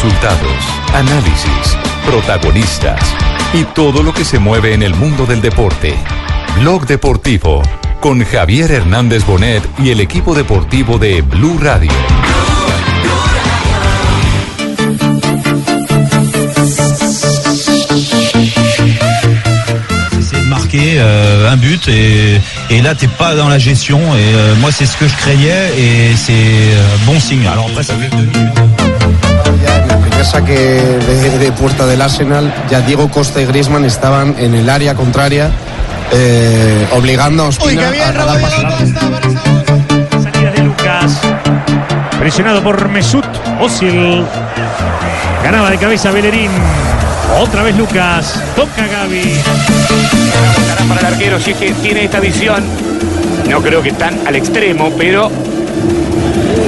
Resultados, análisis, protagonistas y todo lo que se mueve en el mundo del deporte. Blog Deportivo con Javier Hernández Bonet y el equipo deportivo de Blue Radio. euh, un but et, et là t'es pas dans la gestion et euh, moi c'est ce que je craignais et c'est euh, bon signe. Alors après ça fait deux. El primer saque de, de puerta del Arsenal, ya Diego Costa y Griezmann estaban en el área contraria, eh, obligando a Ospina a, a dar pases. Salida de Lucas. Presionado por Mesut Özil. Ganaba de cabeza Bellerín. Otra vez Lucas. Toca Gaby. Para el arquero si es que tiene esta visión. No creo que tan al extremo, pero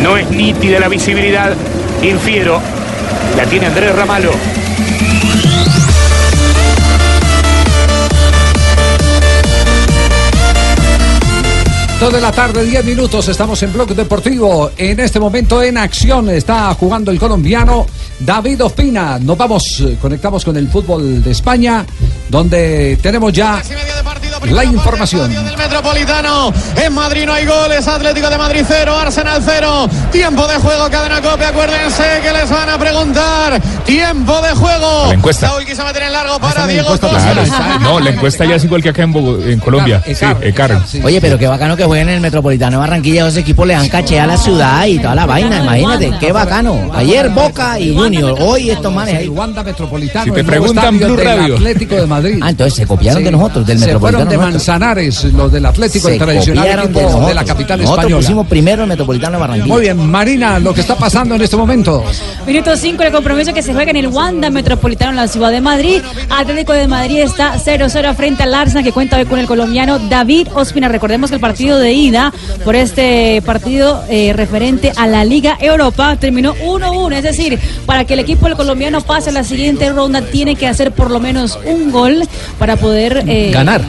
no es nítida la visibilidad. Infiero. La tiene Andrés Ramalo. Dos de la tarde, 10 minutos, estamos en Bloque Deportivo. En este momento en acción está jugando el colombiano David Ospina. Nos vamos, eh, conectamos con el fútbol de España, donde tenemos ya la información. del Metropolitano. En Madrid no hay goles. Atlético de Madrid 0, Arsenal 0. Tiempo de juego, cadena copia. Acuérdense que les van a preguntar. Tiempo de juego. La encuesta. Saúl quiso meter en largo para Diego. Claro. No, la encuesta ya es igual que acá en, Colombia. Sí. Ecar, sí. Oye, pero qué bacano que jueguen en el Metropolitano Barranquilla. Los equipos le dan caché a la ciudad y toda la vaina. Imagínate, qué bacano. Ayer Boca y Junior. Hoy estos manes ahí. Wanda Metropolitano. Si te preguntan Blue Radio. Atlético de Madrid. Ah, entonces se copiaron de nosotros, del Metropolitano. De. Manzanares, los del Atlético, el tradicional equipo de de, nosotros. la capital Nosotros española. pusimos primero el Metropolitano de Barranquilla. Muy bien, Marina, lo que está pasando en este momento. Minuto 5, el compromiso que se juega en el Wanda Metropolitano en la ciudad de Madrid. Atlético de Madrid está 0-0 frente al Arsenal que cuenta hoy con el colombiano David Ospina. Recordemos que el partido de ida por este partido eh, referente a la Liga Europa terminó 1-1. Es decir, para que el equipo del colombiano pase a la siguiente ronda tiene que hacer por lo menos un gol para poder eh, Ganar.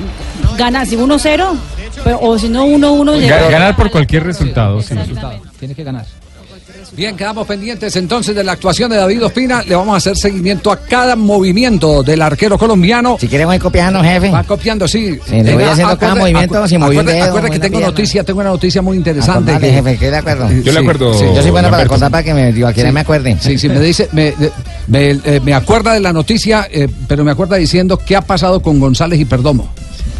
Ganar, si 1-0 pero- o si no 1-1 llega- Ga- Ganar por cualquier resultado. sí. Tiene que ganar. Bien, quedamos pendientes entonces de la actuación de David Ospina. Le vamos a hacer seguimiento a cada movimiento del arquero colombiano. Si quieren, voy copiando, jefe. Va copiando, sí. Sí, le voy Venga, haciendo cada movimiento acu- sin mover un acuerde- dedo, acuerde que tengo pierna. noticia, tengo una noticia muy interesante. Acordate, que- jefe, ¿qué de acuerdo? Yo le acuerdo. sí. Yo soy bueno para acordar para que me, digo, quiera me acuerde. Sí, sí, me dice, me, me, eh, me acuerda de la noticia, eh, pero me acuerda diciendo qué ha pasado con González y Perdomo.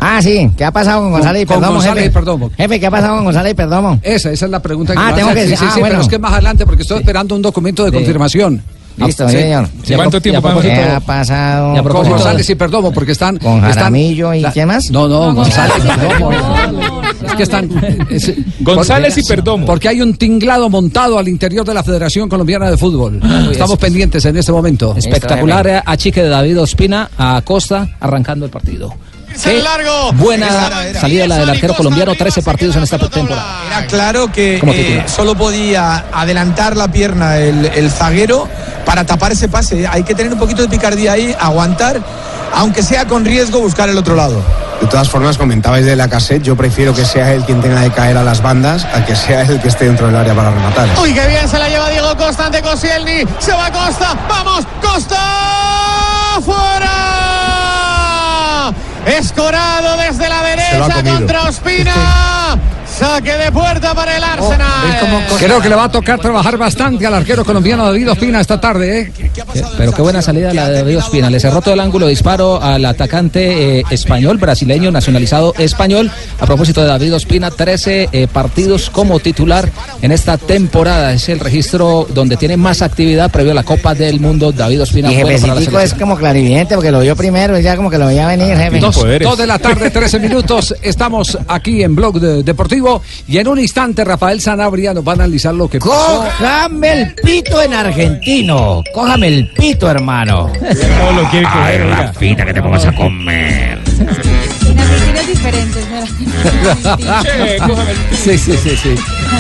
Ah, sí. ¿Qué ha pasado con González y Con Perdomo, González jefe? y Perdomo. Jefe, ¿qué ha pasado con González y Perdomo? Esa, esa es la pregunta que Ah, me a tengo hacer. que decir- sí, ah, sí, pero bueno. es que más adelante porque estoy esperando un documento de confirmación. Listo, Sí. señor. ¿Y ¿Cuánto tiempo ¿Qué ha pasado? Con González y Perdomo, porque están. Con están- Jaramillo y la- quién más? No, no, González y Perdomo. Es que están. es- González y Perdomo. Porque hay un tinglado montado al interior de la Federación Colombiana de Fútbol. Estamos pendientes en este momento. Espectacular, eh, achique de David Ospina a Costa arrancando el partido. Largo. Buena salida la del arquero colombiano, 13 partidos en esta temporada. Era claro que eh, solo podía adelantar la pierna el, el zaguero para tapar ese pase. Hay que tener un poquito de picardía ahí, aguantar, aunque sea con riesgo, buscar el otro lado. De todas formas, comentabais de la cassette, yo prefiero que sea él quien tenga de caer a las bandas a que sea él el que esté dentro del área para rematar. Uy, qué bien se la lleva Diego Costa ante Koscielny. Se va Costa. Vamos, Costa. Fuera. Escorado desde la derecha contra Ospina. Saque de puerta para el Arsenal. Creo que le va a tocar trabajar bastante al arquero colombiano David Ospina esta tarde. ¿eh? Pero qué buena salida la de David Ospina. Le cerró todo el ángulo de disparo al atacante eh, español, brasileño, nacionalizado español. A propósito de David Ospina, 13 eh, partidos como titular en esta temporada. Es el registro donde tiene más actividad previo a la Copa del Mundo. David Ospina. Y bueno para la jefecitico es como clarividente porque lo vio primero y ya como que lo veía venir, jefe. Dos, dos de la tarde, 13 minutos. Estamos aquí en Blog de- Deportivo y en un instante Rafael Sanabria nos va a analizar lo que pasó. Cójame el pito en argentino. Cójame el pito, hermano. No lo quiere Ay. Rafita, que te pongas a comer. En Argentina es diferente. ¿no? Sí, sí, sí, sí.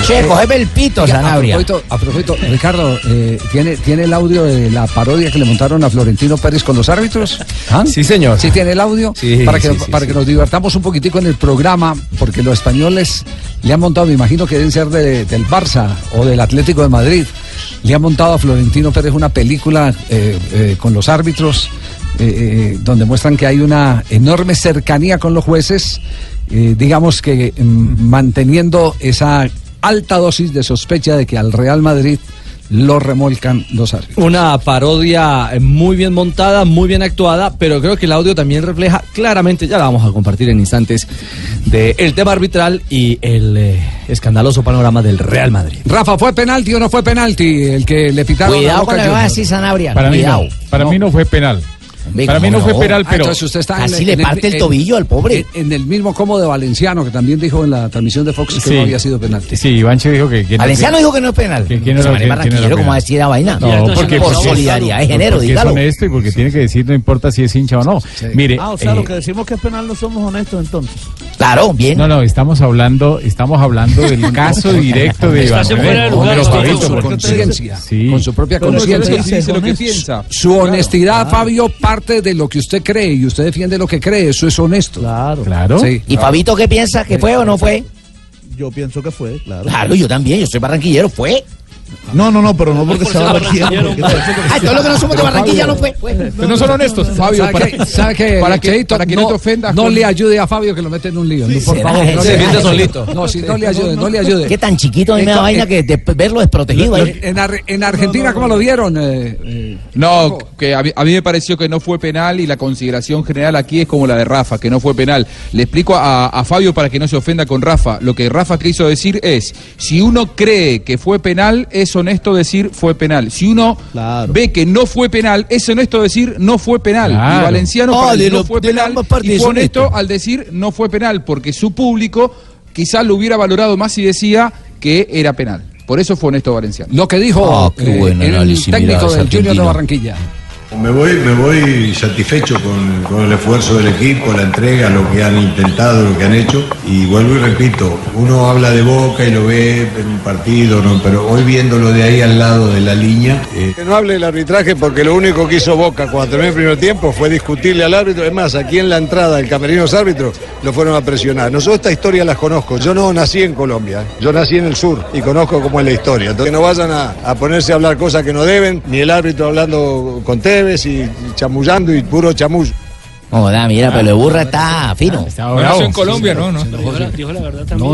Che, cógeme el pito, Oiga, Sanabria. A propósito, a propósito, Ricardo, eh, ¿tiene, ¿tiene el audio de la parodia que le montaron a Florentino Pérez con los árbitros? ¿Ah? Sí, señor. ¿Sí tiene el audio? Sí, para que, sí, sí, para sí. que nos divertamos un poquitico en el programa, porque los españoles le han montado, me imagino que deben ser de- del Barça o del Atlético de Madrid. le ha montado a Florentino Pérez una película eh, eh, con los árbitros eh, eh, donde muestran que hay una enorme cercanía con los jueces, eh, digamos que mm, manteniendo esa alta dosis de sospecha de que al Real Madrid lo remolcan los árbitros. Una parodia eh, muy bien montada, muy bien actuada, pero creo que el audio también refleja claramente, ya la vamos a compartir en instantes, de el tema arbitral y el eh, escandaloso panorama del Real Madrid. Rafa, ¿fue penalti o no fue penalti el que le pitaron Cuidado Boca con lo que va a decir Sanabria. Para mí Cuidado. no. Para mí no fue penal. Para mí ¿cómo no fue no? penal, Ah, pero. entonces usted está Casi en, le en parte el en- tobillo al pobre. En, en el mismo cómodo de Valenciano, que también dijo en la transmisión de Fox que Sí. no había sido penalti. Sí, Ivancho dijo que. que no- Valenciano dijo que no es penal. que- que no era- man es que- que no barranquillero, era ¿cómo va a penal. decir la vaina? No, porque, por porque- solidaridad de género, porque dígalo. es honesto y porque tiene que decir, no importa si es hincha o no. Mire, Ah, o sea, eh, lo que decimos que es penal no somos honestos entonces. Claro, bien. No, no, estamos hablando, estamos hablando del caso directo de Iván con su conciencia, Sí. con su propia conciencia. eso dice lo que piensa. Su honestidad, Fabio, parte de lo que usted cree y usted defiende lo que cree, eso es honesto. Claro. Claro. Sí. ¿Y Fabito qué piensa? ¿Que fue o no fue? Yo pienso que fue, claro. Claro, yo también, yo soy barranquillero, fue. No, no, no, pero no porque sea barranquillero. porque- Ah, todos los que no somos de Barranquilla no fue. Pero no son honestos. Fabio, ¿sabe que, sabe que, para que- Cheito, para que no te ofendas No con- le ayude a Fabio que lo mete en un lío. no, por ¿será favor, no Se defiende solito. No, si no le ayude, no le ayude. Qué tan chiquito a mí me En- da vaina que de verlo desprotegido ahí. En, Ar- en Argentina, ¿cómo lo vieron? eh, eh? No, que a mí, a mí me pareció que no fue penal y la consideración general aquí es como la de Rafa, que no fue penal. Le explico a, a Fabio para que no se ofenda con Rafa. Lo que Rafa quiso decir es, si uno cree que fue penal, es honesto decir fue penal. Si uno Claro. ve que no fue penal, es honesto decir no fue penal. Claro. Y Valenciano Ah, para no lo- fue de penal y es fue honesto al decir no fue penal, porque su público quizás lo hubiera valorado más si decía que era penal. Por eso fue honesto Valenciano. Lo que dijo qué eh, buen el análisis, técnico del Junior de. Barranquilla. Me voy, me voy satisfecho con, el esfuerzo del equipo, la entrega, lo que han intentado, lo que han hecho. Y vuelvo y repito, uno habla de Boca y lo ve en un partido, ¿no? pero hoy viéndolo de ahí al lado de la línea, eh, Que no hable del arbitraje porque lo único que hizo Boca cuando terminó el primer tiempo fue discutirle al árbitro. Es más, aquí en la entrada del camerino los árbitros lo fueron a presionar. Nosotros esta historia las conozco. Yo no nací en Colombia, yo nací en el sur y conozco cómo es la historia. Entonces que no vayan a, ponerse a hablar cosas que no deben, ni el árbitro hablando con Y chamullando y puro chamullo. Joda, mira, pero el burra está fino. Eso en Colombia, ¿no? No,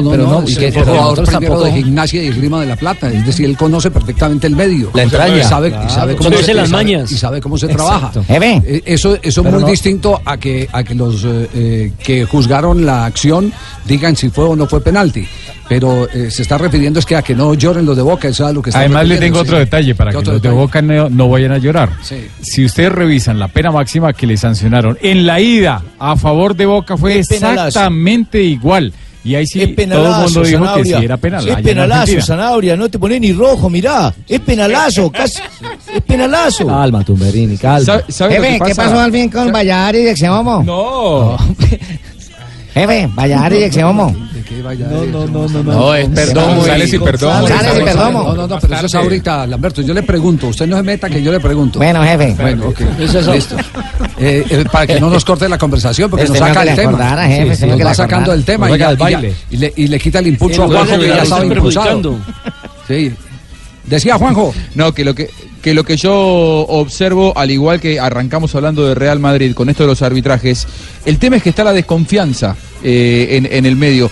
no, Pero no, no, es y que fue jugador primero tampoco- de gimnasia y esgrima de la plata, es decir, él conoce perfectamente el medio. La entraña. Y sabe, y sabe cómo Conoce se, las y sabe- mañas. Y sabe cómo se trabaja. Eh, Eso, eso es Pero muy no- distinto a que, a que los eh, eh, que juzgaron la acción digan si fue o no fue penalti. Pero eh, se está refiriendo es que a que no lloren los de Boca, eso es lo que está Además le tengo sí. otro detalle para ¿Qué que los de? Boca no, no vayan a llorar. Sí. Si ustedes revisan la pena máxima que le sancionaron en la ida a favor de Boca fue exactamente igual. Y ahí sí es penalazo, todo el mundo dijo que sí era penal. Es penalazo. Sanabria, no te pones ni rojo, mirá. Es penalazo, casi. Es penalazo. Calma, Tumberini, calma. ¿Sabe, sabe Jefe, que ¿qué pasa? pasó al fin con Valladares y Exeomo? No. Jefe, Valladares y Exeomo. ¿De qué vaya? No, no, no, no. No, es perdón. González y perdón. González y perdón. No, no, no, pero eso es ahorita, Lamberto. Yo le pregunto, usted no se meta que yo le pregunto. Bueno, jefe. Bueno, ok. Listo. Eh, eh, para que no nos corte la conversación, porque Usted nos saca el tema. jefe, Sí, me nos va sacando el tema y, ya- y ya- baile. y le, y le quita el impulso a Juanjo, que ya estaba impulsado. perjudicando. Sí. Decía Juanjo. No, que lo que, que lo que yo observo, al igual que arrancamos hablando de Real Madrid con esto de los arbitrajes, el tema es que está la desconfianza eh, en, en el medio.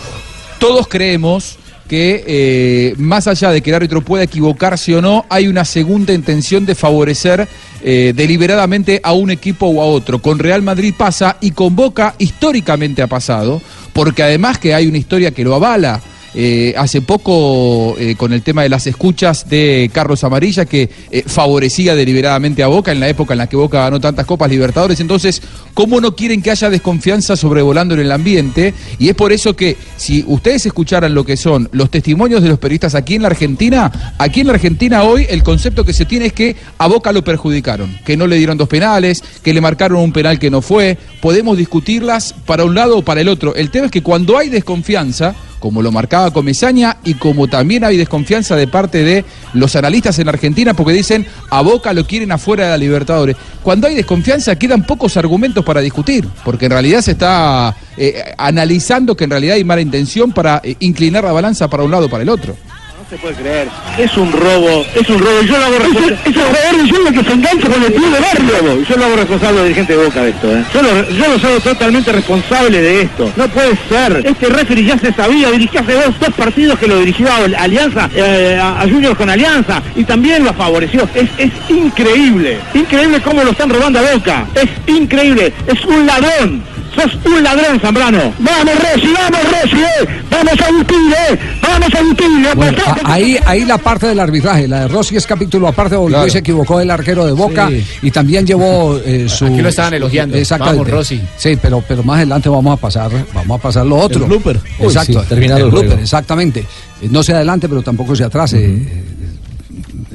Todos creemos que eh, más allá de que el árbitro pueda equivocarse o no, hay una segunda intención de favorecer eh, deliberadamente a un equipo o a otro. Con Real Madrid pasa y con Boca históricamente ha pasado, porque además que hay una historia que lo avala. Eh, hace poco eh, con el tema de las escuchas de Carlos Amarilla que eh, favorecía deliberadamente a Boca en la época en la que Boca ganó tantas Copas Libertadores. Entonces, ¿cómo no quieren que haya desconfianza sobrevolando en el ambiente? Y es por eso que si ustedes escucharan lo que son los testimonios de los periodistas aquí en la Argentina, aquí en la Argentina hoy el concepto que se tiene es que a Boca lo perjudicaron, que no le dieron dos penales, que le marcaron un penal que no fue. Podemos discutirlas para un lado o para el otro. El tema es que cuando hay desconfianza, como lo marcaba Comesaña y como también hay desconfianza de parte de los analistas en Argentina porque dicen a Boca lo quieren afuera de la Libertadores. Cuando hay desconfianza quedan pocos argumentos para discutir, porque en realidad se está eh, analizando que en realidad hay mala intención para eh, inclinar la balanza para un lado o para el otro. Se puede creer. Es un robo, es un robo. Yo lo hago responsable. Es el jugador diciendo que se engancha con el club de barrio. Yo lo hago responsable de dirigente de Boca de esto. ¿eh? Yo, lo, yo los hago totalmente responsable de esto. No puede ser. Este referee ya se sabía. Dirigió hace dos, dos partidos que lo dirigió a Alianza, eh, a, a Junior con Alianza. Y también lo favoreció. Es, es increíble. Increíble cómo lo están robando a Boca. Es increíble. Es un ladrón. Sos un ladrón, Zambrano. Vamos, Rossi, vamos, Rossi, eh. Vamos a Agustín, eh. Vamos a Agustín, eh. Bueno, ahí, ahí la parte del arbitraje, la de Rossi es capítulo aparte, hoy se equivocó el arquero de Boca Sí. y también llevó eh, su... Aquí lo estaban elogiando. Exactamente. Vamos, Rossi. Sí, pero, pero más adelante vamos a pasar, vamos a pasar lo otro. El blooper. Uy, Exacto, sí, terminado el el blooper, exactamente. Eh, No se adelante, pero tampoco se atrase. eh,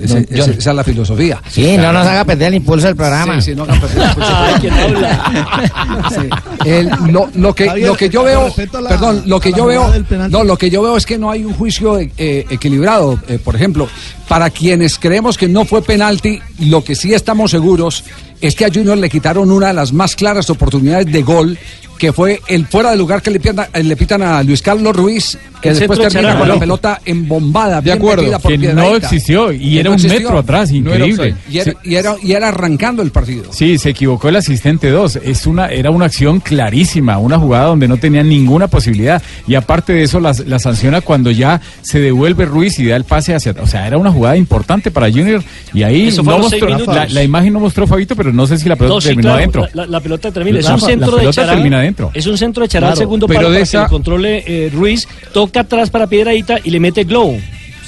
ese- No, ese- yo- esa es la filosofía. Sí, no nos haga perder el impulso del programa. Sí, sí, no hagan perder el impulso del programa. Sí. El- lo, lo que, lo que yo veo, la- perdón, lo que yo veo, no, lo que yo veo es que no hay un juicio eh, equilibrado. Eh, por ejemplo, para quienes creemos que no fue penalti, lo que sí estamos seguros es que a Junior le quitaron una de las más claras oportunidades de gol, que fue el fuera de lugar que le pitan, eh, le pitan a Luis Carlos Ruiz, que El después termina con la pelota embombada, De bien acuerdo, metida por que no existió, y Que era no un existió. metro atrás, No era increíble. offside. Y era, y era- y era arrancando el partido. Sí, se equivocó el asistente 2. Es una, era una acción clarísima, una jugada donde no tenía ninguna posibilidad. Y aparte de eso, la, la sanciona cuando ya se devuelve Ruiz y da el pase hacia atrás. O sea, era una jugada importante para Junior. Y ahí Eso no mostró, la, la imagen no mostró Fabito, pero no sé si la pelota No, sí, terminó claro, adentro. La, la pelota termina. Es La- un la centro de pelota Chará. termina adentro. Es un centro de Chará al segundo pero palo de para esa- que lo controle eh, Ruiz. Toca atrás para Piedradita y le mete glow.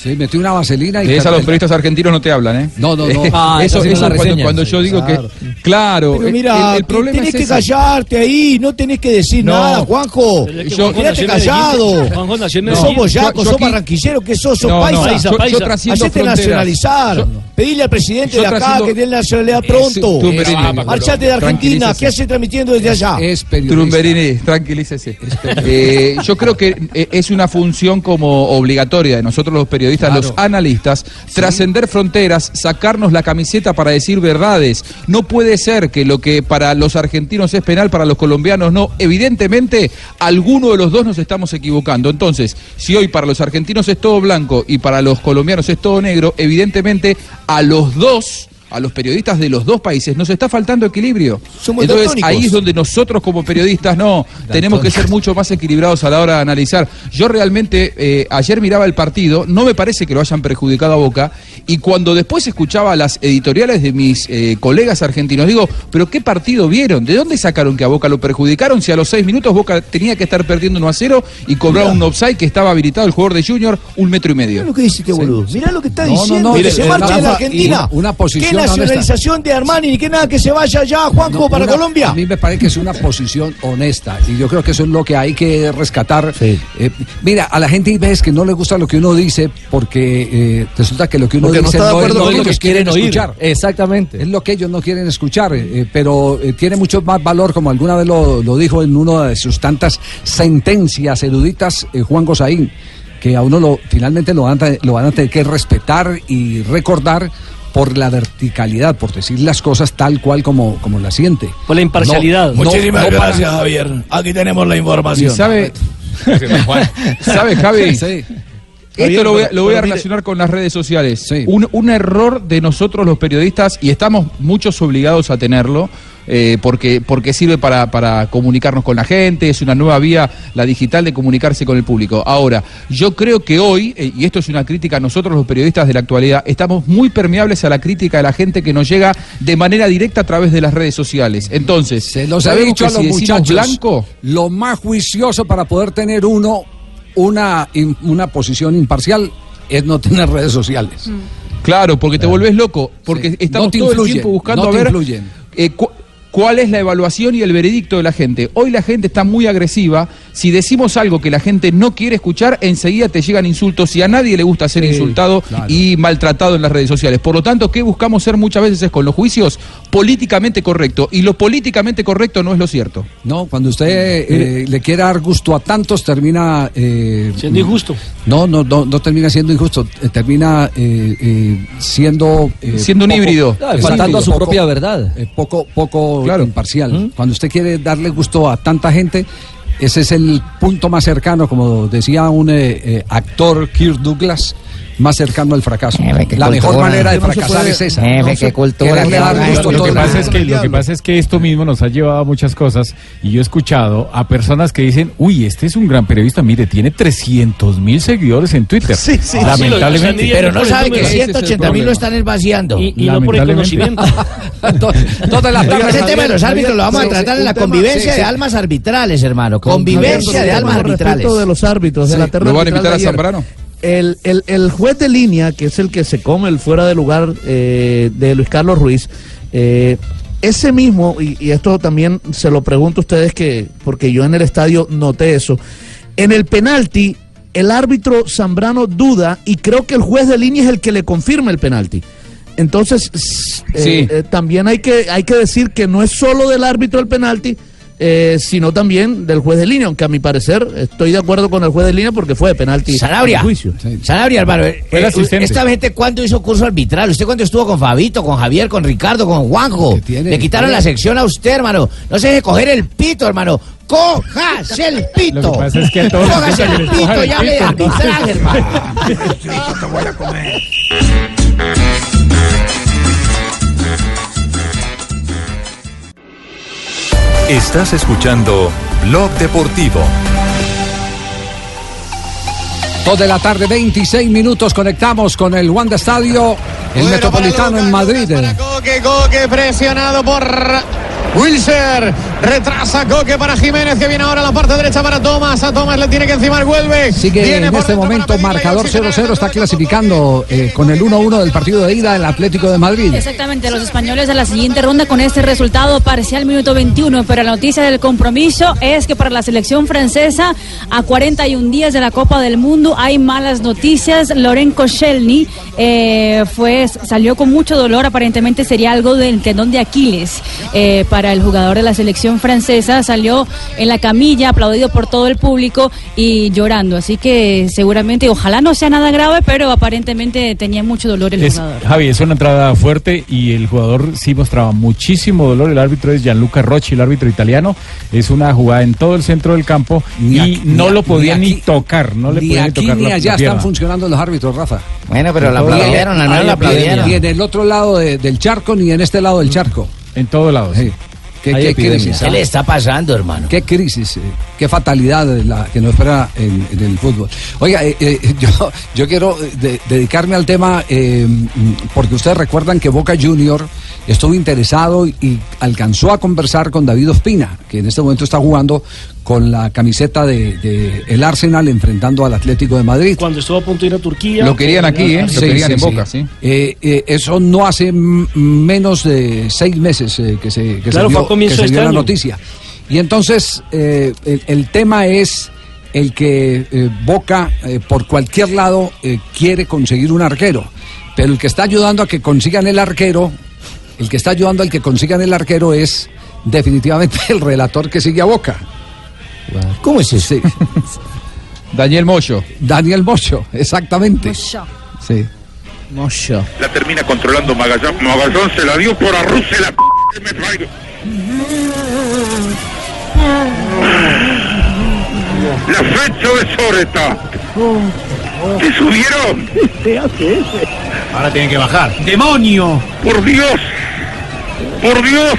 Sí, metió una vaselina y De esa los periodistas argentinos no te hablan, ¿eh? No, no, no. Ah, eso eso es la cuando, reseña. cuando yo digo claro. que. Claro, Pero el- mira, el, el problema tenés es que ese. callarte ahí, no tenés que decir No. nada, Juanjo. Es que Yo, Juanjo quédate callado. Juanjo nació en No somos Yo- yacos, yo somos aquí- barranquilleros, ¿qué sos? Sos No, no, paisa. yo- yo trasciendo Hacete nacionalizar. Yo- Pedile al presidente yo de acá trasciendo- que dé la nacionalidad pronto. Tumberini. Marchate de Argentina. ¿qué hace transmitiendo desde allá? Es Trumberini, tranquilícese. Eh, yo creo que eh, es una función como obligatoria de nosotros los periodistas, Claro. los analistas, trascender fronteras, sacarnos la camiseta para decir verdades. No puede ser que lo que para los argentinos es penal, para los colombianos no. Evidentemente, alguno de los dos nos estamos equivocando. Entonces, si hoy para los argentinos es todo blanco y para los colombianos es todo negro, evidentemente a los dos a los periodistas de los dos países nos está faltando equilibrio. Somos Entonces ahí es donde nosotros como periodistas no tenemos que ser mucho más equilibrados a la hora de analizar. Yo realmente eh, ayer miraba el partido, no me parece que lo hayan perjudicado a Boca y cuando después escuchaba las editoriales de mis eh, colegas argentinos digo, pero qué partido vieron, ¿de dónde sacaron que a Boca lo perjudicaron si a los seis minutos Boca tenía que estar perdiendo 1 a 0 y cobraba un offside que estaba habilitado el jugador de Junior un metro y medio? Mirá lo que dice este boludo. Mirá lo que está No, diciendo. no, que mire, se marche de la Argentina. una posición ¿Qué nacionalización de Armani ni qué nada que se vaya allá, Juanjo, para una- Colombia? A mí me parece que es una posición honesta y yo creo que eso es lo que hay que rescatar. Eh, mira, a la gente veces que no le gusta lo que uno dice porque eh, resulta que lo que uno Porque no dice está de no, es acuerdo lo con que lo ellos que quieren oír. escuchar. Exactamente. Es lo que ellos no quieren escuchar, eh, pero eh, tiene mucho más valor, como alguna vez lo, lo dijo en una de sus tantas sentencias eruditas, eh, Juan Gosaín, que a uno lo, finalmente lo van, a, lo van a tener que respetar y recordar por la verticalidad, por decir las cosas tal cual como, como la siente. Por la imparcialidad. No, no- Muchísimas no gracias, Javier. Aquí tenemos la Y información. sabe, ¿Sabe, Javi? Sí. Esto lo voy, a- lo voy a relacionar con las redes sociales. Un, un error de nosotros los periodistas, y estamos muchos obligados a tenerlo, eh, porque, porque sirve para, para comunicarnos con la gente, es una nueva vía, la digital, de comunicarse con el público. Ahora, yo creo que hoy, eh, y esto es una crítica a nosotros los periodistas de la actualidad, estamos muy permeables a la crítica de la gente que nos llega de manera directa a través de las redes sociales. Entonces, Se los he sabemos dicho que a los si muchachos. blanco, Lo más juicioso para poder tener uno una, in- una posición imparcial es no tener redes sociales. Claro, porque te volvés loco, porque Sí. estamos No te todo el tiempo buscando no a ver eh, cu- cuál es la evaluación y el veredicto de la gente. Hoy la gente está muy agresiva. Si decimos algo que la gente no quiere escuchar, enseguida te llegan insultos y a nadie le gusta ser insultado y maltratado en las redes sociales. Por lo tanto, ¿qué buscamos ser muchas veces es con los juicios? Políticamente correcto. Y lo políticamente correcto no es lo cierto. No, cuando usted eh, le quiere dar gusto a tantos, termina... eh, Siendo injusto. No, no, no, no termina siendo injusto, eh, termina eh, eh, siendo... eh, Siendo un híbrido. Ah, faltando a su poco- propia verdad. eh, poco poco imparcial. Cuando usted quiere darle gusto a tanta gente, ese es el punto más cercano, como decía un eh, eh, actor, Kirk Douglas, más cercano al fracaso. qué La mejor cultura. manera de No fracasar es esa. Jefe, No qué cultura, gusto Lo que, pasa es que, lo que pasa es que esto mismo nos ha llevado a muchas cosas y yo he escuchado a personas que dicen, uy, este es un gran periodista, mire, tiene 300 mil seguidores en Twitter. Sí, sí. Lamentablemente. Pero no Por el sabe que número. Ese es el 180 mil lo están esvaciando. Y- y no por el Lamentablemente. Todas las tardes, ese tema de los árbitros lo vamos a sí, tratar sí, en la convivencia sí, de sí. almas arbitrales, hermano. Convivencia de almas arbitrales. de los árbitros, de Sí. la ¿Lo van a invitar a Zambrano? El, el, el juez de línea, que es el que se come el fuera de lugar eh, de Luis Carlos Ruiz, eh, ese mismo, y, y esto también se lo pregunto a ustedes, que porque yo en el estadio noté eso, en el penalti, el árbitro Zambrano duda y creo que el juez de línea es el que le confirma el penalti. Entonces, eh, Sí. eh, también hay que, hay que decir que no es solo del árbitro el penalti, eh, sino también del juez de línea, aunque a mi parecer estoy de acuerdo con el juez de línea porque fue de penalti. Sanabria. Sanabria, hermano. eh, el eh, esta gente, ¿cuándo hizo curso arbitral? ¿Usted cuándo estuvo con Fabito, con Javier, con Ricardo, con Juanjo? Le quitaron tiene? la sección a usted, hermano. No se deje coger el pito, hermano. ¡Cojas el pito! Lo que pasa es que a todos ¡Cojas el les pito cojan el y hable de pito, entonces. arbitraje, hermano! Estás escuchando Blog Deportivo. Dos de la tarde, 26 minutos. Conectamos con el Wanda Estadio, el Metropolitano en Madrid. Coque, Coque presionado por Wilser. Retrasa Coque para Jiménez que viene ahora a la parte derecha para Tomás. A Tomás le tiene que encimar Huelve. Sigue Viene en este momento marcador oxígeno. 0-0, está clasificando eh, con el 1-1 del partido de ida el Atlético de Madrid. Exactamente, los españoles a la siguiente ronda con este resultado parcial minuto 21, pero la noticia del compromiso es que para la selección francesa a 41 días de la Copa del Mundo hay malas noticias. Loren Koscielny eh, fue, salió con mucho dolor, aparentemente sería algo del tendón de Aquiles eh, para el jugador de la selección francesa, salió en la camilla aplaudido por todo el público y llorando, así que seguramente, ojalá no sea nada grave, pero aparentemente tenía mucho dolor el Es, jugador. Javi, es una entrada fuerte y el jugador sí mostraba muchísimo dolor. El árbitro es Gianluca Rocci, el árbitro italiano. Es una jugada en todo el centro del campo Ni y aquí- no ni lo podía ni tocar. No le ni podía ni aquí tocar ni la- allá están funcionando los árbitros, Rafa. Bueno, pero la aplaudieron, lado. al menos la aplaudieron. Ni en el otro lado de- del charco, ni en este lado del charco. En todos lados. ¿Qué, qué crisis? ¿Qué le está pasando, hermano? Qué crisis, eh, qué fatalidad la que nos espera en, en el fútbol. Oiga, eh, eh, yo, yo quiero de- dedicarme al tema mm, porque ustedes recuerdan que Boca Junior estuvo interesado y, y alcanzó a conversar con David Ospina, que en este momento está jugando con la camiseta de, de el Arsenal enfrentando al Atlético de Madrid. Cuando estuvo a punto de ir a Turquía. Lo querían aquí, ¿eh? Lo querían en Boca, sí. Eh, eh, eso no hace menos de seis meses eh, que se, que Claro, se dio, que se este dio la año. noticia. Y entonces eh, el, el tema es el que eh, Boca eh, por cualquier lado eh, quiere conseguir un arquero, pero el que está ayudando a que consigan el arquero, el que está ayudando al que consigan el arquero es definitivamente el relator que sigue a Boca. ¿Cómo es eso? Daniel Moyo. Daniel Mocho, exactamente. Sí. Mocho. La termina controlando Magallón. Magallón se la dio por arruce la c me traigo. La fecha de Soreta. ¿Te subieron? ¿Qué hace ese? Ahora tienen que bajar. ¡Demonio! ¡Por Dios! ¡Por Dios!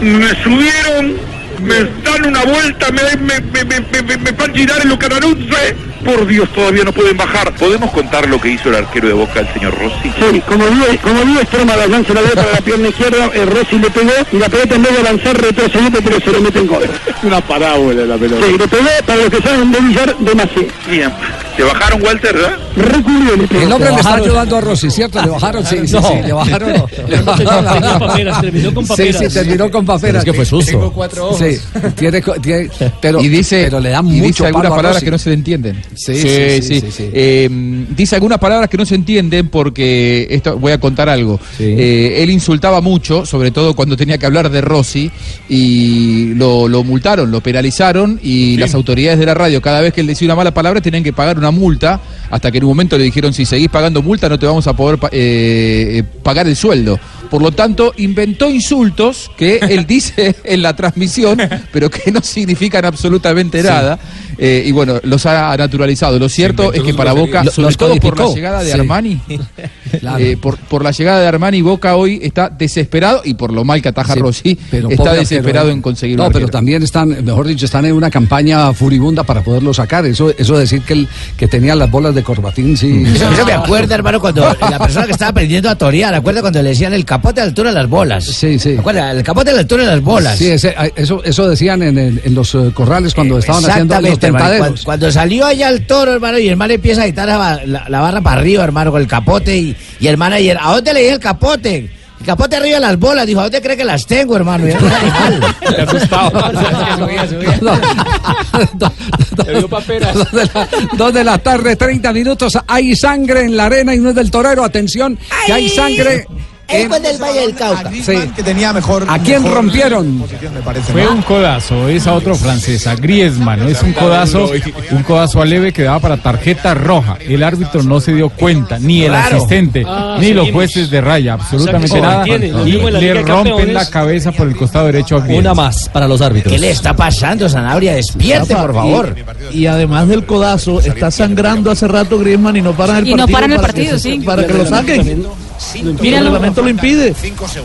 Me subieron, me dan una vuelta, me, me, me, me, me, me, me van a girar en lo canaruzze. Por Dios, todavía no pueden bajar. ¿Podemos contar lo que hizo el arquero de Boca, el señor Rossi? Sí, como vio, como vio Esther Magallán se la dio para la pierna izquierda, el Rossi le pegó y la pelota en vez de avanzar retrocedió pero se lo mete en gol. Una parábola la pelota. Sí, le pegó para los que saben de billar de Macé. Bien. ¿Te bajaron, Walter, verdad? Recurrió. El hombre le está ayudando a Rossi, ¿cierto? Le bajaron, sí, sí, No. sí, le bajaron. le bajaron la- Terminó con paperas, terminó con Sí, paperas. sí, terminó con paperas. Pero es que fue susto. Tengo cuatro ojos. Sí, tiene, co- tiene- pero, y dice, pero le dan y mucho dice algunas palabras que no se le entienden. Sí, sí, sí, sí, sí. Eh, dice algunas palabras que no se entienden porque esto voy a contar algo. Eh, él insultaba mucho, sobre todo cuando tenía que hablar de Rossi, y lo, lo multaron, lo penalizaron, y las autoridades de la radio, cada vez que él decía una mala palabra, tenían que pagar una multa, hasta que en un momento le dijeron, si seguís pagando multa, no te vamos a poder eh, eh, pagar el sueldo. Por lo tanto, inventó insultos que él dice en la transmisión, pero que no significan absolutamente Sí. nada. Eh, y bueno, los ha naturalizado. Lo cierto es que para Boca, Lo- sobre todo por la llegada de Sí. Armani, Claro. eh, por, por la llegada de Armani, Boca hoy está desesperado y por lo mal que ataja Sí, Rossi, pero está desesperado arquero, en conseguir No, un pero también están, mejor dicho, están en una campaña furibunda para poderlo sacar. Eso, eso decir que el que tenía las bolas de corbatín, sí. Eso, eso me acuerda, hermano, cuando la persona que estaba aprendiendo a torear, ¿acuerda cuando le decían el capote a la altura de las bolas? Sí, sí. ¿Acuerda? El capote a la altura de las bolas. Sí, ese- eso, eso decían en, el- en los eh, corrales cuando estaban haciendo los. Cuando, cuando salió allá el toro, hermano, y el hermano empieza a agitar la, ba- la- la barra para arriba, hermano, con el capote, y, y el manager, ¿a dónde le dije el capote? El capote arriba de las bolas, dijo, ¿a dónde cree que las tengo, hermano? Y de, la, dos de la tarde, 30 minutos. Hay sangre en la arena y no es del torero. Atención, que hay sangre. Es cuando el Valle del Cauca. Sí. que tenía mejor. ¿A quién mejor rompieron? posición, me parece, Fue ¿no? un codazo, es a otro francés, a Griezmann, es un codazo, un codazo leve que daba para tarjeta roja. El árbitro no se dio cuenta, ni el Claro. asistente, Ah, ni los jueces de raya, absolutamente O sea nada. Y le rompen la cabeza por el costado derecho a Griezmann. Una más para los árbitros. ¿Qué le está pasando, Sanabria? Despierte, por favor. Y, y además del codazo, está sangrando hace rato Griezmann y no paran el Y no partido. paran el para que partido, sí. Para que lo saquen. El Míralo. reglamento lo impide.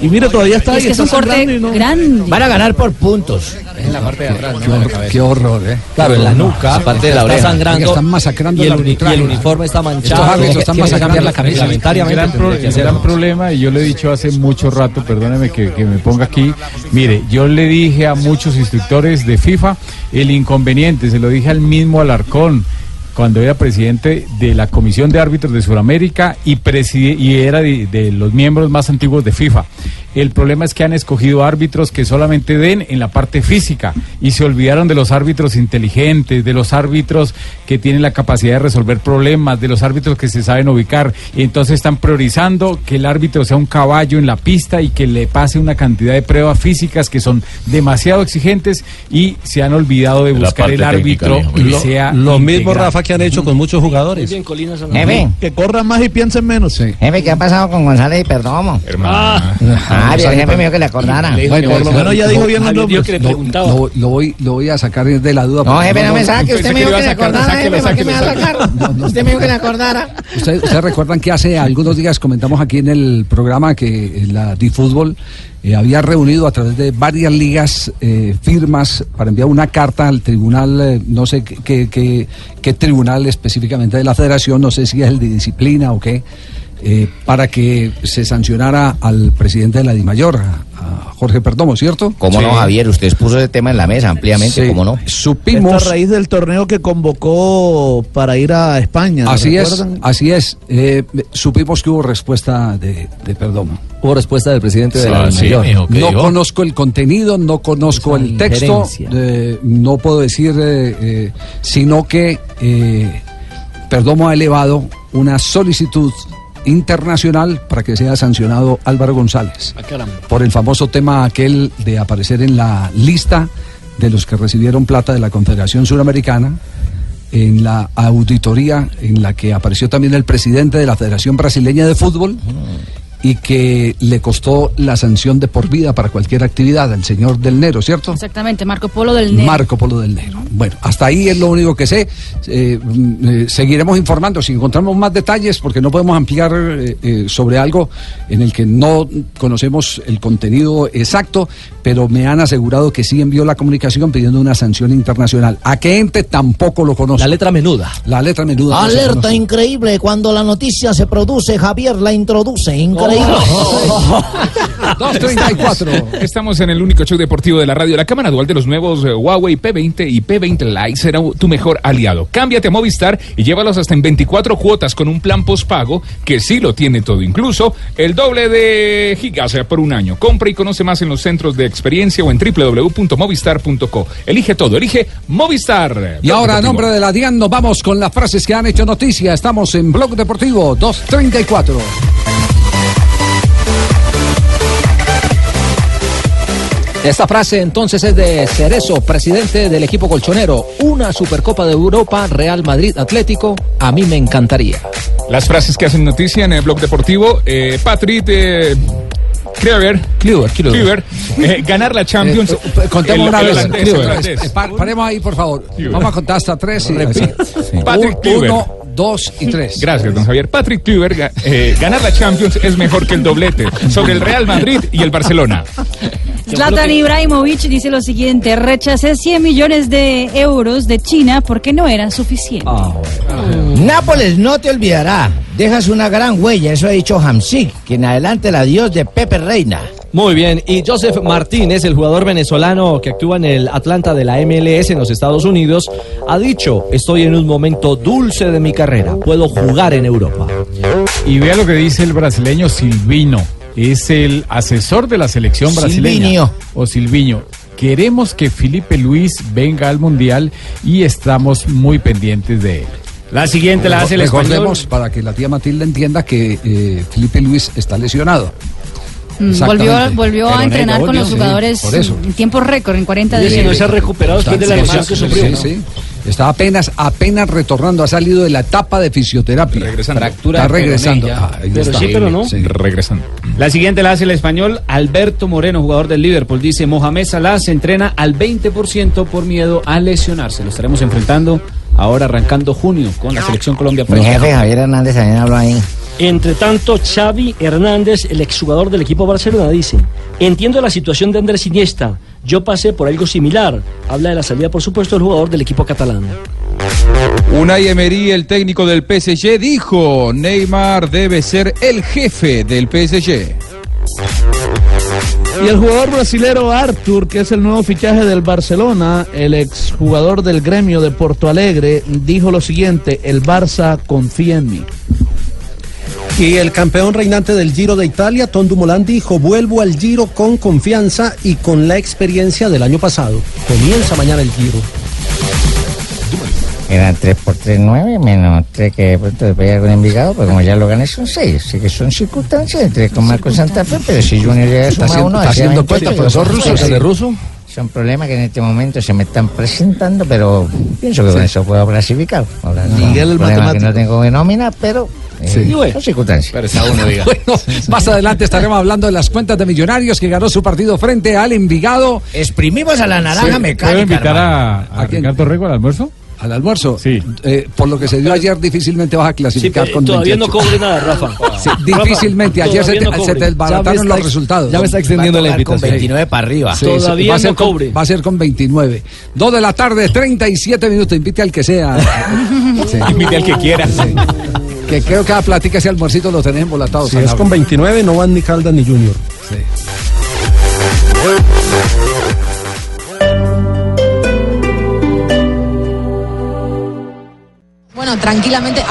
Y mire, todavía está Es ahí. que es está un corte sangrando y no- grande. Van a ganar por puntos. En la parte de atrás, Qué, hor- qué horror, ¿eh? Claro, en la nuca, aparte de la Está oreja. sangrando. Están masacrando y el, el uni- y el uniforme está manchado. Estos árbitros están masacrando cambiar la camisa. El gran, pro- el gran problema, y yo le he dicho hace mucho rato, perdóneme que, que me ponga aquí, mire, yo le dije a muchos instructores de FIFA el inconveniente, se lo dije al mismo Alarcón cuando era presidente de la Comisión de Árbitros de Sudamérica y, preside- y era de, de los miembros más antiguos de FIFA. El problema es que han escogido árbitros que solamente den en la parte física y se olvidaron de los árbitros inteligentes, de los árbitros que tienen la capacidad de resolver problemas, de los árbitros que se saben ubicar. Y entonces están priorizando que el árbitro sea un caballo en la pista y que le pase una cantidad de pruebas físicas que son demasiado exigentes y se han olvidado de La buscar el árbitro Lo- sea lo mismo. Rafa, que han hecho con muchos jugadores. Bien, Colina San Jefe, Que corran más y piensen menos. jefe, ¿qué ha pasado con González y Perdomo? Ah, bien, el jefe me dijo que le acordara. Bueno, ya dijo bien los nombres. que le Lo, preguntaba. lo- lo voy, lo voy a sacar de la duda. No, jefe, no me saque. Usted me dijo que le acordara, jefe, ¿para qué me va a sacar? Usted me dijo que le acordara. Ustedes recuerdan que hace algunos días comentamos aquí en el programa que la DiFútbol eh, había reunido a través de varias ligas eh, firmas para enviar una carta al tribunal, eh, no sé qué- qué tribunal específicamente de la federación, no sé si es el de disciplina o qué, eh, para que se sancionara al presidente de la DIMAYOR, a, Jorge Perdomo, ¿cierto? ¿Cómo no. Javier? Usted expuso ese tema en la mesa ampliamente, Sí. ¿cómo no? Esto Supimos... a raíz del torneo que convocó para ir a España. Así es, así es. Eh, supimos que hubo respuesta de, de Perdomo. Hubo respuesta del presidente de la Ah, sí, mayor. mijo, ¿qué No conozco el contenido, no conozco Esa el texto, eh, no puedo decir, eh, eh, sino que eh, Perdomo ha elevado una solicitud internacional para que sea sancionado Álvaro González Ah, por el famoso tema aquel de aparecer en la lista de los que recibieron plata de la Confederación Suramericana en la auditoría en la que apareció también el presidente de la Federación Brasileña de Fútbol y que le costó la sanción de por vida para cualquier actividad al señor del Nero, ¿cierto? Exactamente, Marco Polo del Nero. Marco Polo del Negro. Bueno, hasta ahí es lo único que sé. Eh, mm, eh, seguiremos informando si encontramos más detalles, porque no podemos ampliar eh, sobre algo en el que no conocemos el contenido exacto, pero me han asegurado que sí envió la comunicación pidiendo una sanción internacional. ¿A qué ente tampoco lo conozco? La letra menuda. La letra menuda. Alerta conoce. increíble, cuando la noticia se produce, Javier la introduce, increíble. 234. Estamos en el único show deportivo de la radio. La cámara dual de los nuevos eh, Huawei P20 y P20 Lite será tu mejor aliado. Cámbiate a Movistar y llévalos hasta en 24 cuotas con un plan postpago que sí lo tiene todo, incluso el doble de gigas por un año. Compra y conoce más en los centros de experiencia o en www.movistar.co. Elige todo, elige Movistar. Y ahora, a nombre de la DIAN, nos vamos con las frases que han hecho noticia. Estamos en Blog Deportivo 234. Esta frase entonces es de Cerezo, presidente del equipo colchonero. Una Supercopa de Europa, Real Madrid Atlético, a mí me encantaría. Las frases que hacen noticia en el blog deportivo. Eh, Patrick, eh, eh, ganar la Champions. Eh, eh, contemos El- una vez. Eh, paremos ahí, por favor. Vamos a contar hasta tres. y-. Sí. Patrick. Uno, dos y tres. Gracias, don Javier. Patrick eh, ganar la Champions es mejor que el doblete sobre el Real Madrid y el Barcelona. Zlatan Ibrahimovic dice lo siguiente, rechacé 100 millones de euros de China porque no eran suficientes. Nápoles no te olvidará. Dejas una gran huella, eso ha dicho Hamsik, que en adelante el adiós de Pepe Reina. Muy bien, y Joseph Martínez, el jugador venezolano que actúa en el Atlanta de la MLS en los Estados Unidos, ha dicho, estoy en un momento dulce de mi carrera, puedo jugar en Europa. Y vea lo que dice el brasileño Silvino. Es el asesor de la selección brasileña. Silvinho. O Silviño. Queremos que Felipe Luis venga al Mundial y estamos muy pendientes de él. La siguiente la hace el español. Recordemos, para que la tía Matilda entienda, que eh, Felipe Luis está lesionado. Mm, Volvió, a entrenar con los sí, jugadores en tiempo récord, en 40 Y días. si no se ha recuperado después de la lesión que sí, sufrió. sí, sí. Está apenas, apenas retornando, ha salido de la etapa de fisioterapia. Regresando. Fractura Está de regresando. Ah, Pero está. sí, pero no. Regresando. La siguiente la hace el español Alberto Moreno, jugador del Liverpool. Dice, Mohamed Salah se entrena al 20% por miedo a lesionarse. Lo estaremos enfrentando ahora arrancando junio con la selección Colombia. Mi jefe Javier Hernández también habló ahí. Entre tanto, Xavi Hernández, el exjugador del equipo Barcelona, dice, entiendo la situación de Andrés Iniesta, yo pasé por algo similar. Habla de la salida, por supuesto, del jugador del equipo catalán. Unai Emery, el técnico del PSG, dijo, Neymar debe ser el jefe del PSG. Y el jugador brasilero Arthur, que es el nuevo fichaje del Barcelona, el exjugador del gremio de Porto Alegre, dijo lo siguiente, el Barça confía en mí. Y el campeón reinante del Giro de Italia, Tom Dumoulin, dijo, vuelvo al Giro con confianza y con la experiencia del año pasado. Comienza mañana el Giro. Eran 3 por 3, 9, menos 3 que de pronto después con Envigado, pues como ya lo gané son 6. Así que son circunstancias, 3 con Marco Santa Fe, pero si Junior llega a Está sumar haciendo- uno, está haciendo 28, cuenta, profesor son ruso. ¿de ruso? Son problemas que en este momento se me están presentando, pero pienso que con eso puedo clasificar. Ahora, no, Miguel el problema que matemático. no tengo nómina, pero eh, Sí. son circunstancias. Bueno, más adelante estaremos hablando de las cuentas de Millonarios que ganó su partido frente al Envigado. Exprimimos a la naranja mecánica. ¿Puedo invitar hermano. a, a Ricardo Rego al almuerzo? ¿Al almuerzo? Sí. por lo que se dio ayer, difícilmente vas a clasificar Sí, con todavía no 28. cobre nada, Rafa. Sí, difícilmente. Ayer se te, no se te desbarataron los resultados. Va a tocar Con 29 para arriba. Sí, sí, Todavía va a ser no con- cobre. Va a ser con 29. 2 de la tarde, 37 minutos. Invite al que sea. Sí. Invite al que quiera. Que creo que a platica ese almuercito lo tenés embolatado. Si es con 29, no van ni Caldas ni Junior. Bueno, tranquilamente,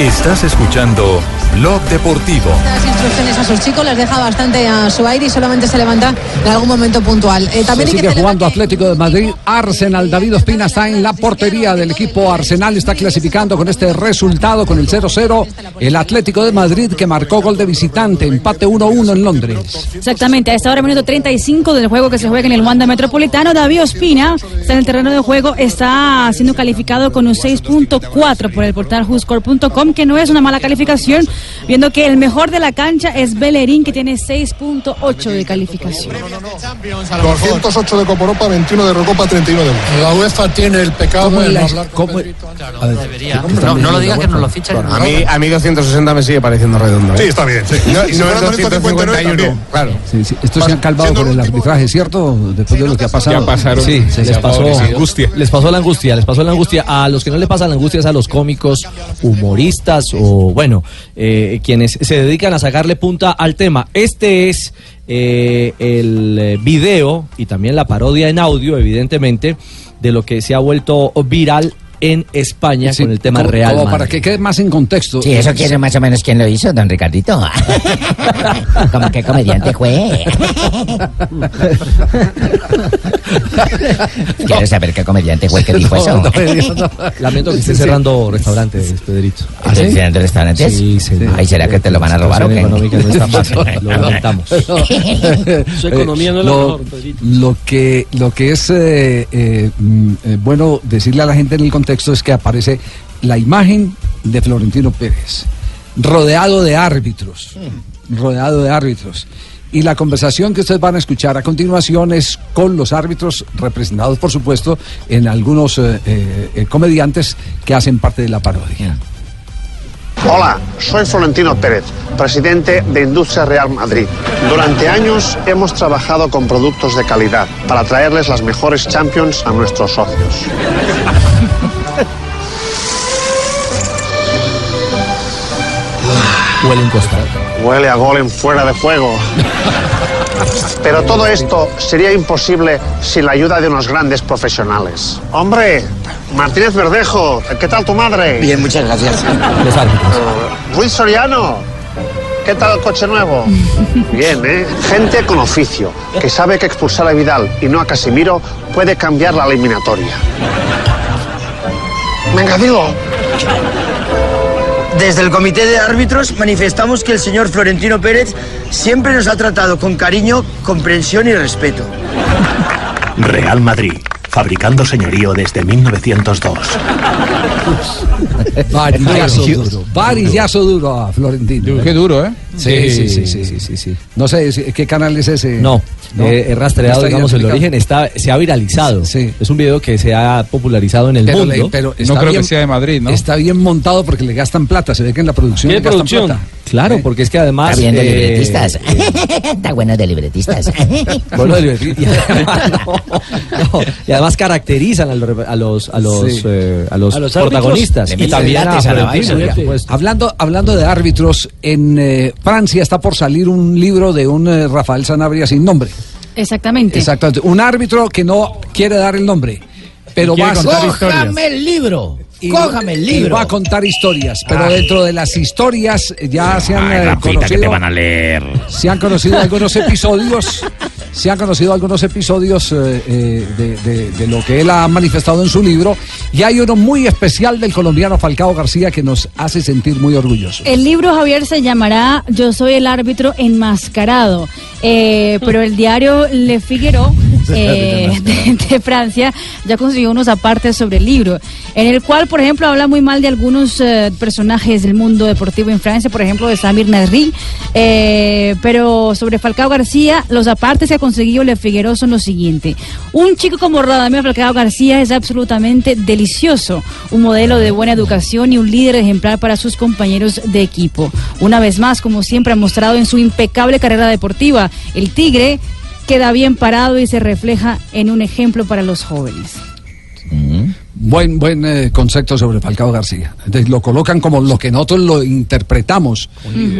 Estás escuchando Blog Deportivo. las instrucciones a sus chicos, les deja bastante a su aire y solamente se levanta en algún momento puntual. Eh, también Se hay que sigue jugando Atlético de Madrid, Arsenal, David Ospina está en la portería del equipo Arsenal, está clasificando con este resultado, con el 0-0, el Atlético de Madrid que marcó gol de visitante, empate 1-1 en Londres. Exactamente, a esta hora, minuto 35 del juego que se juega en el Wanda Metropolitano, David Ospina está en el terreno de juego, está siendo calificado con un 6.4 por el portal WhoScore.com, que no es una mala calificación, viendo que el mejor de la cancha es Bellerín, que tiene 6.8 de calificación. 208 de Copa Europa, 21 de Recopa, 31 de Liga. La UEFA tiene el pecado ¿Cómo de la- no hablar con Pedrito No, no lo digas que nos lo fichan. A mí, a mí 260 me sigue pareciendo redondo. ¿eh? Sí, está bien, sí. No, es 259 251, también. claro. Sí, sí, Estos se han calvado por el arbitraje, ¿cierto? Después de lo que ha pasado. Ya pasaron. Sí, Se les pasó favorecido. angustia. Les pasó la angustia, les pasó la angustia. A los que no le pasa la angustia es a los cómicos, humoristas o, bueno, eh, quienes se dedican a sacarle punta al tema. Este es eh, el eh, video y también la parodia en audio, evidentemente, de lo que se ha vuelto viral en España con el tema como- real. como Madrid. para que quede más en contexto. Sí, eso quiere más o menos quién lo hizo, don Ricardito. Como que comediante fue. Quiero saber qué comediante fue que dijo eso. Lamento que esté cerrando restaurantes, Pedrito. ¿Ah, sí? ¿Cerrando restaurantes? Sí, sí. Ay, ¿será que te lo van a robar o qué? económica no está fácil, lo lamentamos. Su economía no es lo, mejor, Pedrito. lo que lo que es eh, eh, mm, eh, bueno decirle a la gente en el contexto es que aparece la imagen de Florentino Pérez rodeado de árbitros rodeado de árbitros Y la conversación que ustedes van a escuchar a continuación es con los árbitros, representados por supuesto en algunos eh, eh, eh, comediantes que hacen parte de la parodia. Hola, soy Florentino Pérez, presidente de Industria Real Madrid. Durante años hemos trabajado con productos de calidad para traerles las mejores champions a nuestros socios. Huele un costado. Huele a gol en fuera de juego. Pero todo esto sería imposible sin la ayuda de unos grandes profesionales. Hombre, Martínez Verdejo, ¿qué tal tu madre? Bien, muchas gracias. Los árbitros. Ruiz Soriano, ¿qué tal el coche nuevo? Bien, ¿eh? Gente con oficio, que sabe que expulsar a Vidal y no a Casimiro puede cambiar la eliminatoria. Venga, digo. Desde el comité de árbitros manifestamos que el señor Florentino Pérez siempre nos ha tratado con cariño, comprensión y respeto. Real Madrid, fabricando señorío desde 1902. Varillazo duro, varillazo duro a Florentino. Qué duro, ¿eh? Sí, sí, sí, sí, sí, sí, sí. No sé, ¿es- ¿qué canal es ese? No, eh, he rastreado, digamos, el origen, está, se ha viralizado. Es un video que se ha popularizado en el Pero, mundo. le- pero está bien- Está bien montado porque le gastan plata. Se ve que en la producción le gastan plata. Claro, porque es que además. Está bien de eh, libretistas. Está bueno de libretistas. Bueno, de libretistas. Y además, no, no, y además caracterizan a los, a los, a los, Sí. eh, a los A los protagonistas. Y también a a la vaina. Hablando, hablando de árbitros, en eh, Francia está por salir un libro de un eh, Rafael Sanabria sin nombre. Exactamente. Exactamente. Un árbitro que no quiere dar el nombre, pero va a Cójame el libro. y- Cójame el y libro. va a contar historias, pero dentro de las historias ya se han Ay, eh, que conocido, te van a leer. se han conocido algunos episodios, se han conocido algunos episodios eh, eh, de, de- de lo que él ha manifestado en su libro y hay uno muy especial del colombiano Falcao García que nos hace sentir muy orgullosos. El libro, Javier, se llamará Yo soy el árbitro enmascarado. Eh, pero el diario Le Figaro de, de Francia ya consiguió unos apartes sobre el libro, en el cual, por ejemplo, habla muy mal de algunos personajes del mundo deportivo en Francia, por ejemplo, de Samir Nasri. Pero sobre Falcao García, los apartes que ha conseguido Le Figaro son los siguientes. Un chico como Radamel Falcao García es absolutamente delicioso, un modelo de buena educación y un líder ejemplar para sus compañeros de equipo. Una vez más, como siempre ha mostrado en su impecable carrera deportiva, el Tigre queda bien parado y se refleja en un ejemplo para los jóvenes. Buen, buen eh, concepto sobre Falcao García. Lo colocan como lo que nosotros lo interpretamos,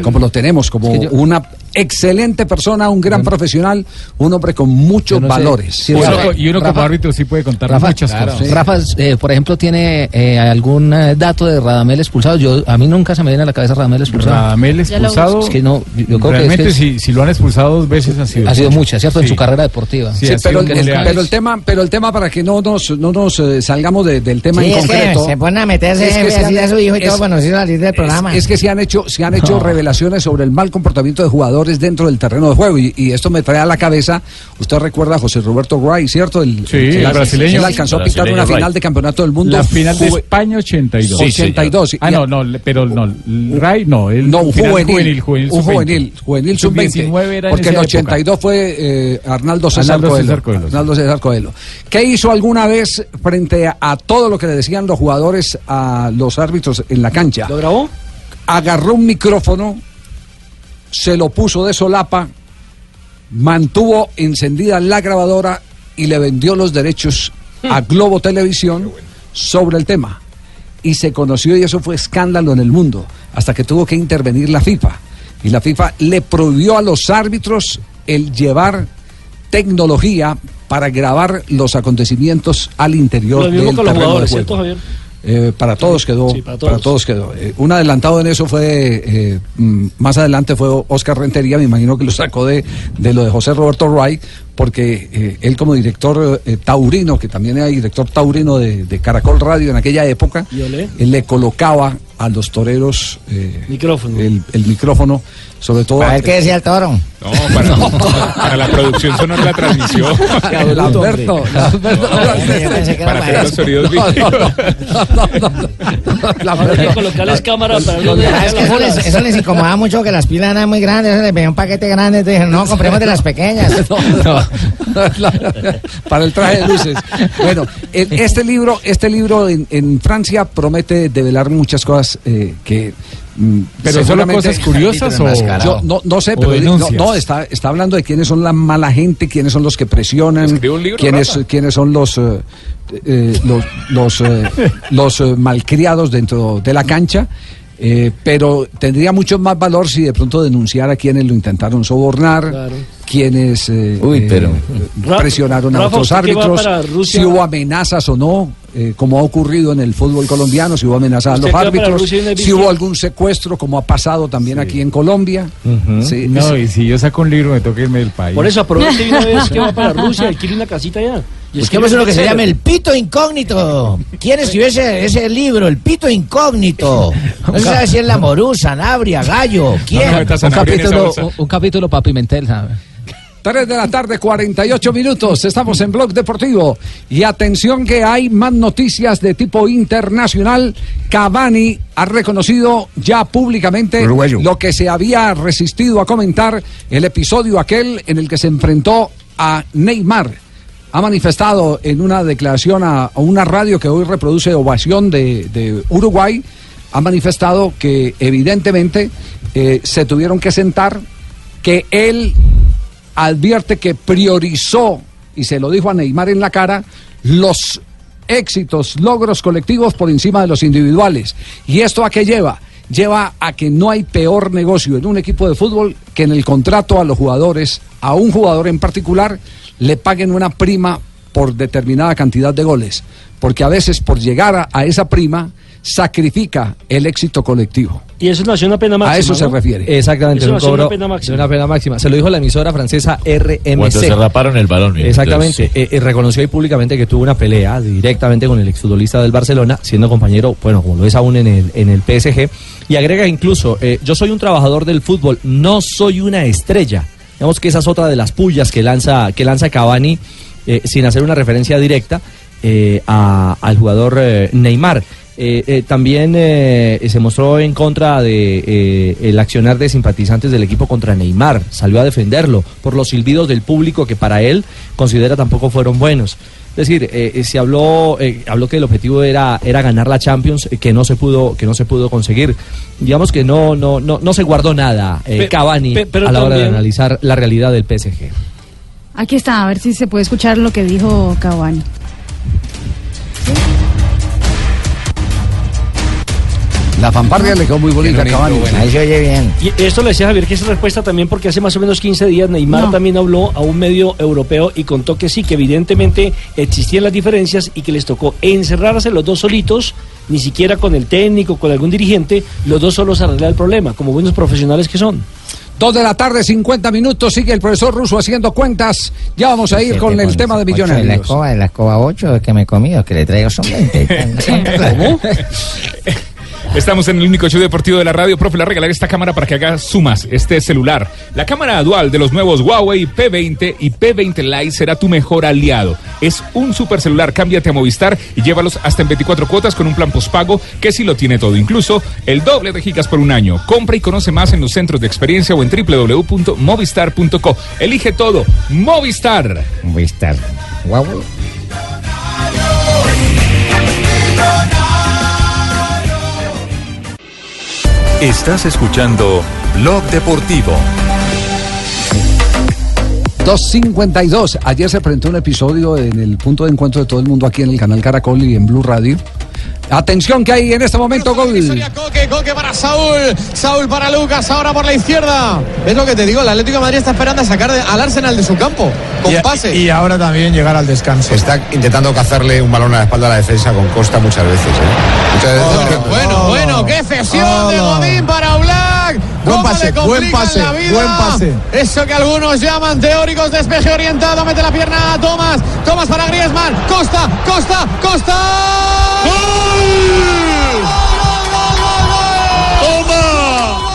como lo tenemos, como Es que yo- una excelente persona, un gran profesional, un hombre con muchos no valores. Rafa- y uno como Rafa- árbitro sí puede contar Rafa, muchas claro. cosas. Rafa, eh, por ejemplo, tiene eh, algún eh, dato de Radamel expulsado. Yo a mí nunca se me viene a la cabeza Radamel expulsado. Radamel expulsado. Es que no, yo creo que es realmente que es- si, si lo han expulsado dos veces ha sido ha sido muchas, ¿cierto? En Sí. su carrera deportiva. Sí, Sí, pero, el, pero el tema, pero el tema para que no nos, no nos eh, salgamos de- del tema Sí, en es que concreto. se ponen a meterse es que se así han- a su hijo y todo hizo salir del programa. Es, es que se han hecho, se han hecho revelaciones sobre el mal comportamiento de jugadores dentro del terreno de juego. Y, y esto me trae a la cabeza, usted recuerda a José Roberto Wright, ¿cierto? El, Sí, el brasileño. Él alcanzó a pitar Brasileño una final de campeonato del mundo. La final de España 82. Sí, 82, sí. Ah, no, no, pero no. Ray, no. El No, un juvenil, juvenil, un sub-20. juvenil, juvenil sub-20. Sub-19 era en porque en el época. 82 fue eh, Arnaldo César Arnaldo Coelho. César Coelho, sí. Arnaldo César Coelho. ¿Qué hizo alguna vez frente a, a todo lo que le decían los jugadores a los árbitros en la cancha? ¿Lo grabó? Agarró un micrófono, se lo puso de solapa, mantuvo encendida la grabadora y le vendió los derechos a Globo Televisión sobre el tema. Y se conoció y eso fue escándalo en el mundo, hasta que tuvo que intervenir la FIFA. Y la FIFA le prohibió a los árbitros el llevar tecnología para grabar los acontecimientos al interior del terreno de juego. Eh, para todos quedó. Sí, para para, todos. todos. quedó. Eh, un adelantado en eso fue, eh, mm, más adelante fue Oscar Rentería, me imagino que lo sacó de, de lo de José Roberto Wright, porque eh, él como director eh, taurino, que también era director taurino de, de Caracol Radio en aquella época, él le colocaba a los toreros eh, Micrófono. El, el micrófono, sobre todo... A ver qué decía el toro. No, para, para la producción sonora de la transmisión. Lamberto, Lamberto. para hacer los sonidos que colocarles cámara para no es que eso les, eso les incomodaba mucho que las pilas eran muy grandes, eso les veía un paquete grande, entonces dijeron, no, compremos de las pequeñas. para el traje de luces. Bueno, el- este libro, este libro en, en Francia promete develar muchas cosas eh, que. mm, ¿Pero solo cosas curiosas o- Yo no, no sé, pero no, está, está hablando de quiénes son la mala gente, quiénes son los que presionan, Escribe un libro, quiénes, quiénes son los eh, eh, los los, eh, los, eh, malcriados dentro de la cancha. eh, pero tendría mucho más valor si de pronto denunciara a quienes lo intentaron sobornar, Claro. Quienes eh, Uy, pero- eh, presionaron a Rafa, otros ¿usted qué va árbitros, si hubo amenazas o no, eh, como ha ocurrido en el fútbol colombiano, si hubo amenazas a ¿Usted los árbitros, si hubo algún secuestro, como ha pasado también aquí en Colombia. Sí, No, es- y si yo saco un libro me toca irme del país. Por eso aproveche una vez que va para Rusia, alquile una casita allá. Y Busquemos uno que se llame El Pito Incógnito. ¿Quién escribió ese, ese libro? El Pito Incógnito. No se sabe si es la Morusa, Nabria, Gallo. ¿Quién? un capítulo, un, un capítulo para Pimentel, ¿sabe? 3 de la tarde, 48 minutos. Estamos en Blog Deportivo. Y atención que hay más noticias de tipo internacional. Cavani ha reconocido ya públicamente lo que se había resistido a comentar el episodio aquel en el que se enfrentó a Neymar. Ha manifestado en una declaración a, a una radio que hoy reproduce Ovación de, de Uruguay, ha manifestado que evidentemente eh, se tuvieron que sentar, que él advierte que priorizó, y se lo dijo a Neymar en la cara, los éxitos, logros colectivos por encima de los individuales. ¿Y esto a qué lleva? Lleva a que no hay peor negocio en un equipo de fútbol que en el contrato a los jugadores, a un jugador en particular, le paguen una prima por determinada cantidad de goles. Porque a veces por llegar a, a esa prima sacrifica el éxito colectivo. Y eso nació una pena máxima. A eso se ¿no? refiere. Exactamente, Eso un nació cobro una pena máxima. de una pena máxima. Se lo dijo la emisora francesa RMC. Cuando se raparon el balón. Exactamente, entonces, eh, eh, reconoció ahí públicamente que tuvo una pelea directamente con el exfutbolista del Barcelona, siendo compañero, bueno, como lo es aún en el, en el PSG, y agrega incluso, eh, yo soy un trabajador del fútbol, no soy una estrella. Digamos que esa es otra de las pullas que lanza, que lanza Cavani, eh, sin hacer una referencia directa eh, a- al jugador eh, Neymar. Eh, eh, también eh, se mostró en contra de eh, el accionar de simpatizantes del equipo contra Neymar. Salió a defenderlo por los silbidos del público que para él considera tampoco fueron buenos. Es decir, eh, se habló, eh, habló que el objetivo era, era ganar la Champions, eh, que no se pudo, que no se pudo conseguir. Digamos que no, no, no, no se guardó nada eh, Pe- Cavani pe- pero a la hora de analizar la realidad del PSG. Aquí está, a ver si se puede escuchar lo que dijo Cavani. La fanfarria le quedó muy bonita a Cavani. Ahí se oye bien. Y esto le decía Javier que es respuesta también porque hace más o menos 15 días Neymar No. también habló a un medio europeo y contó que sí, que evidentemente existían las diferencias y que les tocó encerrarse los dos solitos, ni siquiera con el técnico, con algún dirigente, los dos solos arreglar el problema, como buenos profesionales que son. Dos de la tarde, 50 minutos, sigue el profesor Russo haciendo cuentas. Ya vamos a ir con el tema de de la millonarios. escoba, de la escoba 8 que me he comido, que le traigo son 20. ¿Cómo? Estamos en el único show deportivo de la radio. Profe, le voy a regalar esta cámara para que haga sumas, este celular. La cámara dual de los nuevos Huawei P20 y P20 Lite será tu mejor aliado. Es un super celular, cámbiate a Movistar y llévalos hasta en 24 cuotas con un plan postpago que sí lo tiene todo, incluso el doble de gigas por un año. Compra y conoce más en los centros de experiencia o en www.movistar.co. Elige todo, Movistar. Movistar. Huawei. Estás escuchando Blog Deportivo. 252. Ayer se presentó un episodio en el punto de encuentro de todo el mundo aquí en el canal Caracol y en Blue Radio. Atención que hay en este momento gol. Coque, Coque para Saúl, Saúl para Lucas, ahora por la izquierda. Es lo que te digo, el Atlético de Madrid está esperando a sacar de- al Arsenal de su campo, con pase. Y ahora también llegar al descanso. Está intentando cazarle un balón a la espalda a la defensa con Costa muchas veces. ¿eh? Muchas veces que- Bueno, bueno, qué cesión de Godín para Black. ¿Cómo pase, le buen pase, la vida? buen pase. Eso que algunos llaman teóricos despeje orientado. Mete la pierna a Tomás. Tomás para Griezmann. Costa, Costa, Costa.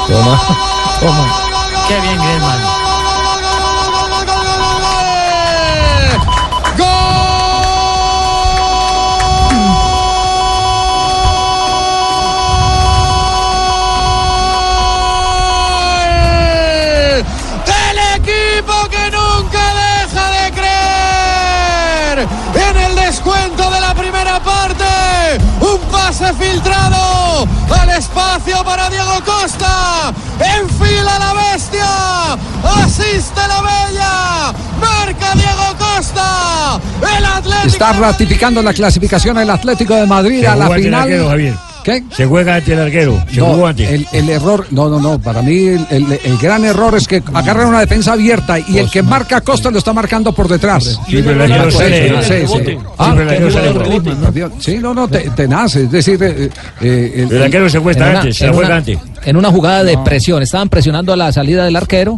Toma, toma. Qué bien, Griezmann. Espacio para Diego Costa. Enfila la bestia, asiste la bella, marca Diego Costa. El Atlético. Está ratificando la clasificación el Atlético de Madrid a la final. arquero, Javier. ¿Qué? Se juega ante el arquero. Se No, jugó ante. el, el error, no, no, no, para mí el, el- el gran error es que agarran una defensa abierta y el que marca a Costa lo está marcando por detrás. Sí, pero el arquero sale. Sí, sí. Ah, no, no, te- tenaz, es decir, eh, eh, El arquero se cuesta antes, se en la juega una- antes. En una jugada de presión, estaban presionando a la salida del arquero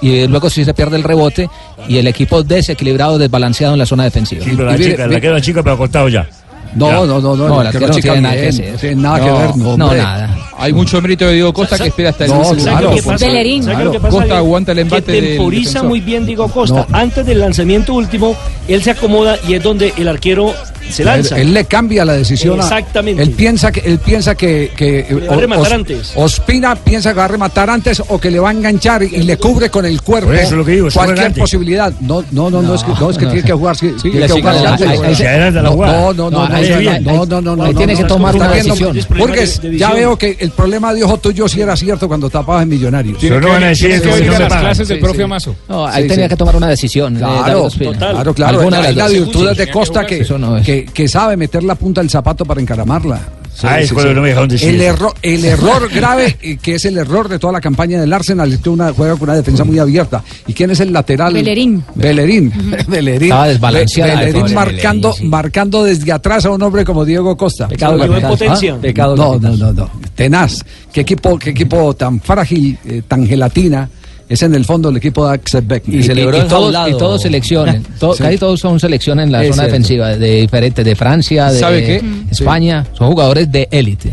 y luego sí se pierde el rebote y el equipo desequilibrado, desbalanceado en la zona defensiva. Sí, pero la chica, el arquero chico, pero acostado ya. No, no, no, no, No, arquero arquero no chica tiene nada que no tiene nada que No, ver, no, No, nada. Hay mucho mérito de Diego Costa que espera hasta el No, último claro. minuto. ¿Qué pasa? Bellerín. ¿Sabe lo que pasa, Costa aguanta el embate Que temporiza muy bien Diego Costa. Antes del lanzamiento último, él se acomoda y es donde el arquero se lanza. Él, él le cambia la decisión. a- Exactamente. Él piensa que, él piensa que, que Le va a rematar Os- antes. Ospina piensa que va a rematar antes o que le va a enganchar y, y le cubre con el cuerpo Por eso lo que digo, cualquier posibilidad. No, no, no, no, es que, no, es que tiene que jugar. sí, Sí, tiene que jugar no, antes. no, no, no, no, No, no, no, no, no, no, no, tiene no, que no, tomar una decisión. De ya veo que el problema de ojo tuyo sí era cierto cuando tapabas en Millonarios. Pero no van a decir no a se las clases del profe. Amazo. No, ahí tenía que tomar una decisión. eh, Claro, claro, claro. Hay de la las dos. virtud de Costa que, Eso no es. Que, que sabe meter la punta del zapato para encaramarla. Sí, Ah, es sí, cuando sí. no me dejaron decir el, error, el error grave, eh, que es el error de toda la campaña del Arsenal, es que una juega con una defensa muy abierta. ¿Y quién es el lateral? Bellerín. Bellerín. Bellerín. Estaba desbalanceada, Be- Bellerín pobre marcando, Bellerín, sí. marcando desde atrás a un hombre como Diego Costa. Pecado capital. potencia. Ah, Pecado no, no, no, no. Tenaz. ¿Qué equipo, qué equipo tan frágil, eh, tan gelatina? Es en el fondo el equipo de Axel Beck. Y, y- y todos, y todos seleccionen, to- Sí. casi todos son selecciones en la Es zona cierto. defensiva, de diferentes, de Francia, de ¿Sabe qué? España, son jugadores de élite.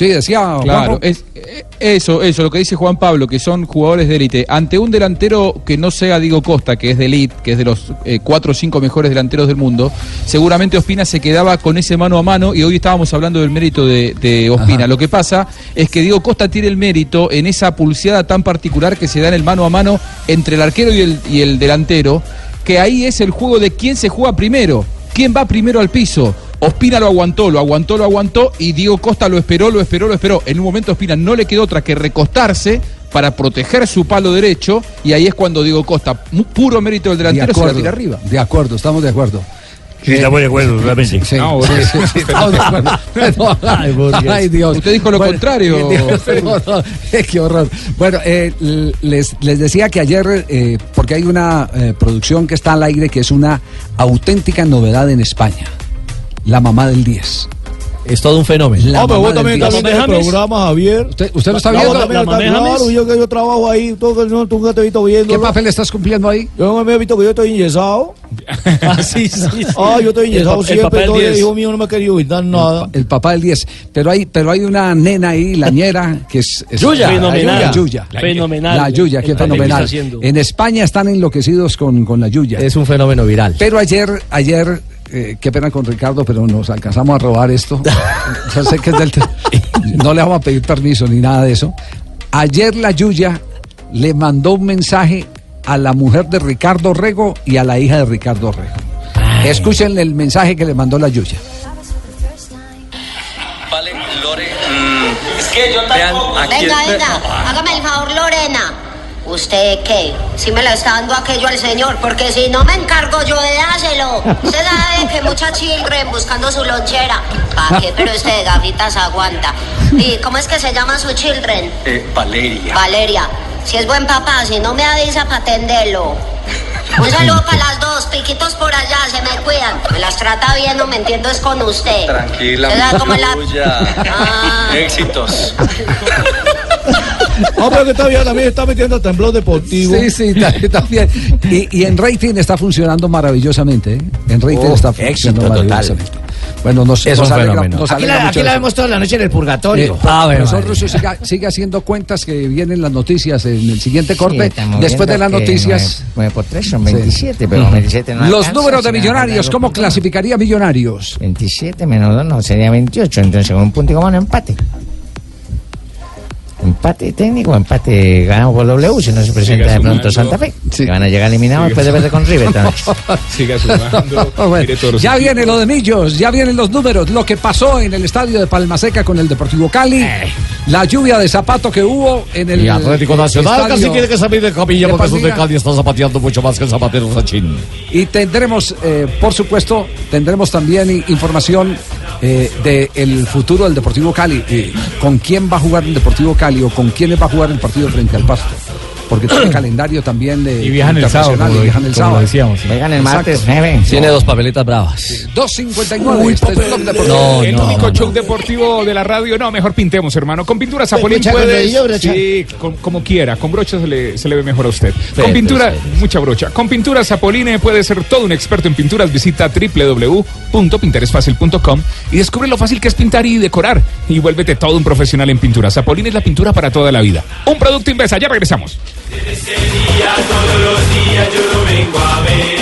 Sí, decía Claro, es, eh, eso, eso, lo que dice Juan Pablo, que son jugadores de élite. Ante un delantero que no sea Diego Costa, que es de élite, que es de los eh, cuatro o cinco mejores delanteros del mundo, seguramente Ospina se quedaba con ese mano a mano y hoy estábamos hablando del mérito de, de Ospina. Ajá. Lo que pasa es que Diego Costa tiene el mérito en esa pulseada tan particular que se da en el mano a mano entre el arquero y el, y el delantero, que ahí es el juego de quién se juega primero, quién va primero al piso. Ospina lo aguantó, lo aguantó, lo aguantó y Diego Costa lo esperó, lo esperó, lo esperó. En un momento Ospina no le quedó otra que recostarse para proteger su palo derecho y ahí es cuando Diego Costa, puro mérito del de delantero, se la acuerdo, tira arriba. de acuerdo, estamos de acuerdo. Sí, estamos de acuerdo, realmente. Sí, No, sí, sí, sí, estamos de acuerdo. No, Ay, Dios. Usted dijo lo contrario. Dios, no, no, qué horror. Bueno, eh, les, les decía que ayer, eh, porque hay una eh, producción que está al aire que es una auténtica novedad en España. La mamá del 10. Es todo un fenómeno. La Ah, pero mamá vos también del estás 10. viendo el programa, Javier. ¿Usted, usted lo está No, viendo? también está- claro, yo que yo trabajo ahí, todo no, tú nunca te he visto viendo. ¿Qué papel estás cumpliendo ahí? Yo no me he visto que yo estoy enyesado. Ah, sí, sí, sí. Ah, yo estoy El enyesado pa- el siempre, papel entonces el 10. hijo mío no me ha querido evitar nada. El papá del 10. Pero hay, pero hay una nena ahí, la ñera, que es. es- Yuya. la Fenomenal. La Yuya. Fenomenal. La Yuya, El que fenomenal. está haciendo. En España están enloquecidos con, con la Yuya. Es un fenómeno viral. Pero ayer, ayer, eh, qué pena con Ricardo, pero nos alcanzamos a robar esto. Yo sé que es del. No le vamos a pedir permiso ni nada de eso. Ayer la Yuya le mandó un mensaje a la mujer de Ricardo Rego y a la hija de Ricardo Rego. Escuchen el mensaje que le mandó la Yuya. Vale, Lore. mm, es que yo tampoco. Venga, venga, hágame el favor, Lorena. ¿Usted qué? Si me lo está dando aquello al señor, porque si no me encargo yo de dárselo. Usted sabe que mucha children buscando su lonchera. ¿Para qué? Pero este de gafitas aguanta. ¿Y cómo es que se llama su children? Eh, Valeria. Valeria. Si es buen papá, si no me avisa para atenderlo. Un saludo para las dos, piquitos por allá, se me cuidan. Me las trata bien, no me entiendo, es con usted. Tranquila. Como la-. Ah. Éxitos. No, pero que está bien, también está metiendo blog deportivo. Sí, sí, está, está bien. Y, y en rating está funcionando maravillosamente. ¿eh? En rating Oh, está éxito funcionando total. maravillosamente. Bueno, nos, Es nos un alegra, nos Aquí la- aquí la vemos toda la noche en el purgatorio. Eh, Ah, bueno. Russo siga, siga haciendo cuentas que vienen las noticias en el siguiente corte. estamos Después de las noticias. 9 por 3 son Sí. 27, pero 27 no Los alcanza, números de millonarios, ¿cómo clasificaría millonarios? 27 menos 2 no, sería 28, entonces con un punto y coma no empate. Empate técnico, empate ganado por W, si no se presenta Siga de pronto sumando. Santa Fe. Que van a llegar eliminados después de perder con River. Siga sumando. Bueno, los ya equipos. viene lo de Millos, ya vienen los números, lo que pasó en el estadio de Palmaseca con el Deportivo Cali, la lluvia de zapato que hubo en el Y Atlético Nacional estadio casi quiere que salir de camilla de porque de Cali está zapateando mucho más que el zapatero Sachin. Y tendremos, eh, por supuesto, tendremos también información eh, del futuro del Deportivo Cali. eh, ¿Con quién va a jugar el Deportivo Cali o con quiénes va a jugar el partido frente al Pasto? Porque tiene calendario también de Y viajan el sábado, como y viajan el como lo sábado. decíamos, sí. El martes, Exacto. Tiene dos papeletas bravas. 2.59. este es. No, el no, único no, show deportivo de la radio. No, mejor pintemos, hermano. Con pintura Zapolín puedes. Sí, con- como quiera. Con brocha se le, se le ve mejor a usted. Con pintura, mucha brocha. Con pintura Zapoline puede ser todo un experto en pinturas. Visita www.pintaresfacil.com y descubre lo fácil que es pintar y decorar. Y vuélvete todo un profesional en pintura. Zapoline es la pintura para toda la vida. Un producto Invesa. Ya regresamos. Todos los días yo lo vengo a ver.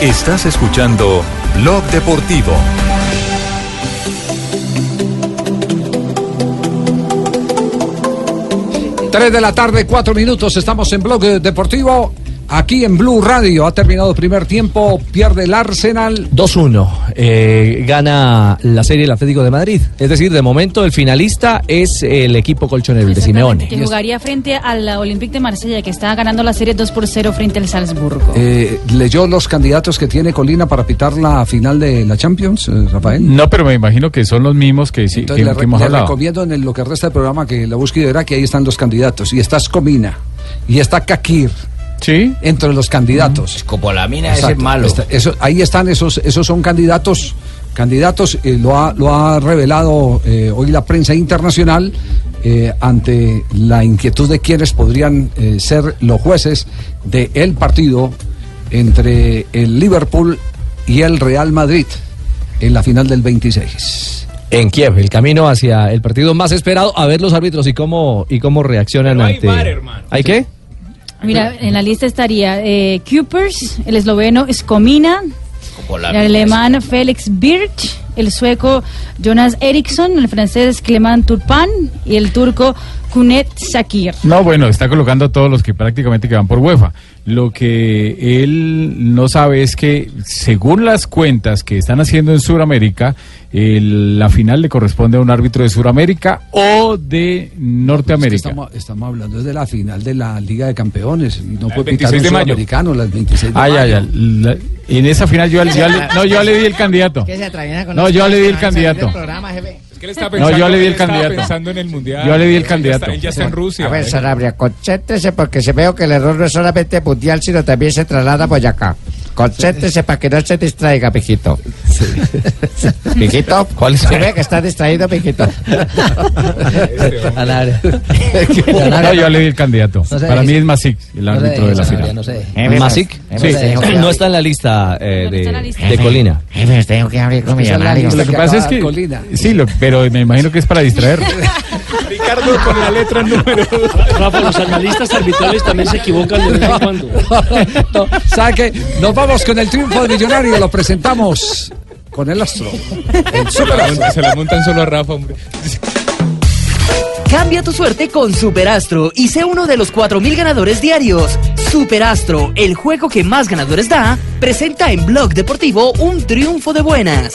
Estás escuchando Blog Deportivo. Tres de la tarde, cuatro minutos. Estamos en Blog Deportivo. Aquí en Blue Radio ha terminado el primer tiempo. Pierde el Arsenal. 2-1. eh, gana la serie el Atlético de Madrid. Es decir, de momento el finalista es el equipo colchonero, el de Simeone. Que jugaría frente al Olympique de Marsella, que está ganando la serie 2 por 0 frente al Salzburgo. Eh, ¿Leyó los candidatos que tiene Colina para pitar la final de la Champions, eh, Rafael? No, pero me imagino que son los mismos que, sí, Entonces que, le, que hemos le hablado. recomiendo en el- lo que resta del programa que la busque y verá que ahí están los candidatos. Y está Escomina. Y está Kakir. Sí. Entre los candidatos. Como la mina ese es malo. Está- eso- ahí están esos, esos son candidatos, candidatos, eh, lo, ha, lo ha revelado eh, hoy la prensa internacional eh, ante la inquietud de quienes podrían eh, ser los jueces del partido entre el Liverpool y el Real Madrid en la final del 26. En Kiev, el camino hacia el partido más esperado, a ver los árbitros y cómo, y cómo reaccionan Pero hay ante. Hermano. ¿Hay qué? Mira, en la lista estaría eh, Kupers, el esloveno Skomina, el alemán Felix Birch, el sueco Jonas Eriksson, el francés Clement Turpin y el turco Kunet Sakir. No, bueno, está colocando a todos los que prácticamente que van por UEFA. Lo que él no sabe es que, según las cuentas que están haciendo en Sudamérica, el- la final le corresponde a un árbitro de Sudamérica o de Norteamérica. Es que estamos, estamos hablando de la final de la Liga de Campeones no puede 26 pitar un de mayo. sudamericano las 26 de Ah, ya, mayo. ya. La- en esa final yo, ya le, no, yo le di el candidato. ¿Qué se con No, yo le di el que candidato. programa, jefe? No, yo le di el candidato. pensando en el mundial. Yo le di el Él ya está- candidato. Él ya está en Rusia. A ver. Sarabria, concéntrese porque se veo que el error no es solamente mundial, sino también se traslada a Boyacá. Concéntrese para que no se distraiga, mijito. Mijito, ¿Cuál es? Se ve que está distraído, mijito. No, yo le di el candidato. No sé, Para mí es- Masic, el no sé, árbitro de la final. no sé. Eh, ¿Masic? eh, Sí. eh, eh, No está en la lista eh, de, de Colina. Jefe, tengo que hablar con millonarios. Lo que pasa es que. Sí, lo- pero me imagino que es para distraer. Ricardo con la letra número Rafa, los analistas arbitrales también se equivocan de vez en cuando. No, ¿Sabe qué? Nos vamos con el triunfo de Millonario. Lo presentamos con el astro. El Se la, montan, se la montan solo a Rafa, hombre. Cambia tu suerte con Superastro y sé uno de los 4.000 ganadores diarios. Superastro, el juego que más ganadores da, presenta en Blog Deportivo un triunfo de buenas.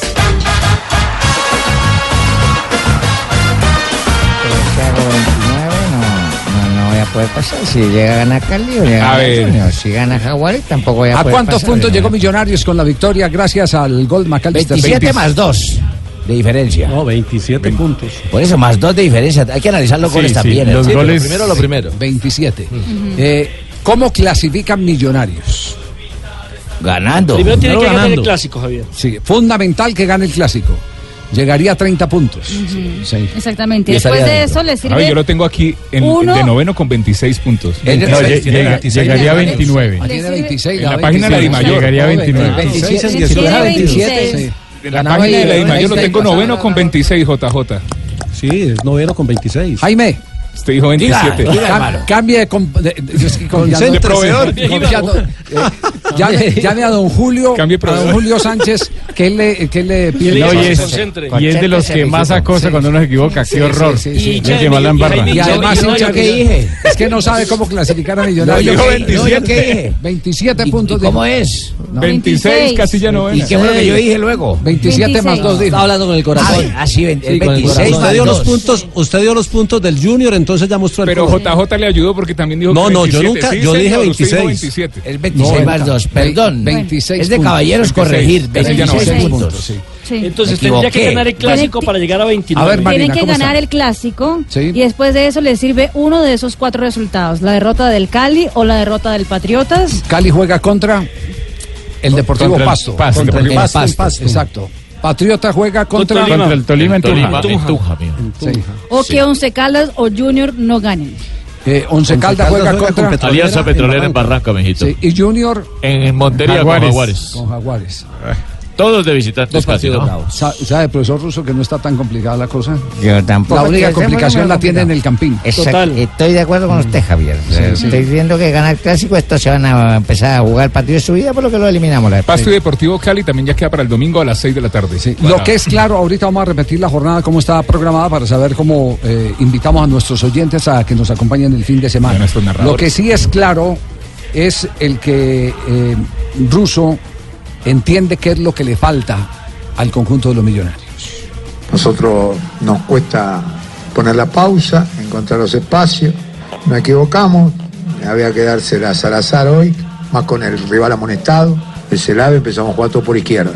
Poder pasar. Si llega a ganar Cali o llega A a, ver. Junior. Si gana Jaguar, tampoco voy a, ¿A poder cuántos pasar, puntos llegó Millonarios con la victoria gracias al gol McAllister? 27 más 2 de diferencia. No, 27 puntos. Por eso, más 2 de diferencia. Hay que analizar los Sí, goles sí, también. los ¿eh? goles- primero lo primero. 27. Eh, ¿Cómo clasifican Millonarios? Ganando. Primero tiene que ganar el clásico, Javier. Sí, fundamental que gane el clásico. Llegaría a 30 puntos. Sí. Exactamente. Y Después de dentro. eso le A sirve. ver, yo lo tengo aquí en, uno- de noveno con 26 puntos. No, lle- llega- llegaría a 29. Ah, tiene 26. En la página de la Dimayor. Llegaría a 29. 26 en Tiene 18. 27. En la página de la Dimayor lo tengo noveno con 26, JJ. Sí, es noveno con 26. Jaime. Usted dijo 27. Cam- cambie de, com- de- de- es que con- ya no- De proveedor. con- ya no- llame, llame a don Julio, Cambie a don Julio Sánchez, que él le, que él le pide. No, y, que se es, concentre. y es de los que más acosa cuando uno se equivoca. Sí, ¡Qué horror! sí, sí, sí. Es que más la embarra. Y además, yo- hincha yo qué millo- dije. es que no sabe cómo clasificar a Millonarios. No, yo qué- no, yo qué dije. 27 puntos. de- ¿Cómo es? No. 26, casi ya novena. ¿Y qué fue lo que yo dije luego? 27 más 2 dijo. Está hablando con el corazón. Ah, sí, el Sí, con el 26 corazón. más Usted dio los puntos, usted dio los puntos del Junior, entonces ya mostró el Pero color. JJ le ayudó porque también dijo No, que no, yo 27. nunca- Sí, yo dije señor, dijo 26. 27. Es 26 más 2, perdón. 26 Es de puntos. caballeros 26, corregir. casi ya 26 novena. puntos. sí. Sí. Entonces tendría que ganar el clásico para llegar a 29. A ver, Marina, Tienen que ¿cómo está? ganar el clásico Sí. y después de eso le sirve uno de esos cuatro resultados, la derrota del Cali o la derrota del Patriotas. Cali juega contra el Deportivo Contra el Pasto. Pasto, Contra el Deportivo Pasto, Pasto. Pasto. Exacto. Patriota juega contra, el Tolima en Tolima, en. Sí. O que Once Caldas o Junior no ganen. Eh, Once Caldas juega juega con contra Petrolera Alianza en Petrolera en Barranca. Barranca, mijito. sí, y Junior En Montería Jaguares. con Jaguares. con Jaguares. Todos de visitantes Dos casi, partidos ¿no? bravos. Sa- ¿Sabe, profesor Russo, que no está tan complicada la cosa? Yo tampoco. La única complicación la tiene en el campín. Exacto. Total. Estoy de acuerdo con usted, Javier. Estoy viendo que ganar el clásico, estos se van a empezar a jugar partido de su vida, por lo que lo eliminamos. La Pasto y Deportivo Cali también ya queda para el domingo a las 6 de la tarde. Lo que es claro, ahorita vamos a repetir la jornada como está programada para saber cómo eh, invitamos a nuestros oyentes a que nos acompañen el fin de semana. Lo que sí es claro es el que eh, Russo entiende qué es lo que le falta al conjunto de los millonarios. Nosotros nos cuesta poner la pausa, encontrar los espacios. Nos equivocamos, había que dársela a Salazar hoy, más con el rival amonestado. Ese lado empezamos a jugar todo por izquierda.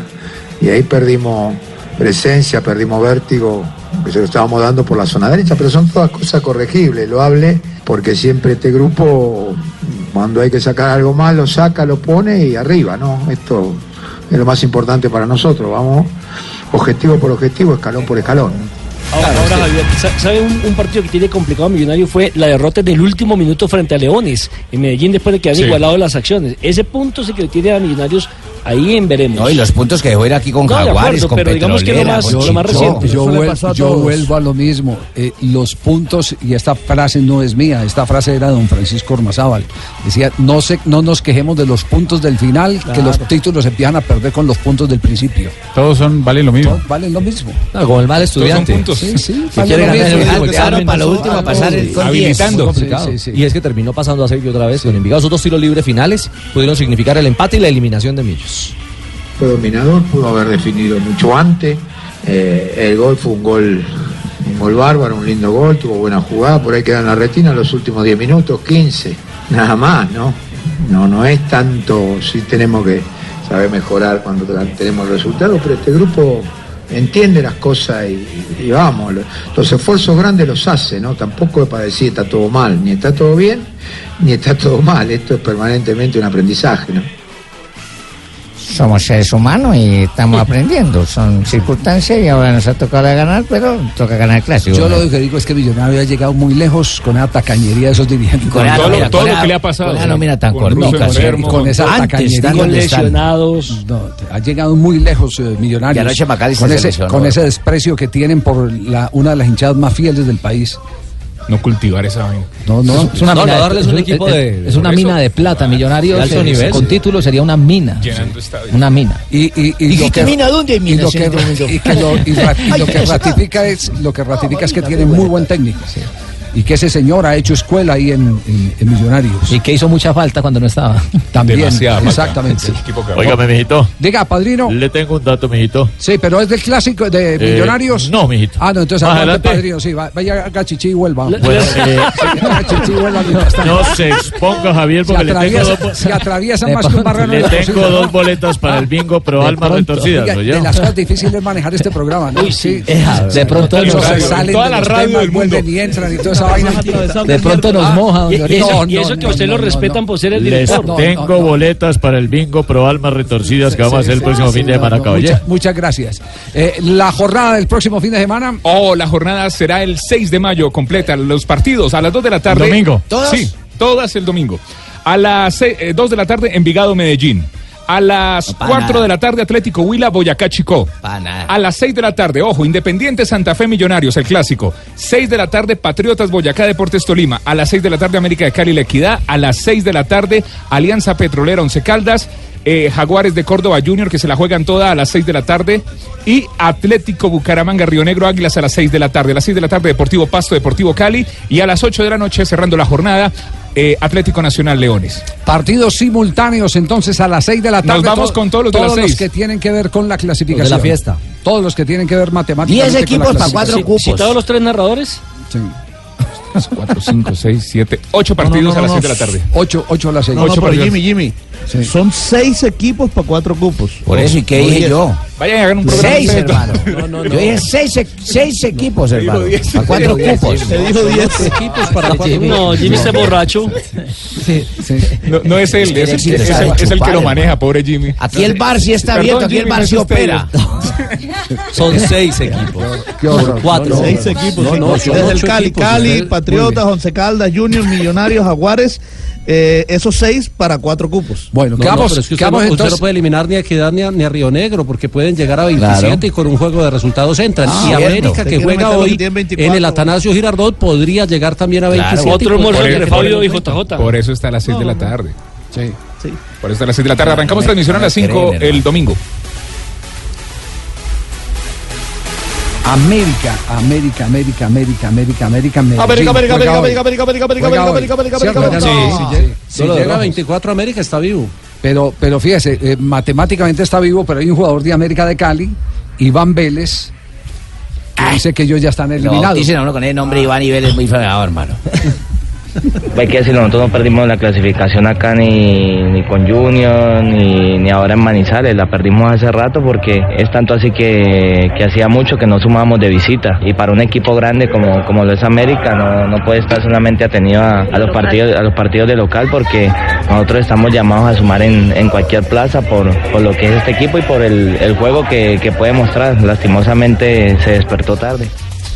Y ahí perdimos presencia, perdimos vértigo, que se lo estábamos dando por la zona derecha, pero son todas cosas corregibles. Lo hablé porque siempre este grupo, cuando hay que sacar algo más, lo saca, lo pone y arriba, ¿no? Esto es lo más importante para nosotros. Vamos objetivo por objetivo, escalón por escalón. Ahora, ahora, Javier, sa- ¿sabe un, un partido que tiene complicado a Millonario? Fue la derrota en el último minuto frente a Leones en Medellín después de que han Sí. igualado las acciones. Ese punto sí que le tiene a Millonarios ahí en veremos. No, y los puntos que dejó ir aquí con No, Jaguares, acuerdo, con pero digamos que lo más- con lo más reciente. Yo, vuel- a yo vuelvo a lo mismo. Eh, los puntos, y esta frase no es mía, esta frase era de don Francisco Ormazábal. Decía, no, se, no nos quejemos de los puntos del final, que los títulos empiezan a perder con los puntos del principio. Todos son, valen lo mismo. Todos valen lo mismo. No, como el mal estudiante. puntos. Sí, sí, vale quiere ganar el Claro, para lo último algo pasar el con Habilitando. muy complicado. Sí, sí, sí. Y es que terminó pasando a Sergio otra vez con Envigado. Esos dos tiros libres finales pudieron significar el empate y la eliminación de Millos. Fue dominador, pudo haber definido mucho antes. Eh, el gol fue un gol, un gol bárbaro, un lindo gol, tuvo buena jugada, por ahí queda la retina los últimos 10 minutos, 15, nada más, ¿no? No, no es tanto, sí tenemos que saber mejorar cuando tenemos resultados, pero este grupo entiende las cosas y, y vamos, lo- los esfuerzos grandes los hace, ¿no? Tampoco es para decir está todo mal, ni está todo bien, ni está todo mal, esto es permanentemente un aprendizaje, ¿no? Somos seres humanos y estamos aprendiendo. Son circunstancias y ahora nos ha tocado la ganar, pero toca ganar el clásico. Yo ¿no? lo que digo es que Millonario ha llegado muy lejos con esa tacañería de esos dirigentes. Con esa todo lo- nómina- todo con lo que le ha pasado. Con esa nómina tan Con cortica, con esa Antes, tacañería. con lesionados. No, ha llegado muy lejos eh, Millonarios. Con se ese, con ese desprecio que tienen por la, una de las hinchadas más fieles del país. No cultivar esa vaina. No, no. Es una No, mina, no, darles es- un es- equipo es- de- es una eso. mina de plata, millonarios. De alto nivel, Con sí. título sería una mina. Llenando estadios. Una mina. Y, y, y ¿Y qué que- mina? ¿Dónde hay y minas lo que, y que lo, y ra- y lo que ratifica es lo que ratifica es que tiene muy buen técnico y que ese señor ha hecho escuela ahí en, en- en Millonarios Y que hizo mucha falta cuando no estaba. también Demasiada exactamente Óigame, mijito. diga padrino Le tengo un dato, mijito. sí pero es del clásico de Eh, Millonarios no, mijito. ah no entonces adelante. padrino sí va- vaya a Gachichi y vuelva Bueno, eh, Haga chichi y vuelva no se exponga, Javier, porque le tengo atraviesa, dos, si atraviesa De más que un pronto, barrano le de tengo cocina. dos boletas para el bingo, pero De almas pronto. retorcidas, Oiga, de las cosas difíciles es manejar este programa ¿no? sí De pronto se se salen toda de la radio del mundo. y entran y todo esa vaina. De pronto nos moja, Y, y eso, y que no, a usted lo respetan por ser el Les director. tengo boletas para el bingo pro almas retorcidas que vamos a hacer el próximo fin de semana oye. Muchas, gracias. Eh, la jornada del próximo fin de semana. Oh, la jornada será el 6 de mayo completa. Los partidos a las 2 de la tarde. ¿Domingo? ¿Todas? Sí, todas el domingo. A las se- eh, 2 de la tarde, Envigado, Medellín. A las pa' 4 nada. de la tarde, Atlético Huila, Boyacá, nada. A las 6 de la tarde, ojo, Independiente Santa Fe Millonarios, el clásico. 6 de la tarde, Patriotas Boyacá Deportes Tolima. A las 6 de la tarde, América de Cali La Equidad. A las 6 de la tarde, Alianza Petrolera Once Caldas. eh, Jaguares de Córdoba Junior que se la juegan toda a las 6 de la tarde. Y Atlético Bucaramanga Río Negro Águilas a las 6 de la tarde. A las 6 de la tarde, Deportivo Pasto Deportivo Cali. Y a las 8 de la noche, cerrando la jornada, eh, Atlético Nacional Leones. Partidos simultáneos entonces a las 6 de la tarde. Nos vamos To- con todos los de las seis. que tienen que ver con la clasificación. Los de la fiesta. Todos los que tienen que ver matemáticamente. 10 con la equipos para cuatro clasificación. cupos. ¿Citados los tres narradores? Sí. 4, 5, 6, 7, 8 partidos a las 6 de la tarde. 8, 8 a las 6. No, no, Ocho pero partidos. Jimmy, Jimmy. Sí. Son seis equipos para cuatro cupos. Por eso, ¿y qué dije yo? Vayan y hagan un programa. Seis, ustedes dos. hermano. Yo dije seis, seis equipos, hermano. Para cuatro cupos. Te dijo diez. equipos para cuatro No, Jimmy está borracho. Sí, sí. No, no es él, es el, Éxito es está el- de es el que lo hermano. maneja, pobre Jimmy. Aquí el bar sí está abierto, aquí el bar no sí opera. Son seis equipos. Qué horror. Por cuatro. Seis equipos. No, no, Desde el Cali, Cali, Patriotas, Once Caldas, Junior, Millonarios, Jaguares. Eh, esos seis para cuatro cupos. Bueno, No, no, quedamos, pero es que usted, quedamos no, usted entonces. no puede eliminar ni a Equidad ni a, ni a Río Negro porque pueden llegar a 27 Claro. y con un juego de resultados entran. Ah, y cierto. América que juega que hoy tienen 24. en el Atanasio Girardot podría llegar también a Claro. 27. Otro y almuerzo podría entre quedar Fabio y JJ. Por eso está a las 6 de la tarde. Sí. Por eso está a las 6 de la tarde. Arrancamos no transmisión a no las 5 creen, el domingo. América, América, América, América, América, América. América, América, América. América, América, América, América. América, América. América. Si llega a rojo. 24 América está vivo. Pero, pero fíjese, eh, matemáticamente está vivo, pero hay un jugador de América de Cali, Iván Vélez, que dice que ellos ya están eliminados. bauticen a uno con el nombre Iván y Vélez muy fregado, hermano. Hay que decirlo, nosotros no perdimos la clasificación acá ni, ni con Junior, ni, ni ahora en Manizales, la perdimos hace rato porque es tanto así que, que hacía mucho que no sumábamos de visita. Y para un equipo grande como, como lo es América, no, no puede estar solamente atenido a, los partidos, a los partidos de local porque nosotros estamos llamados a sumar en, en cualquier plaza por, por lo que es este equipo y por el, el juego que, que puede mostrar. Lastimosamente se despertó tarde.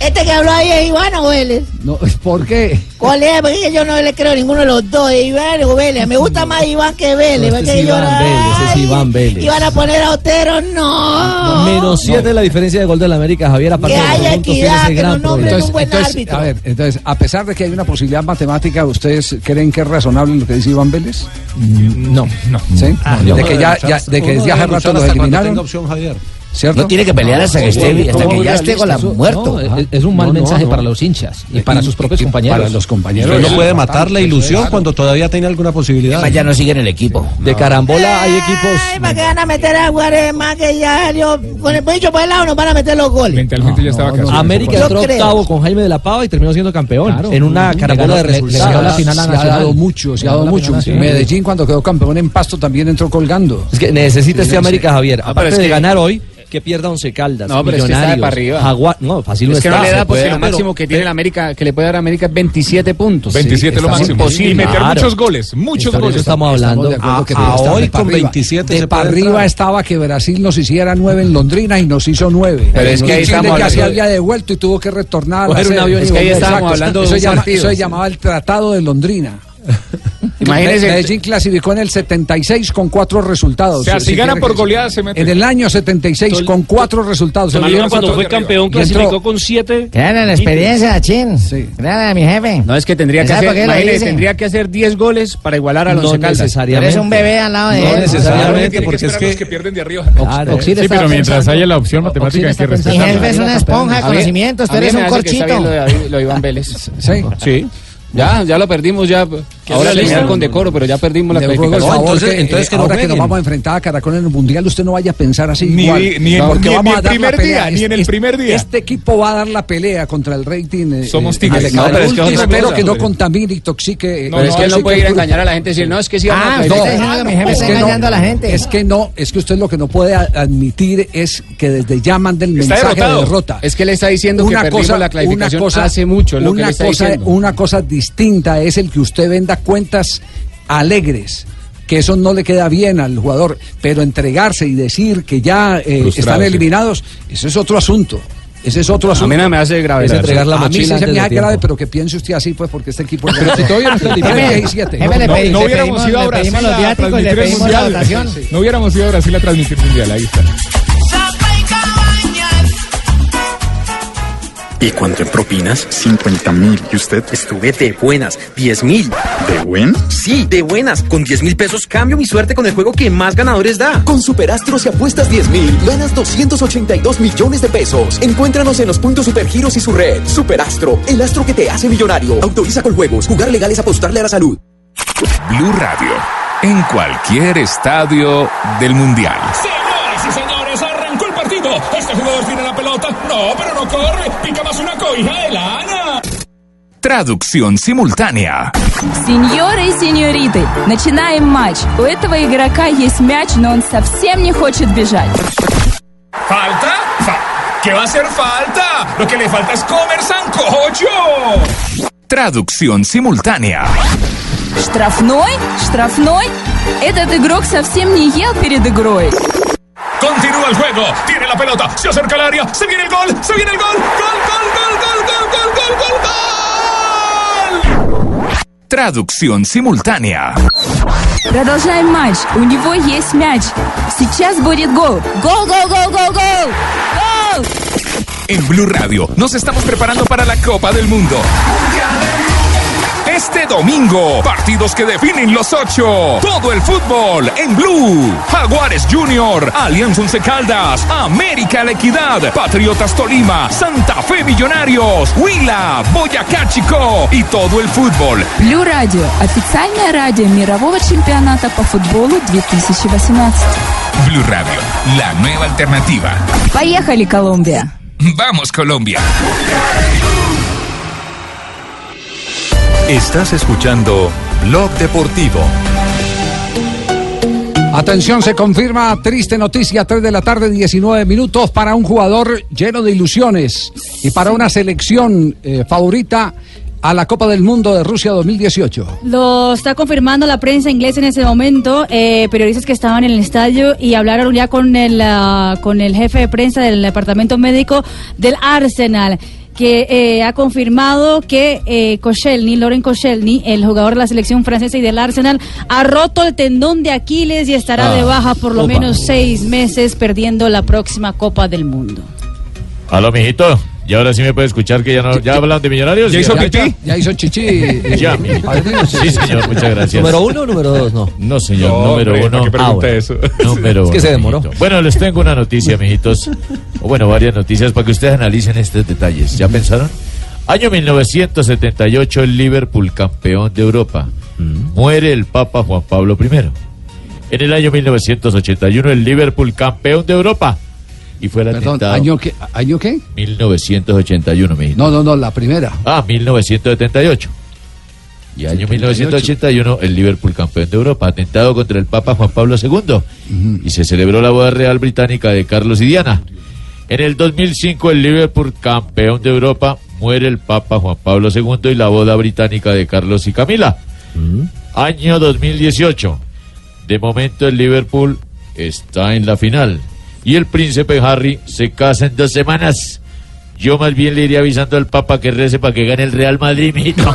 Este que habló ahí es Iván o Vélez. No, ¿Por qué? ¿Cuál es? Porque yo no le creo a ninguno de los dos, es Iván o Vélez. Me gusta más Iván que Vélez. No, este porque es yo- Iván Vélez, es Iván Vélez. Y van a poner a Otero, no. Menos siete la diferencia de gol de la América, Javier. Aparte Que haya equidad, que no nombren problema. un buen entonces, árbitro. a ver, entonces, a pesar de que hay una posibilidad matemática, ¿ustedes creen que es razonable lo que dice Iván Vélez? No, no. ¿Sí? Ah, de que ya, ya- de que ya hace rato los eliminaron. opción, Javier. ¿Cierto? No tiene que pelear hasta que esté, hasta que ya esté con la muerto. no, es, es un mal No, mensaje no. para los hinchas y para sus propios compañeros. para los compañeros. Usted no puede matar la ilusión claro. cuando todavía tiene alguna posibilidad. Además, ya no sigue en el equipo. De carambola hay equipos. Ay, ¿para qué van a meter a Guarema que ya salió? Con el pecho por el lado nos van a meter los goles. Mentalmente ya estaba casado. América Yo entró octavo con Jaime de la Pava y terminó siendo campeón en una carambola de resultados. ganó la final a se ha dado mucho, se ha dado mucho. Medellín cuando quedó campeón en Pasto también entró colgando. Es que necesita este América, Javier. pero Aparte de ganar hoy, que pierda Once Caldas, No, pero es que de Millonarios, para arriba. Jaguar. No, fácil no Es que está. no le da se porque puede, lo pero- máximo que tiene la América, que le puede dar a América es 27 puntos. 27 es lo máximo. imposible. Y meter Claro. muchos goles, muchos eso goles. estamos hablando. de acuerdo A- que a debe estar hoy de con arriba. 27 de se para arriba entrar. estaba que Brasil nos hiciera nueve en Londrina y nos hizo nueve. Pero es que ahí estamos casi hablando- había devuelto y tuvo que retornar a la Coger un avión Es que ahí estábamos hablando de un partido. eso se llamaba el Tratado de Londrina. Imagínese- Medellín clasificó en el 76 con cuatro resultados. O sea, si gana quiere por que- goleada se mete. En el año 76 con cuatro resultados. Tolima Tolima cuando fue campeón Y entró- clasificó con siete. Crean la experiencia, Chin. Sí. A mi jefe. No, es que tendría que ¿Sabe hacer, tendría que hacer 10 goles para igualar a No los Caldas. necesariamente. Eres un bebé al lado de No él. necesariamente, Tiene porque es esperar los que que pierden de arriba. Claro. Sí, pero mientras pensando- haya la opción matemática hay que pensando- Mi jefe es una esponja de conocimientos, tú eres un que corchito. lo de Iván Vélez. Sí. Sí. Ya, ya lo perdimos ya. Ahora le lista? con decoro, pero ya perdimos la favor que, eh, ahora que nos vamos a enfrentar a Caracol en el Mundial, usted no vaya a pensar así Ni- igual. ni en- porque ni en- vamos ni a el dar la primer pelea. día, ni en el Este- primer día. Este equipo va a dar la pelea contra el rating. eh, Somos eh, tigres. No, pero es que otra Espero cosa, que no contamine, intoxique. eh, Pero es que él no puede ir a engañar a la gente y decir, no, es que sí vamos Ah, a no, mi jefe es que no, engañando a la gente. Es que no, es que usted lo que no puede admitir es que desde ya manden el mensaje derrotado. de derrota. Es que le está diciendo que perdimos la clasificación hace mucho, es lo que una cosa, diciendo. Distinta es el que usted venda cuentas alegres. Que eso no le queda bien al jugador, pero entregarse y decir que ya eh, están sí. eliminados, ese es otro asunto. Ese es otro A asunto. mí no me hace grave, Es entregar la. A mí sí se me hace grave, tiempo. pero que piense usted así, pues, porque este equipo. Pero si todavía no está eliminado. 17. No, hubiéramos ido a Brasil a transmitir el mundial. No hubiéramos ido a Brasil a transmitir el mundial, ahí está. ¿Y cuánto en propinas? 50 mil. ¿Y usted? Estuve de buenas, 10 mil. ¿De buen? Sí, de buenas. Con 10 mil pesos cambio mi suerte con el juego que más ganadores da. Con Superastro si apuestas 10 mil, ganas 282 millones de pesos. Encuéntranos en los puntos Supergiros y su red. Superastro, el astro que te hace millonario. Autoriza con juegos. Jugar legal es apostarle a la salud. Blue Radio, en cualquier estadio del Mundial. Señoras No, pero no corre. Pica más una cobija de lana. Traducción simultánea. Сеньоры и сеньориты, начинаем матч. У этого игрока есть мяч, но он совсем не хочет бежать. ¿Falta? Fa- ¿Qué va a hacer falta? Lo que le falta es comer sancocho. Traducción simultánea. Штрафной? Штрафной? Этот игрок совсем не ел перед игрой. Continúa el juego. Tiene la pelota. Se acerca al área. Se viene el gol. Se viene el gol. Gol, gol, gol, gol, gol, gol, gol, gol. Traducción simultánea. Продолжаем матч. У него есть мяч. Сейчас будет гол. Гол, гол, гол, гол, гол. Гол! En Blue Radio nos estamos preparando para la Copa del Mundo. Este domingo, partidos que definen los ocho. Todo el fútbol en Blue. Jaguares Junior, Alianza Once Caldas, América La Equidad, Patriotas Tolima, Santa Fe Millonarios, Huila, Boyacá Chico y todo el fútbol. Блю Радио. Официальное радио мирового чемпионата по футболу 2018. Blue Radio, la nueva alternativa. Поехали, Колумбия! Vamos Colombia. Estás escuchando Blog Deportivo. Atención, se confirma triste noticia, 3 de la tarde, 19 minutos para un jugador lleno de ilusiones y para una selección eh, favorita a la Copa del Mundo de Rusia 2018. Lo está confirmando la prensa inglesa en ese momento, eh, periodistas que estaban en el estadio y hablaron ya con el, ah, con el jefe de prensa del departamento médico del Arsenal que eh, ha confirmado que eh, Koscielny, Loren Koscielny, el jugador de la selección francesa y del Arsenal, ha roto el tendón de Aquiles y estará Ah, de baja por lo opa. menos seis meses, perdiendo la próxima Copa del Mundo. Aló, mijito. Y ahora sí me puede escuchar que ya no, ya hablan de millonarios. ¿Ya hizo pipí? ¿Ya hizo chichi? Ya. Sí, señor, muchas gracias. ¿Número uno o número dos? No. No, señor, No, número hombre, uno. ¿para qué pregunta Ah, bueno. eso? Número Es que uno, se demoró. mijito. Bueno, les tengo una noticia, mijitos. O bueno, varias noticias para que ustedes analicen estos detalles. ¿Ya pensaron? Año 1978, el Liverpool campeón de Europa. Muere el Papa Juan Pablo I. En el año 1981, el Liverpool campeón de Europa. Y fue el Perdón, atentado. ¿año qué? ¿Año qué? 1981, mijito. No, no, no, la primera. Ah, 1978. Y año 1981, el Liverpool campeón de Europa, atentado contra el Papa Juan Pablo II. Y se celebró la boda real británica de Carlos y Diana. En el 2005, el Liverpool campeón de Europa, muere el Papa Juan Pablo II y la boda británica de Carlos y Camila. Año 2018. De momento, el Liverpool está en la final. Y el príncipe Harry se casa en dos semanas. Yo más bien le iría avisando al Papa que rece para que gane el Real Madrid, mijito.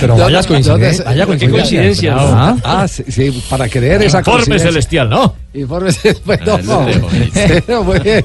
Pero vaya coincidencia, vaya ¿Dónde- coincidencia. Ah, ah, sí, sí, para creer esa Informe coincidencia. celestial, ¿no? Informe celestial. Bueno, Ah, bien.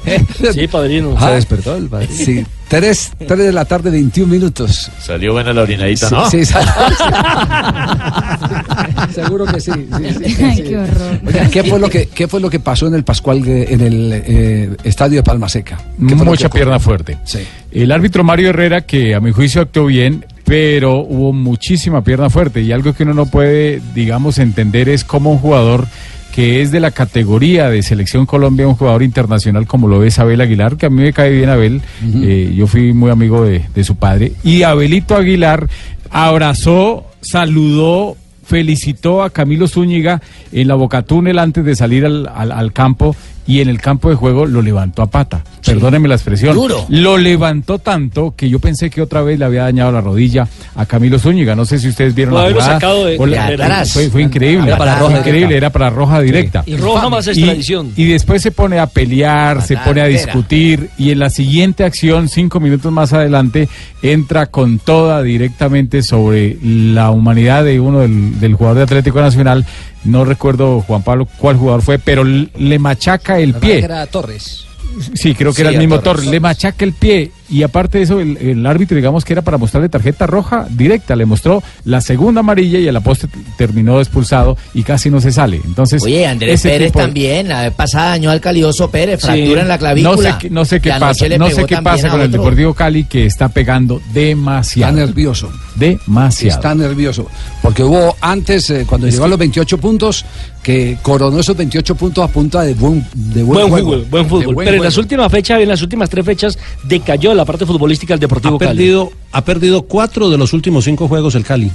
Sí, padrino. Ah, Se despertó el padre. Sí, 3, de la tarde, 21 minutos. Salió buena la orinadita, Sí, ¿no? sí, sal- Seguro que sí. sí, sí, sí, Ay, qué horror. Oiga, ¿qué fue lo que qué fue lo que pasó en el Pascual en el eh, estadio de Palma Seca? ¿Qué fue lo Mucha pierna fuerte. Sí. El árbitro Mario Herrera, que a mi juicio actuó bien, pero hubo muchísima pierna fuerte. Y algo que uno no puede, digamos, entender es cómo un jugador que es de la categoría de Selección Colombia, un jugador internacional como lo es Abel Aguilar, que a mí me cae bien Abel, eh, yo fui muy amigo de, de su padre, y Abelito Aguilar abrazó, saludó, felicitó a Camilo Zúñiga en la Bocatúnel antes de salir al, al- al campo y en el campo de juego lo levantó a pata. Perdóneme la expresión. Duro. Lo levantó tanto que yo pensé que otra vez le había dañado la rodilla a Camilo Zúñiga. No sé si ustedes vieron la jugada. sacado de- la- de atrás. fue, fue increíble. Era para Fue roja increíble, directa. era para roja directa. Y roja más Y- extradición. Y, después se pone a pelear, se pone a discutir y en la siguiente acción, cinco minutos más adelante, entra con toda directamente sobre la humanidad de uno del, del jugador de Atlético Nacional. No recuerdo, Juan Pablo, cuál jugador fue, pero le machaca el pie. Era Torres. Sí, creo que Sí, era el mismo Torres. Torres. Le machaca el pie. Y aparte de eso, el, el árbitro, digamos que era para mostrarle tarjeta roja directa. Le mostró la segunda amarilla y a la poste t- terminó expulsado y casi no se sale. Entonces, Oye, Andrés Pérez tipo también, la vez pasada dañó al calioso Pérez, Sí. fractura en la clavícula. No sé, qué- no sé qué Y anoche pasa, no sé qué pasa con el. Deportivo Cali que está pegando demasiado. Está nervioso. Demasiado. Está nervioso. Porque hubo antes, eh, cuando llegó a los 28 puntos, que coronó esos 28 puntos a punta de buen, de buen, Buen, juego. fútbol, buen De fútbol. buen Pero en las últimas fechas, en las últimas tres fechas, decayó la parte futbolística del Deportivo Ha Cali. perdido, ha perdido cuatro de los últimos cinco juegos el Cali.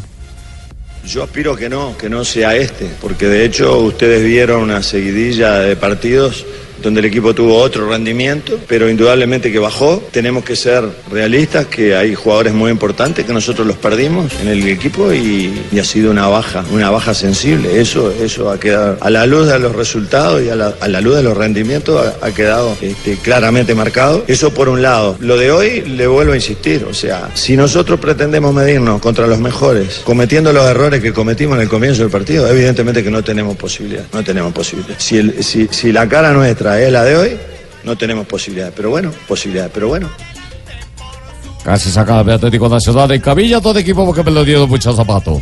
Yo aspiro que no, que no sea este, porque de hecho ustedes vieron una seguidilla de partidos donde el equipo tuvo otro rendimiento, pero indudablemente que bajó. Tenemos que ser realistas, que hay jugadores muy importantes que nosotros los perdimos en el equipo y, ha sido una baja, una baja sensible. Eso, eso ha quedado a la luz de los resultados y a la, a la luz de los rendimientos ha, quedado este, claramente marcado. Eso por un lado. Lo de hoy le vuelvo a insistir, o sea, si nosotros pretendemos medirnos contra los mejores, cometiendo los errores que cometimos en el comienzo del partido, evidentemente que no tenemos posibilidad, no tenemos posibilidad. Si, si, si la cara nuestra es la de hoy, no tenemos posibilidad. Pero bueno, posibilidad, pero bueno. Casi saca de Atlético Nacional en camilla todo equipo porque dieron muchos zapatos.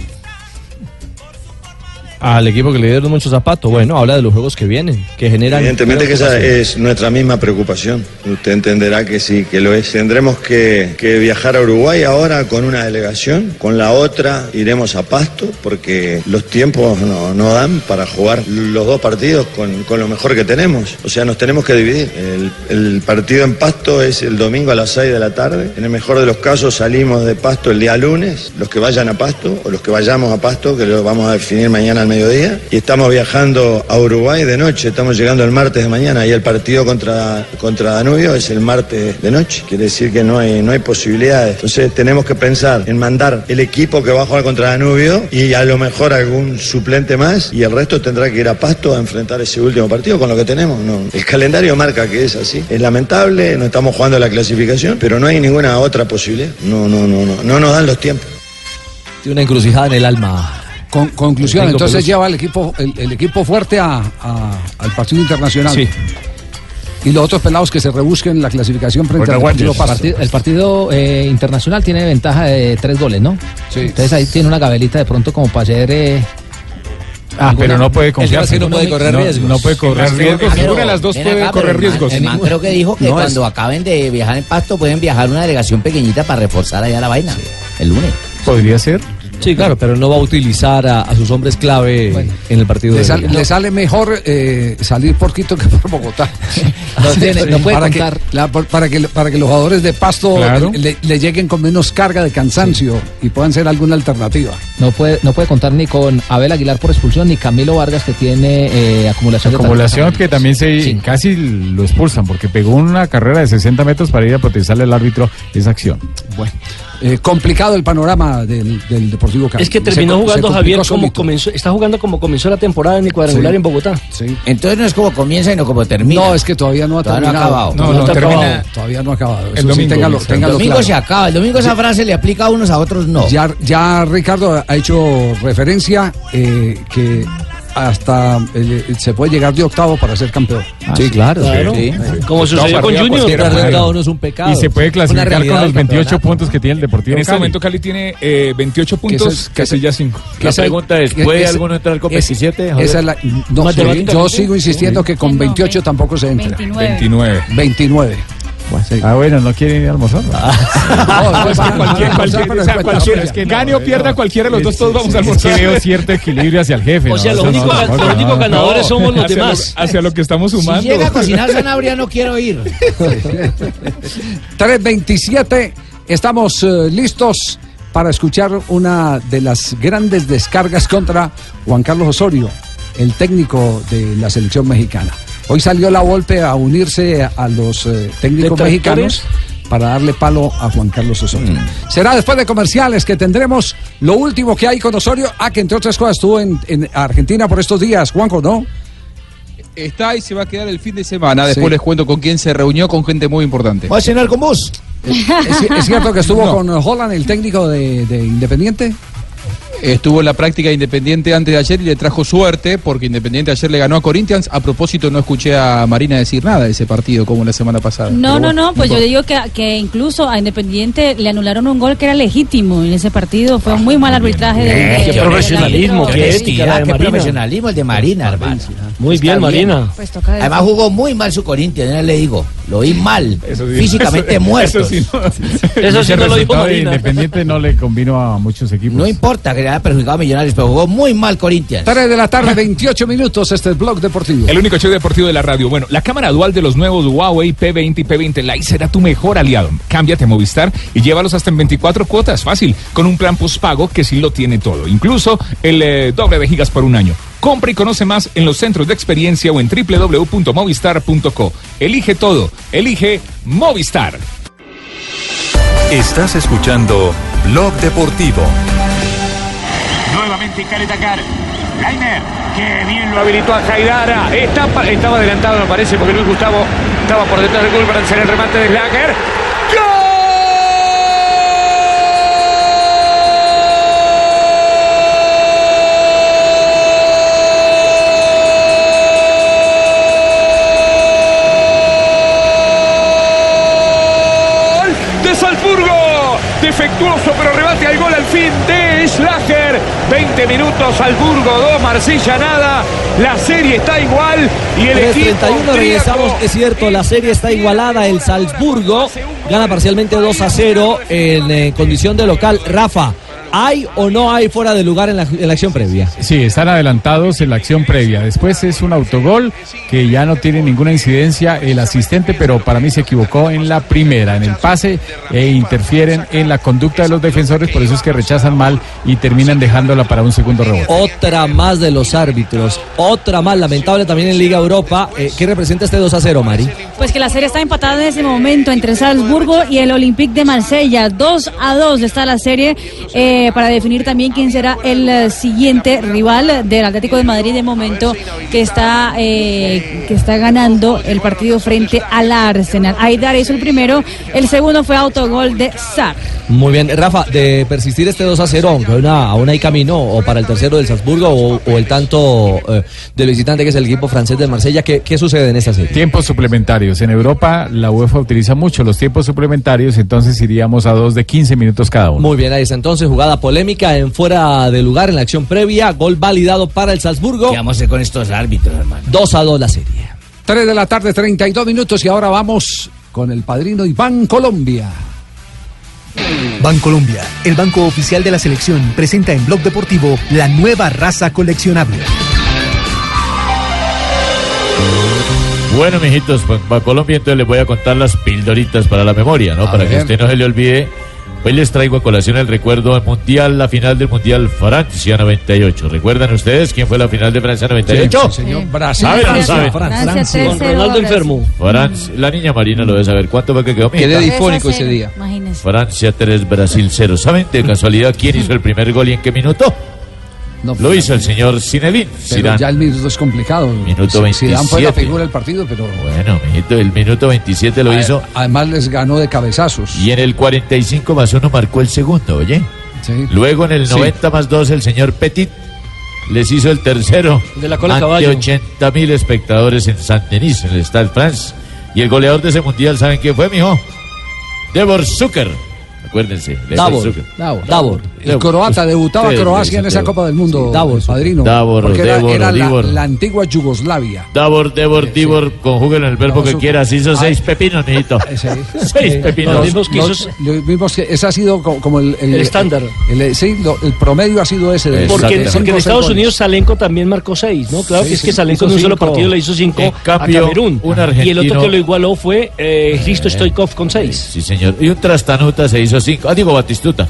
Al equipo que le dieron muchos zapatos. Bueno, habla de los juegos que vienen, que generan. Evidentemente que esa es nuestra misma preocupación. Usted entenderá que sí, que lo es. Tendremos que, que viajar a Uruguay ahora con una delegación, con la otra iremos a Pasto, porque los tiempos no, no dan para jugar los dos partidos con, con lo mejor que tenemos. O sea, nos tenemos que dividir. El, el partido en Pasto es el domingo a las 6 de la tarde. En el mejor de los casos salimos de Pasto el día lunes, los que vayan a Pasto o los que vayamos a Pasto, que lo vamos a definir mañana mediodía. Y estamos viajando a Uruguay de noche, estamos llegando el martes de mañana y el partido contra, contra Danubio es el martes de noche. Quiere decir que no hay, no hay posibilidades. Entonces tenemos que pensar en mandar el equipo que va a jugar contra Danubio y a lo mejor algún suplente más y el resto tendrá que ir a Pasto a enfrentar ese último partido con lo que tenemos. No. El calendario marca que es así. Es lamentable, no estamos jugando la clasificación, pero no hay ninguna otra posibilidad. No, no, no, no, no nos dan los tiempos. Tiene una encrucijada en el alma. Con, conclusión, El entonces Peluso. lleva el equipo, el, el equipo fuerte a, a- al partido internacional. Sí. Y los otros pelados que se rebusquen la clasificación frente al partido, el partido, eh, internacional tiene ventaja de tres goles, ¿no? Sí. Entonces ahí tiene una gabelita de pronto como para hacer. eh, Ah, alguna- pero no puede es confiarse. que no puede correr No, riesgos. no puede correr riesgos. Pero, Ninguna de las dos puede acá, correr pero el man- riesgos. El man creo que dijo que No, es- cuando acaben de viajar en Pasto pueden viajar una delegación pequeñita para reforzar allá la vaina. El lunes. Podría ser. Sí, claro, pero no va a utilizar a, a sus hombres clave en el partido Le, de sal- le sale mejor eh, salir por Quito que por Bogotá. No tiene- no puede para contar. Que, la- para, que, para que los jugadores de Pasto Claro. le, le lleguen con menos carga de cansancio y puedan ser alguna alternativa. No puede, no puede contar ni con Abel Aguilar por expulsión ni Camilo Vargas que tiene eh, acumulación de Acumulación que también se casi lo expulsan porque pegó una carrera de 60 metros para ir a protestarle al árbitro esa acción. Bueno, eh, complicado el panorama del, del Deportivo Cali. Es que terminó se jugando Javier como solito. comenzó, está jugando como comenzó la temporada en el cuadrangular Sí. en Bogotá. Entonces no es como comienza, sino como termina. No, es que todavía no ha Todavía no ha terminado. acabado. No, No, no, no termina- termina. Todavía no ha acabado. El Eso sí, domingo, téngalo, dice. téngalo El domingo claro. se acaba. El domingo esa frase le aplica a unos, a otros no. Ya, ya Ricardo ha hecho referencia eh, que hasta eh, se puede llegar de octavo para ser campeón. sí, claro. Claro. sí. Como Octavo sucedió con Junior. uno es un pecado. Y se puede clasificar con los del 28 campeonato. puntos que tiene el Deportivo En este Cali. momento Cali tiene eh, 28 Que ese puntos, es- Casilla 5. La pregunta es, ¿puede alguno entrar con 27? Javier? Esa es la- no, Matemáticamente, yo sigo insistiendo que con 28 tampoco se entra. 29. 29. 29. Ah, bueno, no quieren ir a almorzar. No, Es que cualquier, cualquier, o sea, cualquier- es que no, gane o pierda cualquiera de los dos, todos vamos a Es que almorzar. veo cierto equilibrio hacia el jefe. O sea, los únicos, ganadores somos los demás. Hacia lo que estamos Si sumando. llega a cocinar Sanabria no quiero ir. 327. Estamos eh, listos para escuchar una de las grandes descargas contra Juan Carlos Osorio, el técnico de la selección mexicana. Hoy salió la Volpe a unirse a, a los eh, técnicos mexicanos para darle palo a Juan Carlos Osorio. Será después de comerciales que tendremos lo último que hay con Osorio. Ah, que entre otras cosas estuvo en, en Argentina por estos días, Juanjo, ¿no? Está y se va a quedar el fin de semana. Después Sí. les cuento con quién se reunió, con gente muy importante. ¿Va a cenar con vos? ¿Es, es cierto que estuvo No. con Holland, el técnico de, de Independiente? Estuvo en la práctica de Independiente antes de ayer y le trajo suerte porque Independiente ayer le ganó a Corinthians. A propósito, no escuché a Marina decir nada de ese partido como la semana pasada. No, Pero no, no, pues yo digo que, que incluso a Independiente le anularon un gol que era legítimo en ese partido. Fue un muy mal arbitraje de, de- Qué profesionalismo, qué ética qué profesionalismo el de Marina, hermano. Muy Está bien, Marina. Pues. Además jugó muy mal su Corinthians, ya le digo. Lo vi mal. Eso sí. físicamente Eso- muerto. Eso sí, no. Eso sí Ese no lo dijo resultado de Marina. Independiente no le convino a muchos equipos. No importa que le perjudicado a Millonarios, pero jugó muy mal Corinthians. 3 de la tarde, 28 minutos. Este es blog deportivo. El único show deportivo de la radio. Bueno, la cámara dual de los nuevos Huawei P20 y P20 Lite será tu mejor aliado. Cámbiate a Movistar y llévalos hasta en 24 cuotas. Fácil, con un plan postpago que sí lo tiene todo. Incluso el eh, doble de gigas por un año. Compra y conoce más en los centros de experiencia o en www.movistar.co. Elige todo. Elige Movistar. Estás escuchando Blog Deportivo. Nuevamente Caletacar. Lainer, que bien lo habilitó a Jaidara. Estaba adelantado, me parece, porque Luis Gustavo estaba por detrás del gol para hacer el remate de Slager. ¡Gol de Salzburgo! Defectuoso, pero rebate al gol al fin de Schlager. 20 minutos, Salzburgo 2, Marsella nada. La serie está igual y el equipo 3-31 regresamos, es cierto, la serie está igualada, el Salzburgo gana parcialmente 2 a 0 en eh, condición de local. Rafa, ¿hay o no hay fuera de lugar en la, en la acción previa? Sí, están adelantados en la acción previa. Después es un autogol que ya no tiene ninguna incidencia el asistente, pero para mí se equivocó en la primera, en el pase, e interfieren en la conducta de los defensores, por eso es que rechazan mal y terminan dejándola para un segundo rebote. Otra más de los árbitros, otra más lamentable también en Liga Europa. Eh, ¿Qué representa este 2 a 0, Mari? Pues que la serie está empatada en ese momento entre Salzburgo y el Olympique de Marsella. 2 a 2 está la serie eh, para definir también quién será el eh, siguiente rival del Atlético de Madrid de momento que está, eh, que está ganando el partido frente al Arsenal. Aidar hizo el primero, el segundo fue autogol de Sar. Muy bien, Rafa, de persistir este 2 a 0, aunque aún, aún hay camino, o para el tercero del Salzburgo, o, o el tanto eh, del visitante que es el equipo francés de Marsella, ¿qué, qué sucede en esta serie? Tiempos suplementarios. En Europa la UEFA utiliza mucho los tiempos suplementarios, entonces iríamos a dos de 15 minutos cada uno. Muy bien, ahí está entonces, jugada polémica en fuera de lugar en la acción previa, gol validado para el Salzburgo. ¿Qué vamos a hacer con estos árbitros, hermano? 2 a 2 la serie. 3 de la tarde, 32 minutos y ahora vamos con el padrino Iván Colombia. Bancolombia, el banco oficial de la selección, presenta en Blog Deportivo la nueva raza coleccionable. Bueno, mijitos, pues para Colombia entonces les voy a contar las pildoritas para la memoria, ¿no? A para que usted no se le olvide. Hoy les traigo a colación el recuerdo del Mundial, la final del Mundial Francia 98. ¿Recuerdan ustedes quién fue la final de Francia 98? Sí, señor. Brasil. ¿Saben o no Francia, saben? Francia Con Ronaldo enfermo. Francia, la niña Marina lo debe saber. ¿Cuánto fue que quedó? Quedé difónico ese día. Imagínense. Francia 3, Brasil 0. ¿Saben de casualidad quién hizo el primer gol y en qué minuto? No, Lo hizo el señor Zinedine Pero Zidane. ya el minuto es complicado. Minuto Si Dan fue la 27. figura del partido, pero Bueno, mijito, el minuto 27 lo a- hizo. además les ganó de cabezazos. Y en el 45 más 1 marcó el segundo, oye. Sí. Luego en el Sí. 90 más 2 el señor Petit les hizo el tercero De la cola de ante caballo. 80 mil espectadores en Saint-Denis, en el Stade France. Y el goleador de ese mundial, ¿saben quién fue, mijo? Devor Zucker. Acuérdense. Davor. Zucker. Davor. El croata debutaba Croacia en esa Davor. Copa del Mundo, Davor, padrino. Davor, porque era, Devor, era la, Divor. la antigua Yugoslavia. Davor, Devor, Divor, conjúguenlo en el verbo que quieras. Hizo Ah. seis pepinos, mijito. Seis pepinos. Los, los- los mismos que ese ha sido co- como, el, El estándar. el- sí, lo- el promedio ha sido ese. de Porque, en Estados goles. Unidos Salenco también marcó seis, ¿no? Claro Sí, que es sí, que Salenco en un solo partido le hizo cinco cambio, a Camerún. un Y el otro que lo igualó fue eh, Hristo Stoikov con seis. Sí, señor. Y un Trastanuta se hizo cinco. Ah, digo Batistuta.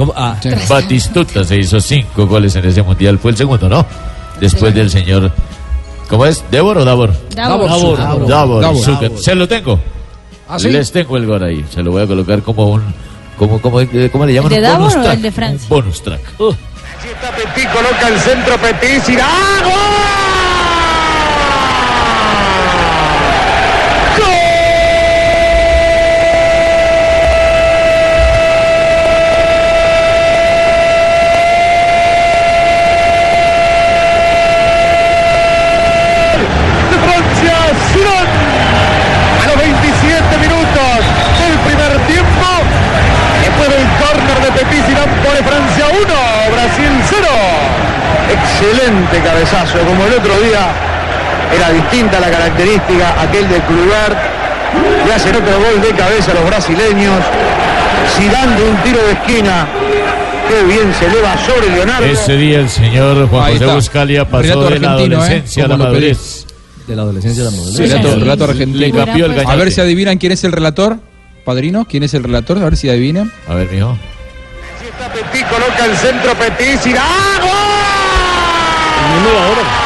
Batistuta se hizo cinco goles en ese mundial. Fue el segundo, ¿no? Después del señor. ¿Cómo es? ¿Devor o Davor? Davor. Davor. Davor. Davor, Davor. Se lo tengo. ¿Ah, sí? Les tengo el gol ahí. Se lo voy a colocar como un. Como, como, eh, ¿Cómo le llaman? ¿El de Un Davor bonus o track. el de Francia? Bonus track. Petit coloca el centro Petit, irá. de Francia, Zidane. A los 27 minutos del primer tiempo, después del córner de Petit, Zidane pone Francia 1, Brasil 0. Excelente cabezazo, como era distinta la característica, aquel de Kluivert. Le hacen otro gol de cabeza a los brasileños. Zidane de un tiro de esquina. Qué bien se eleva sobre Leonardo. Ese día el señor Juan Ahí José está. Buscalia pasó de la ¿eh? adolescencia a la madurez. De la adolescencia a la madurez. Sí, relato, relato argentino. Le cambió el A ver si adivinan quién es el relator. Padrino, ¿quién es el relator? A ver si adivinan. A ver, mijo. Petit coloca el centro Petit, Zidane.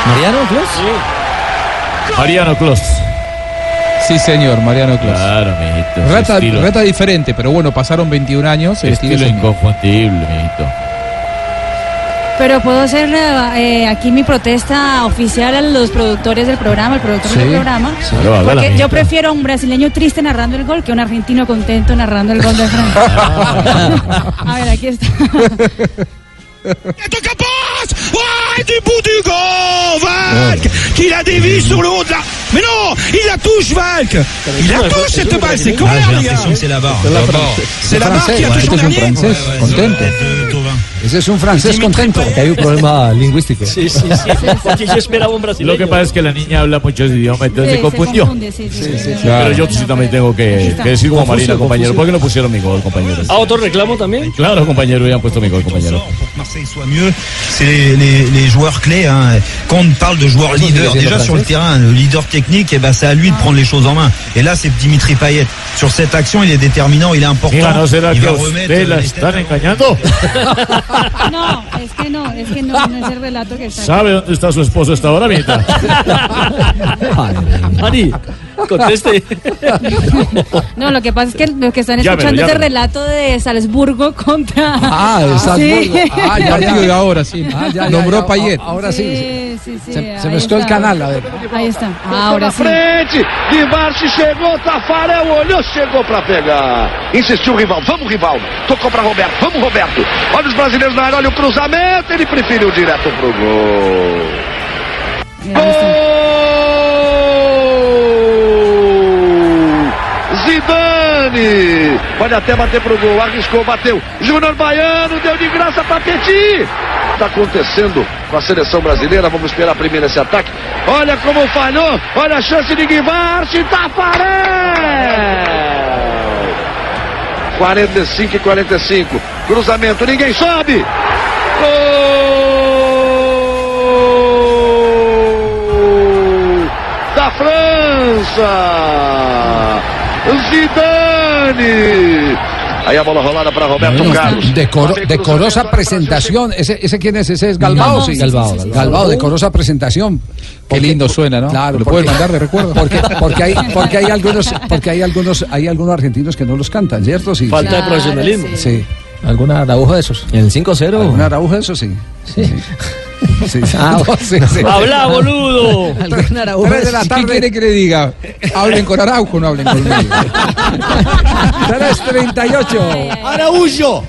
¿Mariano Clos? Mariano Clos. Sí, señor, Mariano Clos. Claro, mijito. Rata, rata diferente, pero bueno, pasaron 21 años. el estilo inconfundible, mijito. Pero puedo hacer eh, aquí mi protesta oficial a los productores del programa, al productor Sí, del programa. sí. Porque yo prefiero a un brasileño triste narrando el gol que a un argentino contento narrando el gol de Francia. a ver, aquí está. Ouais, du bout du goal, Valk Qui la dévie sur le haut de la... Mais non Il la touche, Valk Il la touche, cette balle C'est clair, j'ai l'impression que c'est la barre. C'est la barre. La qui a touché Este en es un dernier francés contento. Ese es un francés contento. Hay un problema lingüístico. Sí, sí, sí. Porque yo esperaba un brasileño. Lo que pasa es que la niña habla muchos idiomas, entonces Sí, se confundió. sí, sí. Pero yo sí también tengo que, que decir como Marina, compañero. ¿Por qué no pusieron mi gol, compañero? ¿A otro reclamo también? Claro, compañero, hubieran puesto mi gol, compañero. Marseille soit mieux, c'est les, les- les joueurs clés. hein. Quand on parle de joueurs leaders, déjà sur le terrain, le leader technique, eh ben, c'est à lui de prendre les choses en main. Et là, c'est Dimitri Payet. Sur cette action, il est déterminant, il est important. Mira, ¿no será il va remettre engañando? No, es que no, es que no, no es el relato que está. ¿Sabe dónde está su esposo esta hora, mijita? Mari, conteste. No, lo que pasa es que los que están Llámelo, escuchando este llámelo. relato de Salzburgo contra. Ah, el Salzburgo. Sí. Ah, ya, Partido de ahora, sí. Ah, ya, ya, Nombró. Payet. Ahora sí. Sí, sí, sí. Se, se ahí mezcló el está. canal, a ver. Ahí está. Ahora na sí. frente, Guimarães chegou, Tafarel olhou, chegou pra pegar. Insistiu o Rivaldo, vamos Rivaldo. Tocou pra Roberto, vamos Roberto. Olha os brasileiros na área, olha o cruzamento, ele preferiu direto pro gol. Gol! Pode até bater pro gol, arriscou, bateu. Júnior Baiano deu de graça pra Petit. Tá acontecendo com a seleção brasileira, vamos esperar primeiro esse ataque. Olha como falhou, olha a chance de Guimarães, Tafarel! 45 e 45. Cruzamento, ninguém sobe. Gol da França. Zidane. Aí a bola rolada para Roberto Bueno, Carlos. decoro- decorosa presentación. ¿Ese, ¿Ese quién es? ¿Ese es Galbao? No, sí. Galbao, Galbao. Galbao, decorosa presentación. Qué lindo suena, ¿no? Claro, ¿Lo porque- puedes mandar de recuerdo? Porque, porque hay, porque hay algunos, porque hay algunos, hay algunos argentinos que no los cantan, ¿cierto? Sí. Falta de profesionalismo. Sí. ¿Algún araujo de esos? ¿En el 5-0? ¿Algún araujo eso sí? Sí. Sí. Habla, boludo. Tres de la tarde. ¿Qué quiere que le diga? Hablen con Araujo, no hablen conmigo. 3.38. Araujo.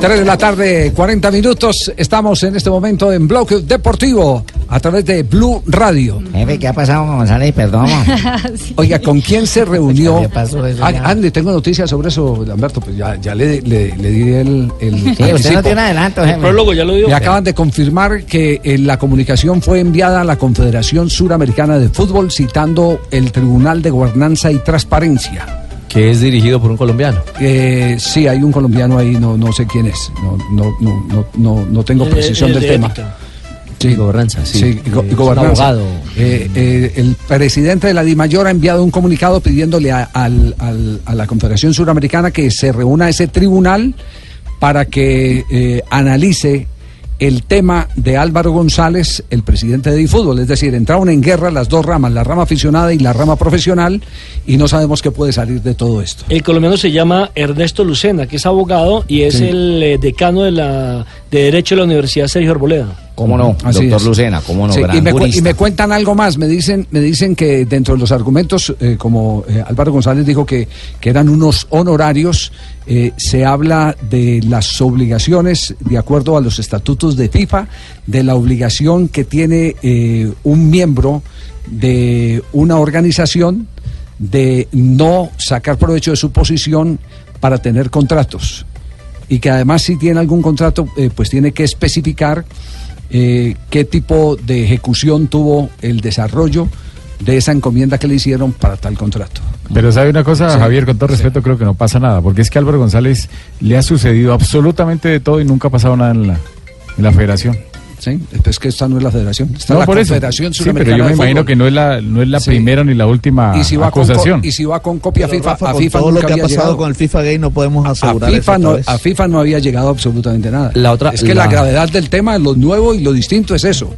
Tres de la tarde, 40 minutos. Estamos en este momento en Bloque Deportivo a través de Blue Radio. Jefe, ¿qué ha pasado con González? Perdón. Oiga, ¿con quién se reunió? ¿Qué pasó eso Ah? Andy, tengo noticias sobre eso, Lamberto. Pues ya, ya le, le, le di el, el Sí, usted no tiene adelanto, jefe. El prólogo ya lo dio. Me acaban de confirmar que eh, la comunicación fue enviada a la Confederación Suramericana de Fútbol citando el Tribunal de Gobernanza y Transparencia. Que es dirigido por un colombiano. Eh, sí, hay un colombiano ahí, no, no sé quién es. No, no, no, no, no, no tengo El- precisión el del de sí. ética. Y gobernanza, sí. go- Eh, gobernanza. abogado. Eh, eh, el presidente de la DIMAYOR ha enviado un comunicado pidiéndole a, al- al- a la Confederación Suramericana que se reúna ese tribunal para que eh, analice el tema de Álvaro González, el presidente de DiFútbol. Es decir, entraron en guerra las dos ramas, la rama aficionada y la rama profesional, y no sabemos qué puede salir de todo esto. El colombiano se llama Ernesto Lucena, que es abogado y es Sí. el eh, decano de, la, de Derecho de la Universidad Sergio Arboleda. ¿Cómo no? Así Doctor es. Lucena, ¿cómo no? Sí, Gran y, me, y cuentan algo más, me dicen, me dicen que dentro de los argumentos, eh, como eh, Álvaro González dijo que, que eran unos honorarios, eh, se habla de las obligaciones de acuerdo a los estatutos de FIFA, de la obligación que tiene eh, un miembro de una organización de no sacar provecho de su posición para tener contratos y que además si tiene algún contrato, eh, pues tiene que especificar eh, qué tipo de ejecución tuvo el desarrollo de esa encomienda que le hicieron para tal contrato. Pero sabe una cosa, Sí. Javier, con todo respeto, creo que no pasa nada, porque es que a Álvaro González le ha sucedido absolutamente de todo y nunca ha pasado nada en la, en la federación. Sí, es que esta no es la federación, está No, la por eso. Confederación Sí, pero yo me de imagino Fútbol. que no es la, no es la Sí. primera ni la última y si va con, acusación. y si va con copia a Pero, FIFA, Rafa, a con FIFA todo lo nunca que ha había pasado llegado. con el FIFA Gay no podemos a asegurar eso FIFA, no, a FIFA no había llegado absolutamente nada. La otra- es que la, la- gravedad del tema, lo nuevo y lo distinto es eso.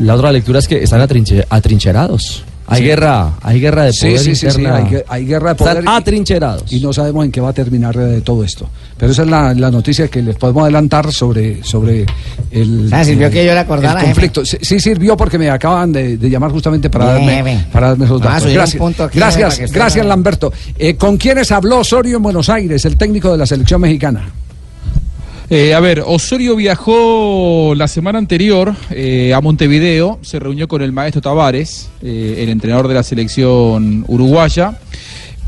La otra lectura es que están atrinche- atrincherados. Hay Sí. guerra, hay guerra de poder sí, sí, sí, interna. hay, hay guerra de poder. Están atrincherados. Y no sabemos en qué va a terminar eh, todo esto. Pero esa es la, la noticia que les podemos adelantar sobre, sobre el, Ah, sirvió el- que yo le acordara, el conflicto. Sí, sí sirvió porque me acaban de, de llamar justamente para Bien, darme, bien. para darme esos Ah, datos. Gracias, punto aquí, gracias, gracias. Lamberto. Eh, ¿Con quiénes habló Osorio en Buenos Aires, el técnico de la selección mexicana? Eh, a ver, Osorio viajó la semana anterior eh, a Montevideo, se reunió con el maestro Tavares, eh, el entrenador de la selección uruguaya.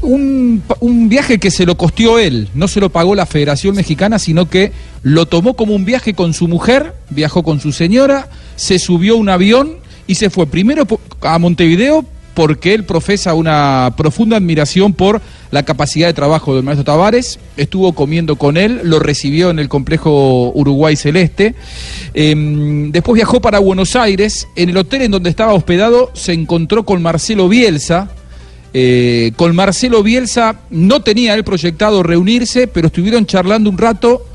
Un, viaje que se lo costeó él, no se lo pagó la Federación Mexicana, sino que lo tomó como un viaje con su mujer, viajó con su señora, se subió un avión y se fue primero a Montevideo porque él profesa una profunda admiración por la capacidad de trabajo del maestro Tavares, estuvo comiendo con él, lo recibió en el complejo Uruguay Celeste, Em, después viajó para Buenos Aires, en el hotel en donde estaba hospedado se encontró con Marcelo Bielsa, eh, con Marcelo Bielsa no tenía él proyectado reunirse, pero estuvieron charlando un rato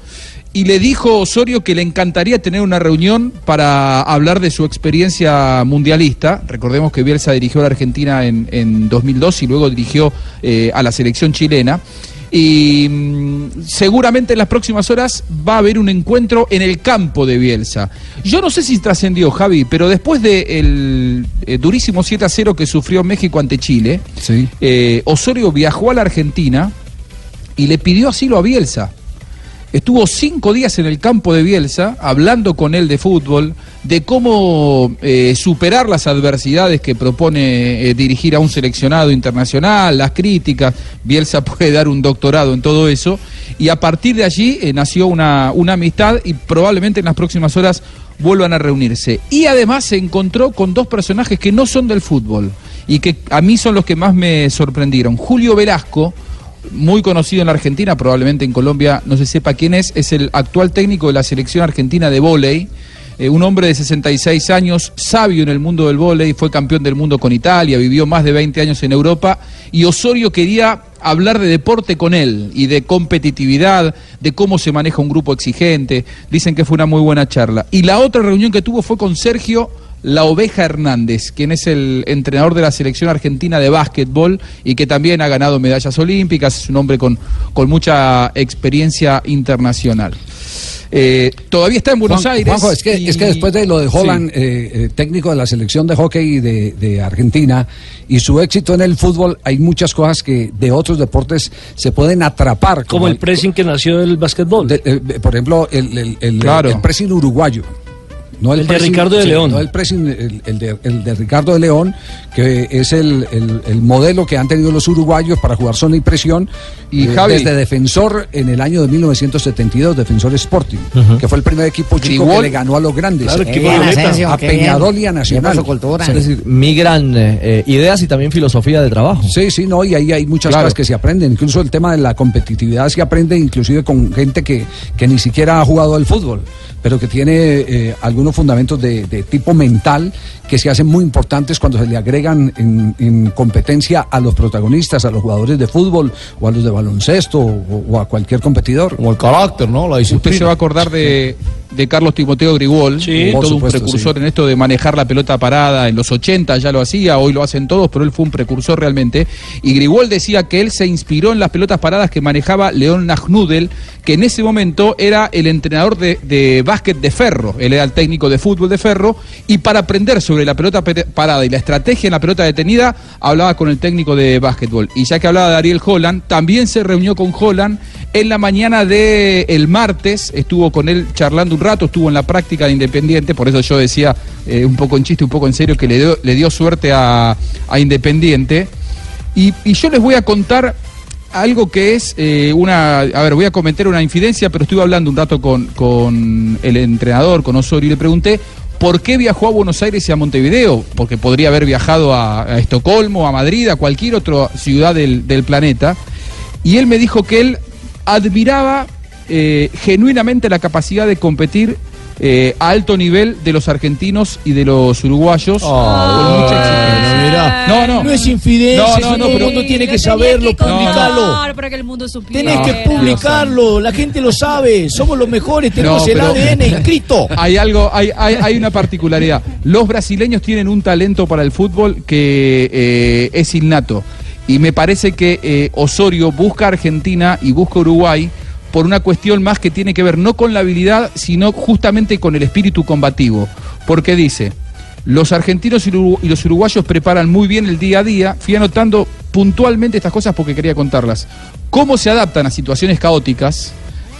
y le dijo Osorio que le encantaría tener una reunión para hablar de su experiencia mundialista. Recordemos que Bielsa dirigió a la Argentina en, en 2002 y luego dirigió eh, a la selección chilena. Y mm, seguramente en las próximas horas va a haber un encuentro en el campo de Bielsa. Yo no sé si trascendió, Javi, pero después del durísimo 7 a 0 que sufrió México ante Chile, eh, Osorio viajó a la Argentina y le pidió asilo a Bielsa. Estuvo cinco días en el campo de Bielsa hablando con él de fútbol, de cómo eh, superar las adversidades que propone eh, dirigir a un seleccionado internacional, las críticas. Bielsa puede dar un doctorado en todo eso. Y a partir de allí eh, nació una, una amistad y probablemente en las próximas horas vuelvan a reunirse. Y además se encontró con dos personajes que no son del fútbol y que a mí son los que más me sorprendieron. Julio Velasco, muy conocido en la Argentina, probablemente en Colombia no se sepa quién es, es el actual técnico de la selección argentina de vóley. eh, un hombre de 66 años, sabio en el mundo del vóley, fue campeón del mundo con Italia, vivió más de 20 años en Europa y Osorio quería hablar de deporte con él y de competitividad, de cómo se maneja un grupo exigente. Dicen que fue una muy buena charla. Y la otra reunión que tuvo fue con Sergio La Oveja Hernández, quien es el entrenador de la selección argentina de básquetbol y que también ha ganado medallas olímpicas, es un hombre con, con mucha experiencia internacional. Eh, todavía está en Buenos Juan- Aires. Juanjo, es que, y- es que después de lo de Holland, Sí. eh, eh, técnico de la selección de hockey de, de Argentina, y su éxito en el fútbol, hay muchas cosas que de otros deportes se pueden atrapar. Como el pressing que nació del básquetbol. por ejemplo, el, el, el- Claro. el pressing uruguayo. No El de Ricardo de sí, León. No el, pressing, el, el de, el de Ricardo de León, que es el, el- el modelo que han tenido los uruguayos para jugar zona y presión. Y eh, Javi- desde defensor en el año de 1972, defensor Sporting, Ujú. que fue el primer equipo chico Grigol. que le ganó a los grandes. Claro, Eh, equipo a violeta. a Peñarol y a Nacional. Es decir, migran eh, ideas y también filosofía de trabajo. Sí, sí, no, y ahí hay muchas Claro. cosas que se aprenden. Incluso el tema de la competitividad se aprende inclusive con gente que, que ni siquiera ha jugado al fútbol, pero que tiene eh, algunos fundamentos de, de tipo mental que se hacen muy importantes cuando se le agregan en, en competencia a los protagonistas, a los jugadores de fútbol o a los de baloncesto o, o a cualquier competidor. Como el carácter, ¿no? La Usted se va a acordar de, de Carlos Timoteo Grigol, Por todo supuesto, un precursor sí. en esto de manejar la pelota parada. En los 80 ya lo hacía, hoy lo hacen todos, pero él fue un precursor realmente. Y Grigol decía que él se inspiró en las pelotas paradas que manejaba León Nagnudel, que en ese momento era el entrenador de, de básquet de Ferro. Él era el técnico de fútbol de Ferro. Y para aprender sobre la pelota pe- parada y la estrategia en la pelota detenida, hablaba con el técnico de básquetbol. Y ya que hablaba de Ariel Holland, también se reunió con Holland en la mañana del el martes, estuvo con él charlando un rato, estuvo en la práctica de Independiente, por eso yo decía eh, un poco en chiste, un poco en serio, que le dio, le dio suerte a, a Independiente. Y, y yo les voy a contar algo que es eh, una... A ver, voy a cometer una infidencia, pero estuve hablando un rato con, con el entrenador, con Osorio, y le pregunté por qué viajó a Buenos Aires y a Montevideo, porque podría haber viajado a, Estocolmo, a Madrid, a cualquier otra ciudad del, del planeta. Y él me dijo que él admiraba eh, genuinamente la capacidad de competir eh, a alto nivel de los argentinos y de los uruguayos con mucha exigencia. No, no. No es infidencia, No, no, todo el pero- mundo tiene que saberlo, que publicarlo. para que el mundo supiera. Tenés que publicarlo, la gente lo sabe, somos los mejores, tenemos el ADN inscrito. Hay algo, hay, hay, hay una particularidad. Los brasileños tienen un talento para el fútbol que eh, es innato. Y me parece que eh, Osorio busca a Argentina y busca Uruguay por una cuestión más que tiene que ver no con la habilidad, sino justamente con el espíritu combativo. Porque dice, los argentinos y los uruguayos preparan muy bien el día a día. Fui anotando puntualmente estas cosas porque quería contarlas. Cómo se adaptan a situaciones caóticas.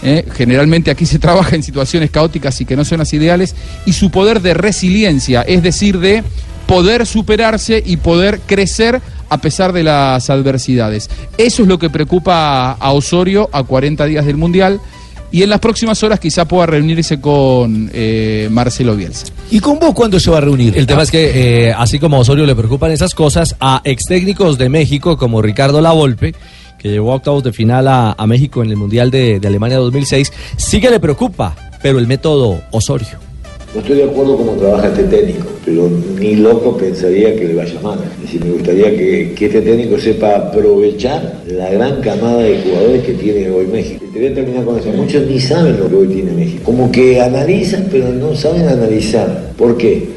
¿eh? Generalmente aquí se trabaja en situaciones caóticas y que no son las ideales. Y su poder de resiliencia, es decir, de poder superarse y poder crecer a pesar de las adversidades. Eso es lo que preocupa a- Osorio a 40 días del Mundial. Y en las próximas horas quizá pueda reunirse con eh, Marcelo Bielsa. ¿Y con vos cuándo se va a reunir? El tema es que, eh, así como a Osorio le preocupan esas cosas, a ex técnicos de México como Ricardo Lavolpe, que llevó a octavos de final a, a México en el Mundial de, de Alemania 2006, sí que le preocupa, pero el método Osorio. No estoy de acuerdo cómo trabaja este técnico, pero ni loco pensaría que le vaya mal. Es decir, me gustaría que, que este técnico sepa aprovechar la gran camada de jugadores que tiene hoy México. Te voy a terminar con eso. Muchos ni saben lo que hoy tiene México. Como que analizan, pero no saben analizar. ¿Por qué?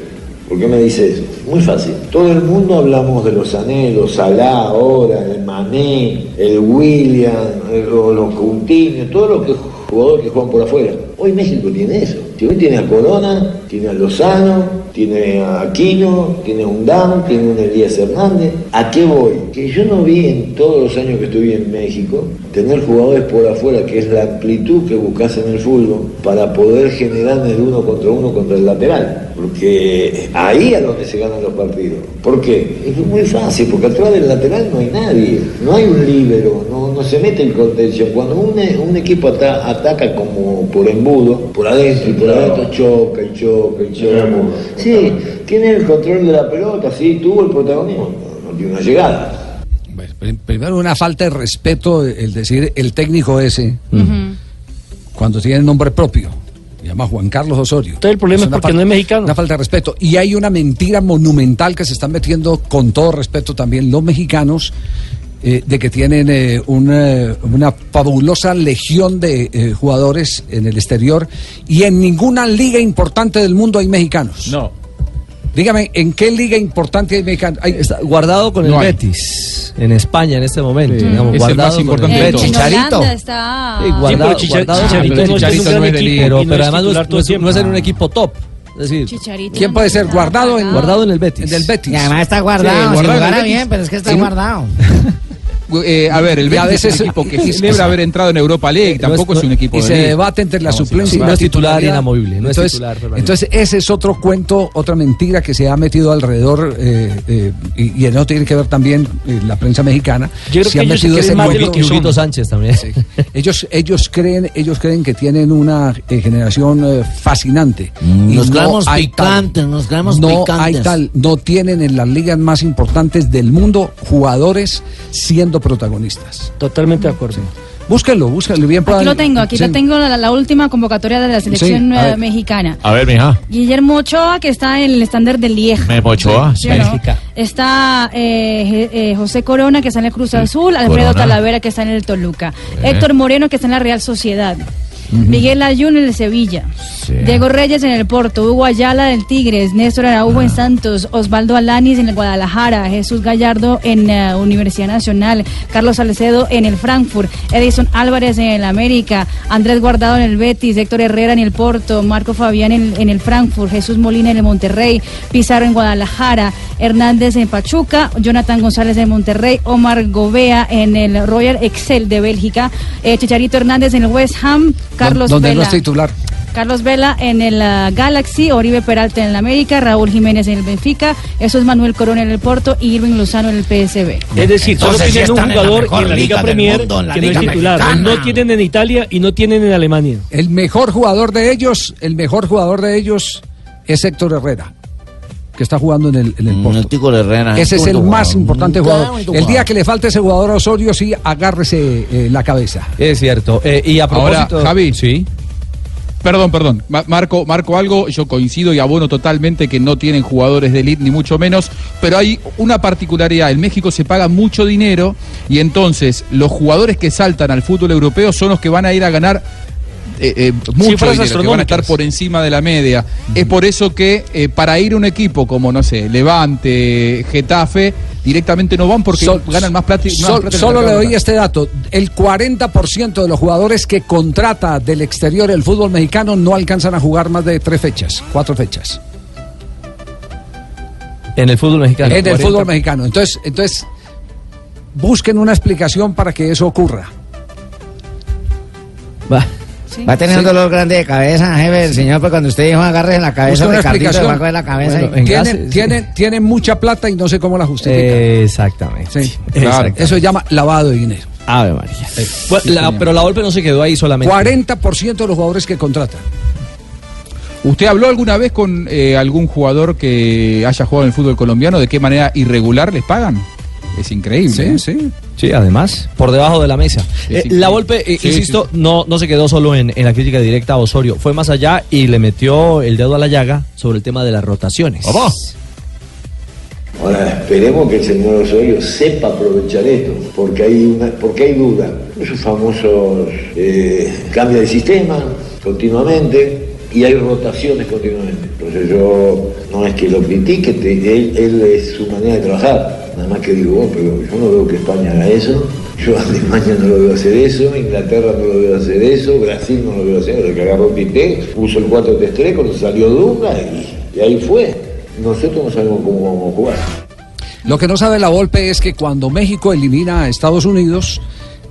¿Por qué me dice eso? Muy fácil. Todo el mundo hablamos de los anhelos, Salah ahora, el Mané, el William, los Coutinho, todos los jugadores que juegan por afuera. Hoy México tiene eso. Si hoy tiene a Corona, tiene a Lozano, tiene a Aquino, tiene a Undam, tiene a un Elías Hernández. ¿A qué voy? Que yo no vi en todos los años que estuve en México tener jugadores por afuera, que es la amplitud que buscas en el fútbol, para poder generar en el uno contra uno contra el lateral. Porque ahí es donde se ganan los partidos. ¿Por qué? Es muy fácil, porque atrás del lateral no hay nadie, no hay un líbero, no, no se mete en contención. Cuando un, un equipo ata- ataca como por embudo, por adentro y por adentro choca y choca y choca. Sí, tiene el control de la pelota, sí, tuvo el protagonismo, no, no tiene una llegada. Prim- Primero, una falta de respeto el decir el técnico ese cuando tiene nombre propio. Llama Juan Carlos Osorio. Entonces el problema es una porque no es mexicano. Una falta de respeto. Y hay una mentira monumental que se están metiendo con todo respeto también los mexicanos. eh, de que tienen eh, una, una fabulosa legión de eh, jugadores en el exterior y en ninguna liga importante del mundo hay mexicanos. No. Dígame, ¿en qué liga importante hay mexicano? Hay- Está guardado con el No hay. Betis en España en este momento. Sí, digamos, es el guardado más con importante el de Betis. Holanda está... Sí, guardado, Chicha- guardado con Chicharito el no equipo pero, y no pero es además no es, no es- el no es en un equipo top. Es decir, Chicharito ¿Quién puede ser guardado en guardado en el Betis. En el Betis. Y además está guardado, Sí, si guardado en el jugara Betis. bien, pero es que está Sí. guardado. Eh, a ver, el Betis es veces- un equipo que celebra haber entrado en Europa League, tampoco es un equipo y de se debate entre la No, sí, suplencia no, y no la es titular inamovible, no es entonces, titular permanente. entonces ese es otro cuento, otra mentira que se ha metido alrededor eh, eh, y, y no tiene que ver también eh, la prensa mexicana. Yo creo se que han ellos se metido creen ese cuento. Sánchez también. Ellos, ellos creen, ellos creen que tienen una eh, generación eh, fascinante. Y Nos no tal. picantes, nos creemos no picantes. hay tal, no tienen en las ligas más importantes del mundo jugadores siendo protagonistas. Totalmente de acuerdo. Búsquenlo, búsquenlo bien. Aquí puedan- lo tengo, aquí sí. lo tengo, la, la última convocatoria de la selección Sí, a eh, ver. mexicana. A ver, mija. Guillermo Ochoa, que está en el estándar de Lieja. Memo Ochoa, ¿Sí sí. no? Está eh, eh, José Corona, que está en el Cruz Azul, Alfredo Corona. Talavera, que está en el Toluca, Bien. Héctor Moreno, que está en la Real Sociedad, Miguel Ayun en el Sevilla, Sí. Diego Reyes en el Porto, Hugo Ayala del Tigres, Néstor Araujo en Santos, Osvaldo Alanis en el Guadalajara, Jesús Gallardo en eh, Universidad Nacional, Carlos Salcedo en el Frankfurt, Edison Álvarez en el América, Andrés Guardado en el Betis, Héctor Herrera en el Porto, Marco Fabián en, en el Frankfurt, Jesús Molina en el Monterrey, Pizarro en Guadalajara, Hernández en Pachuca, Jonathan González en Monterrey, Omar Gobea en el Royal Excel de Bélgica, eh, Chicharito Hernández en el West Ham, Carlos donde no Vela. es titular. Carlos Vela en el ah, Galaxy, Oribe Peralta en el América, Raúl Jiménez en el Benfica, eso es Manuel Corona en el Porto y Irving Lozano en el PSB. Es decir, solo tienen un están en la jugador en la liga Premier mundo, en la que no es titular. Mexicana. No tienen en Italia y no tienen en Alemania. El mejor jugador de ellos, el mejor jugador de ellos es Héctor Herrera, que está jugando en el, en el Porto. Herrera. Ese es el más importante jugador. El día que le falte ese jugador a Osorio, sí, agárrese eh, la cabeza. Es cierto. Eh, y a Ahora, propósito. Javi. Sí. Perdón, perdón. Ma- Marco, marco algo, yo coincido y abono totalmente que no tienen jugadores de elite, ni mucho menos, pero hay una particularidad. En México se paga mucho dinero y entonces los jugadores que saltan al fútbol europeo son los que van a ir a ganar eh, eh, mucho Cifras dinero, que van a estar por encima de la media. Es por eso que eh, para ir a un equipo como, no sé, Levante, Getafe, directamente no van porque Sol- ganan más plata. más solo le doy este dato. El 40% de los jugadores que contrata del exterior el fútbol mexicano no alcanzan a jugar más de tres fechas, cuatro fechas. En el fútbol mexicano. en el 40. fútbol mexicano. Entonces, entonces, busquen una explicación para que eso ocurra. Va. Va a tener un Sí. dolor grande de cabeza, jefe, el señor, pues cuando usted dijo agarre en la cabeza, Ricardito, va a coger la cabeza. Bueno, y- en Tienen, tienen, tienen mucha plata y no sé cómo la justifican. Eh, Exactamente. Sí, Exactamente. Eso se llama lavado de dinero. Ave María. Bueno, la- pero la Volpe no se quedó ahí solamente. 40% de los jugadores que contratan. ¿Usted habló alguna vez con eh, algún jugador que haya jugado en el fútbol colombiano? ¿De qué manera irregular les pagan? Es increíble. ¿eh? sí. Sí, además, por debajo de la mesa. Sí, Eh, sí, la sí. Volpe, eh, Sí, insisto, sí, No, no se quedó solo en, en la crítica directa a Osorio, fue más allá y le metió el dedo a la llaga sobre el tema de las rotaciones. Ahora esperemos que el señor Osorio sepa aprovechar esto, porque hay una, porque hay duda. Esos famosos eh, cambia de sistema continuamente y hay rotaciones continuamente. Entonces yo no es que lo critique, él, es su manera de trabajar. Nada más que digo, oh, pero yo no veo que España haga eso. Yo Alemania no lo veo hacer eso, Inglaterra no lo veo hacer eso, Brasil no lo veo hacer, el que agarró Tite, puso el 4-3-3 cuando salió Dunga y, y ahí fue. Nosotros no sabemos cómo vamos a jugar. Lo que no sabe la Volpe es que cuando México elimina a Estados Unidos,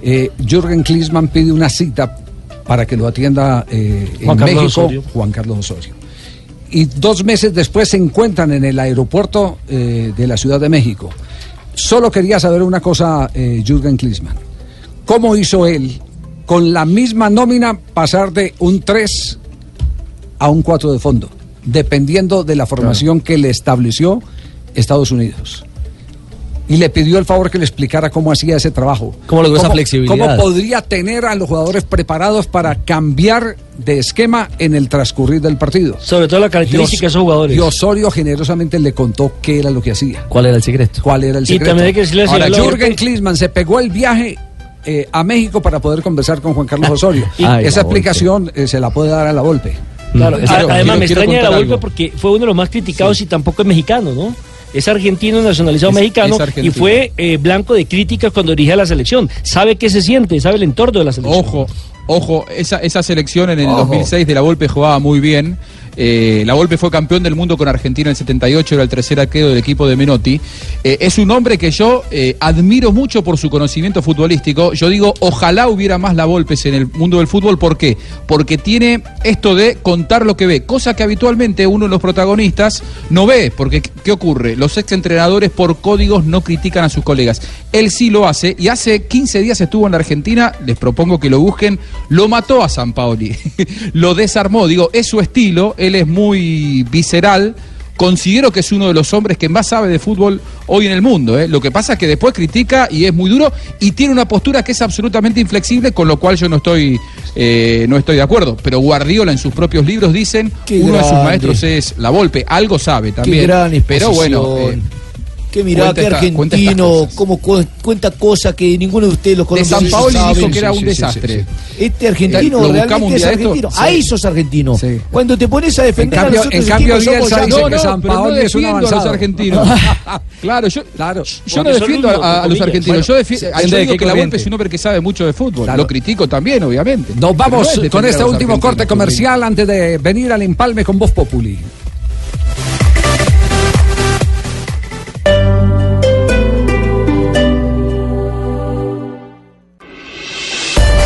eh, Jürgen Klinsmann pide una cita para que lo atienda eh, en Carlos México Osorio. Juan Carlos Osorio. Y dos meses después se encuentran en el aeropuerto eh, de la Ciudad de México. Solo quería saber una cosa, eh, Jürgen Klinsmann. ¿Cómo hizo él con la misma nómina pasar de un 3 a un 4 de fondo? Dependiendo de la formación que le estableció Estados Unidos. Y le pidió el favor que le explicara cómo hacía ese trabajo. ¿Cómo logró esa flexibilidad? ¿Cómo podría tener a los jugadores preparados para cambiar de esquema en el transcurrir del partido? Sobre todo la característica de esos jugadores. Y Osorio generosamente le contó qué era lo que hacía. ¿Cuál era el secreto? ¿Cuál era el Y secreto? también hay que decirle Ahora, Jürgen Klinsmann se pegó el viaje eh, a México para poder conversar con Juan Carlos Osorio. Ay, Esa explicación eh, se la puede dar a la Volpe. Claro, Quiero- quiero- además me quiero extraña la Volpe porque fue uno de los más criticados y tampoco es mexicano, ¿no? Es argentino nacionalizado Es- mexicano es argentino. y fue eh, blanco de críticas cuando dirigía la selección. Sabe qué se siente, sabe el entorno de la selección. Ojo, ojo, esa, esa selección en el Ojo. 2006 de la Volpe jugaba muy bien. Eh, la Volpe fue campeón del mundo con Argentina en el 78, era el tercer arquero del equipo de Menotti. Eh, es un hombre que yo eh, admiro mucho por su conocimiento futbolístico. Yo digo, ojalá hubiera más la Volpes en el mundo del fútbol. ¿Por qué? Porque tiene esto de contar lo que ve, cosa que habitualmente uno de los protagonistas no ve. Porque, ¿qué ocurre? Los exentrenadores por códigos no critican a sus colegas. Él sí lo hace y hace 15 días estuvo en la Argentina, les propongo que lo busquen, lo mató a San Paoli, lo desarmó, digo, es su estilo, él es muy visceral. Considero que es uno de los hombres que más sabe de fútbol hoy en el mundo. ¿eh? Lo que pasa es que después critica y es muy duro y tiene una postura que es absolutamente inflexible, con lo cual yo no estoy, eh, no estoy de acuerdo. Pero Guardiola en sus propios libros dicen Qué uno de sus maestros es la Volpe. Algo sabe también. gran pero bueno, eh, Que mirá, estas argentino, cómo cu- cuenta cosas que ninguno de ustedes los De San Paoli saben. dijo que era un desastre. Este argentino Eh, buscamos realmente un es argentino. Sí. Ahí sos argentino. Cuando te pones a defender En cambio- a nosotros en cambio, equipos, somos ya- dice No, que no, San pero no Paoli es un defiendo a los avanzado. argentinos. claro, yo, claro. yo no defiendo a, a los argentinos. Yo, defi- Depende yo de digo que la. Volpe es un hombre que sabe mucho de fútbol. Claro. Lo critico también, obviamente. Nos vamos con este los último corte comercial antes de venir al empalme con Voz Populi.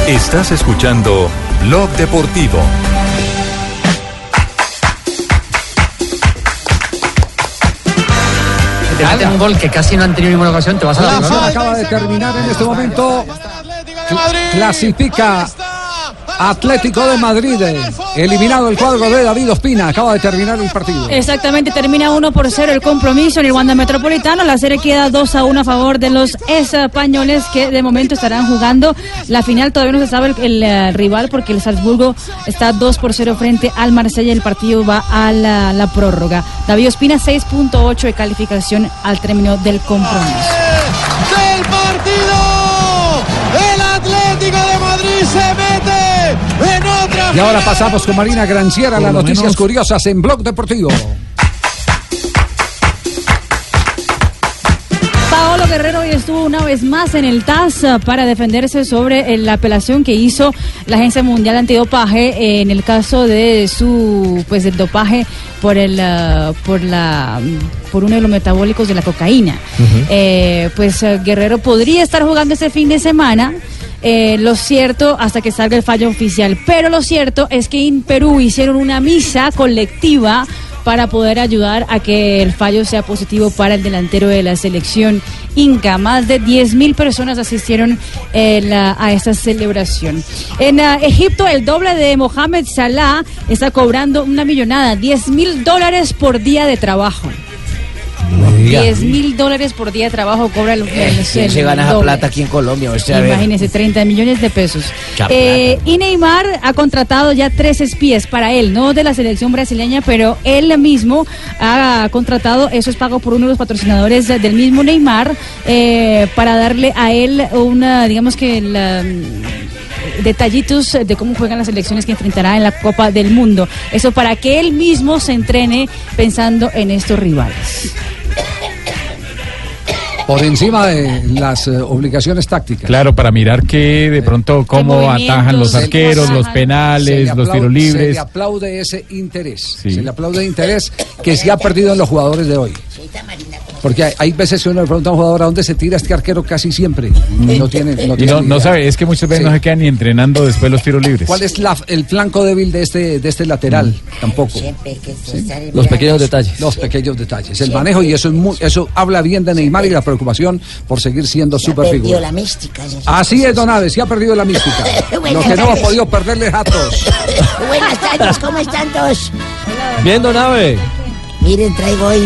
Estás escuchando Blog Deportivo. Te meten un gol que casi no han tenido ninguna ocasión, te vas a La acción acaba de terminar en este momento. Clasifica Atlético de Madrid. Eliminado el cuadro de David Ospina. Acaba de terminar el partido. Exactamente, termina 1 por 0 el compromiso en el Wanda Metropolitano. La serie queda 2 a 1 a favor de los españoles que de momento estarán jugando la final. Todavía no se sabe el, el, eh, rival porque el Salzburgo está 2 por 0 frente al Marsella. El partido va a la, la prórroga. David Ospina 6.8 de calificación al término del compromiso. del partido. El Atlético de Madrid se mete en otra. Y ahora pasamos con Marina Granciera. Por Las noticias menos- curiosas en Blog Deportivo. Paolo Guerrero hoy estuvo una vez más en el TAS para defenderse sobre la apelación que hizo la Agencia Mundial Antidopaje en el caso de su pues el dopaje por el eh, por la por uno de los metabólicos de la cocaína. Eh, pues Guerrero podría estar jugando este fin de semana. Eh, lo cierto, hasta que salga el fallo oficial. Pero lo cierto es que en Perú hicieron una misa colectiva para poder ayudar a que el fallo sea positivo para el delantero de la selección Inca. Más de 10.000 personas asistieron eh, la- a esta celebración. En ah, Egipto, el doble de Mohamed Salah está cobrando una millonada, 10 mil dólares por día de trabajo. 10 mil dólares por día de trabajo cobra el, el- ¿Quién el se gana esa doble. plata aquí en Colombia? Imagínese, 30 millones de pesos. Eh, y Neymar ha contratado ya tres espías para él, no de la selección brasileña, pero él mismo ha contratado, eso es pago por uno de los patrocinadores de- del mismo Neymar, eh, para darle a él una, digamos que la detallitos de cómo juegan las selecciones que enfrentará en la Copa del Mundo. Eso para que él mismo se entrene pensando en estos rivales. Por encima de las eh, obligaciones tácticas. Claro, para mirar que de pronto cómo movimientos, atajan los cómo arqueros, los Se penales, le los tiros Se libres. le aplaude ese interés. Sí. Se le aplaude interés que se ha perdido en los jugadores de hoy. Porque hay, hay veces que uno le pregunta a un jugador a dónde se tira este arquero casi siempre. Y no tiene, no tiene sabe, es que muchas veces Sí. no se quedan ni entrenando después los tiros libres. ¿Cuál es la- el flanco débil de este, de este lateral? Tampoco. Los pequeños detalles. Los pequeños detalles. El manejo y eso es muy, eso habla bien de Neymar y la preocupación por seguir siendo super perdido figura. la mística. Así es, Don Aves, se ha perdido la mística. Lo que no ha podido perderle Jatos. Buenas tardes, ¿cómo están todos? Bien, don Ave. Miren, traigo hoy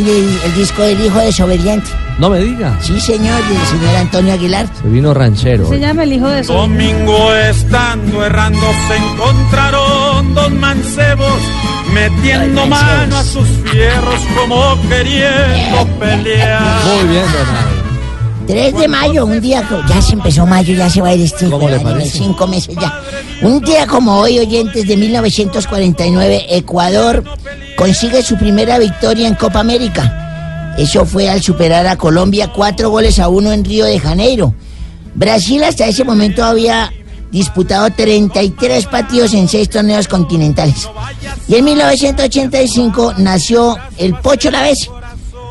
el, disco del hijo desobediente. No me diga. Sí, señor, el señor Antonio Aguilar. Se vino ranchero. Se llama el hijo de su... Domingo estando errando se encontraron dos mancebos metiendo mano a sus fierros como queriendo pelear. Muy bien, Leonardo. 23 de mayo, un día ya se empezó mayo, ya se va a ir este ¿Cómo cinco meses ya. Un día como hoy, oyentes de 1949, Ecuador consigue su primera victoria en Copa América. Eso fue al superar a Colombia cuatro goles a uno en Río de Janeiro. Brasil hasta ese momento había disputado 33 partidos en seis torneos continentales. Y en 1985 nació el Pocho Lavese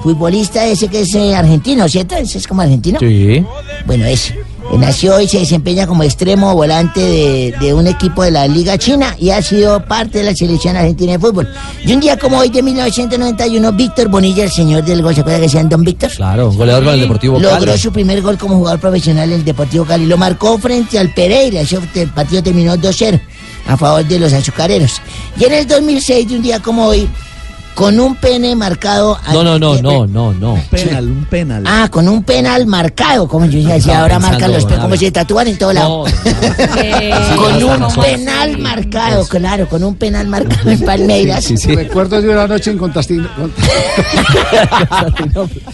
futbolista ese que es eh, argentino, ¿cierto? Ese es como argentino. Sí. Bueno, ese. Eh, Nació y se desempeña como extremo volante de, de un equipo de la Liga China y ha sido parte de la selección argentina de fútbol. Y un día como hoy de 1991, Víctor Bonilla, el señor del gol, ¿se acuerda que decían Don Víctor? Claro, goleador con el Deportivo Logró Cali. su primer gol como jugador profesional en el Deportivo Cali. Lo marcó frente al Pereira. El partido terminó 2-0 a favor de los azucareros. Y en el 2006, de un día como hoy, con un pene marcado... No, no, no, ante- no, no, no. Penal, un penal. Ah, con un penal marcado, como yo decía, Estaba ahora marcan los como se tatúan en todo lado. con un ¿cómo penal marcado, claro, con un penal marcado en Palmeiras. Recuerdo de una noche en Contastino.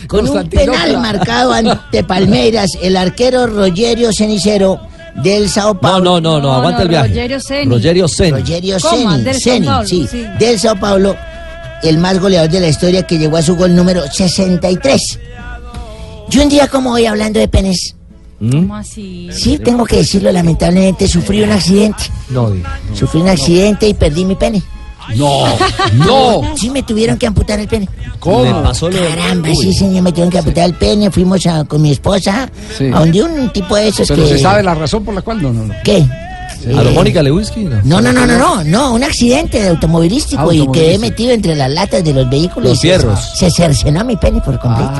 Con un penal marcado ante Palmeiras, el arquero Rogerio Cenicero del Sao Paulo. No, no, no, aguanta el viaje. Rogerio Ceni. Rogerio Ceni. Rogerio. Ceni, sí, sí. del Sao Paulo, el más goleador de la historia que llegó a su gol número 63. Y un día como hoy, hablando de penes, ¿Cómo así? sí, tengo que decirlo, lamentablemente sufrí un accidente. No, diga. Sufrí un accidente y perdí mi pene. No, no. Sí, me tuvieron que amputar el pene. ¿Cómo? Pasó lo Caramba, sí, señor, me tuvieron que amputar el pene. Fuimos a- con mi esposa Sí. a donde un tipo de esos Pero que... se sabe la razón por la cual no, no, no. ¿Qué? ¿A lo Mónica Lewinsky? No. No, no, no, no, no, no, un accidente de automovilístico, y Automovilístico. quedé metido entre las latas de los vehículos. Los y se- fierros. Se, cercenó mi pene por completo.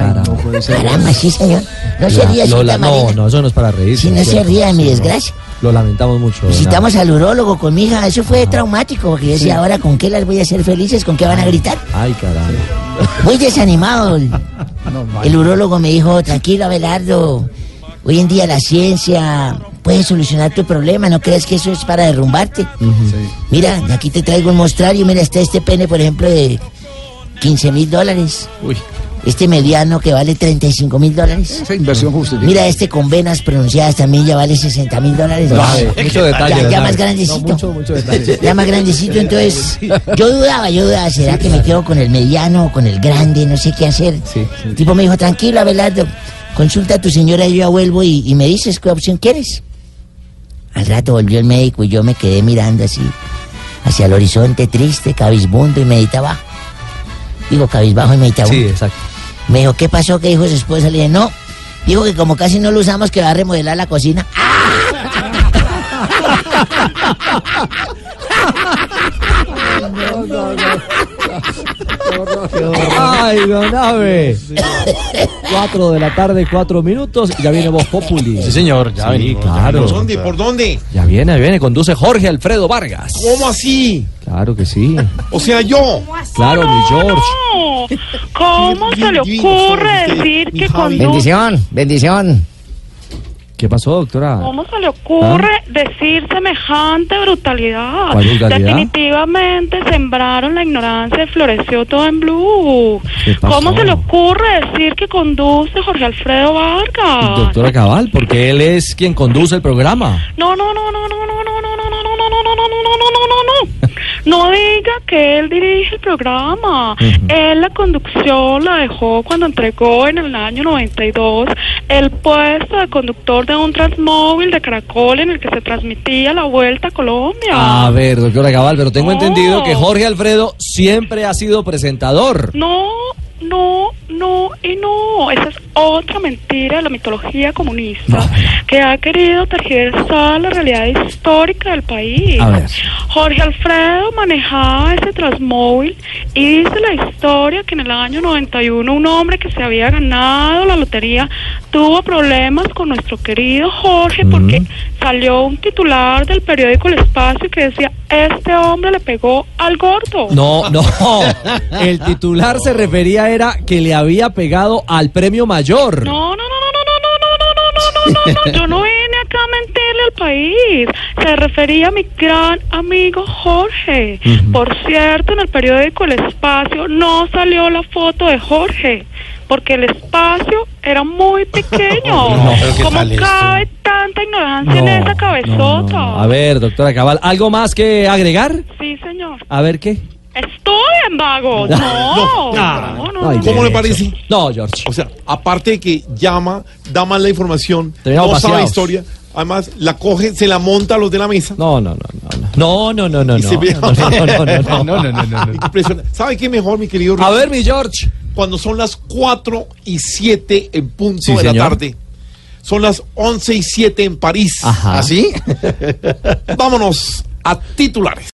Caramba, sí, señor. No se ría, Lola, no, no, eso no es para reír. Si no se ría de mi desgracia. Lo lamentamos mucho. Visitamos al urólogo con mi hija, eso fue traumático, porque yo decía, Sí. ahora con qué las voy a hacer felices, con qué van a gritar. Ay, caramba. Muy desanimado. El, el urólogo me dijo, tranquilo, Abelardo, hoy en día la ciencia puede solucionar tu problema, ¿no crees que eso es para derrumbarte? Mira, aquí te traigo un mostrario, mira, está este pene, por ejemplo, de 15 mil dólares. Uy. Este mediano que vale 35 mil dólares. Esa inversión justa. Mira, este con venas pronunciadas también ya vale 60 mil dólares. Grave, mucho detalle, Ya, más grandecito. No, mucho, mucho detalle. Ya más grandecito, entonces yo dudaba, yo dudaba, ¿será que me quedo con el mediano o con el grande? No sé qué hacer. El tipo me dijo, tranquilo, Abelardo, consulta a tu señora y yo ya vuelvo y, y me dices qué opción quieres. Al rato volvió el médico y yo me quedé mirando así, hacia el horizonte triste, cabizbundo y meditaba. Digo, cabizbajo y meditaba. Sí, exacto. Me dijo, ¿qué pasó? ¿Qué dijo su esposa? Le dije, no. Dijo que como casi no lo usamos, que va a remodelar la cocina. Ay, don Ave. Cuatro de la tarde, cuatro minutos. Ya viene Voz Populi. Sí, señor, ya Sí, venimos, claro. ¿Por dónde? ¿Por dónde? Ya viene, ya viene. Conduce Jorge Alfredo Vargas. ¿Cómo así? Claro que sí. O sea, yo. Claro, mi George. ¿Cómo se le ocurre decir que conduce? Bendición, bendición. ¿Qué pasó, doctora? ¿Cómo se le ocurre decir semejante brutalidad? ¿Cuál brutalidad? Definitivamente sembraron la ignorancia y floreció todo en blue. ¿Qué pasó? ¿Cómo se le ocurre decir que conduce Jorge Alfredo Vargas? Doctora Cabal, porque él es quien conduce el programa. No, no, no, no, no, no, no, no, no, no, no, no, no, no, no, no, no, no, no. No diga que él dirige el programa. Él la conducción la dejó cuando entregó en el año 92 el puesto de conductor de un transmóvil de Caracol en el que se transmitía la Vuelta a Colombia. A ver, doctora Cabal, pero tengo entendido que Jorge Alfredo siempre ha sido presentador. No, no, no y no. Esa es otra mentira de la mitología comunista que ha querido tergiversar la realidad histórica del país. A. Jorge Alfredo manejaba ese transmóvil y dice la historia que en el año 91 un hombre que se había ganado la lotería tuvo problemas con nuestro querido Jorge porque salió un titular del periódico El Espacio que decía este hombre le pegó al gordo. No, no. El titular se refería era que le había pegado al premio mayor. No, no, no, no, no, no, no, no, no, no, no, no, yo no vine acá a mentirle al país. Se refería a mi gran amigo Jorge. Por cierto, en el periódico El Espacio no salió la foto de Jorge. porque el espacio era muy pequeño. No, pero ¿qué ¿Cómo tal esto? cabe tanta ignorancia en esa cabezota? A ver, doctora Cabal, ¿algo más que agregar? Sí, señor. A ver qué. Estudien, vagos. No, no, no. ¿Cómo le parece? No, George. O sea, aparte de que llama, da mal la información, no sabe vaciados. historia, además la coge, se la monta a los de la mesa. No, no, no, no. No, no, no, no. Y no. se ve- No, no, no, no, no. Impresionante. ¿Sabe qué mejor, mi querido A Ricky? ver, mi George. Cuando son las 4 y 7 en punto Sí, de la señor. tarde. Son las 11 y 7 en París. Ajá. ¿Así? Vámonos a titulares.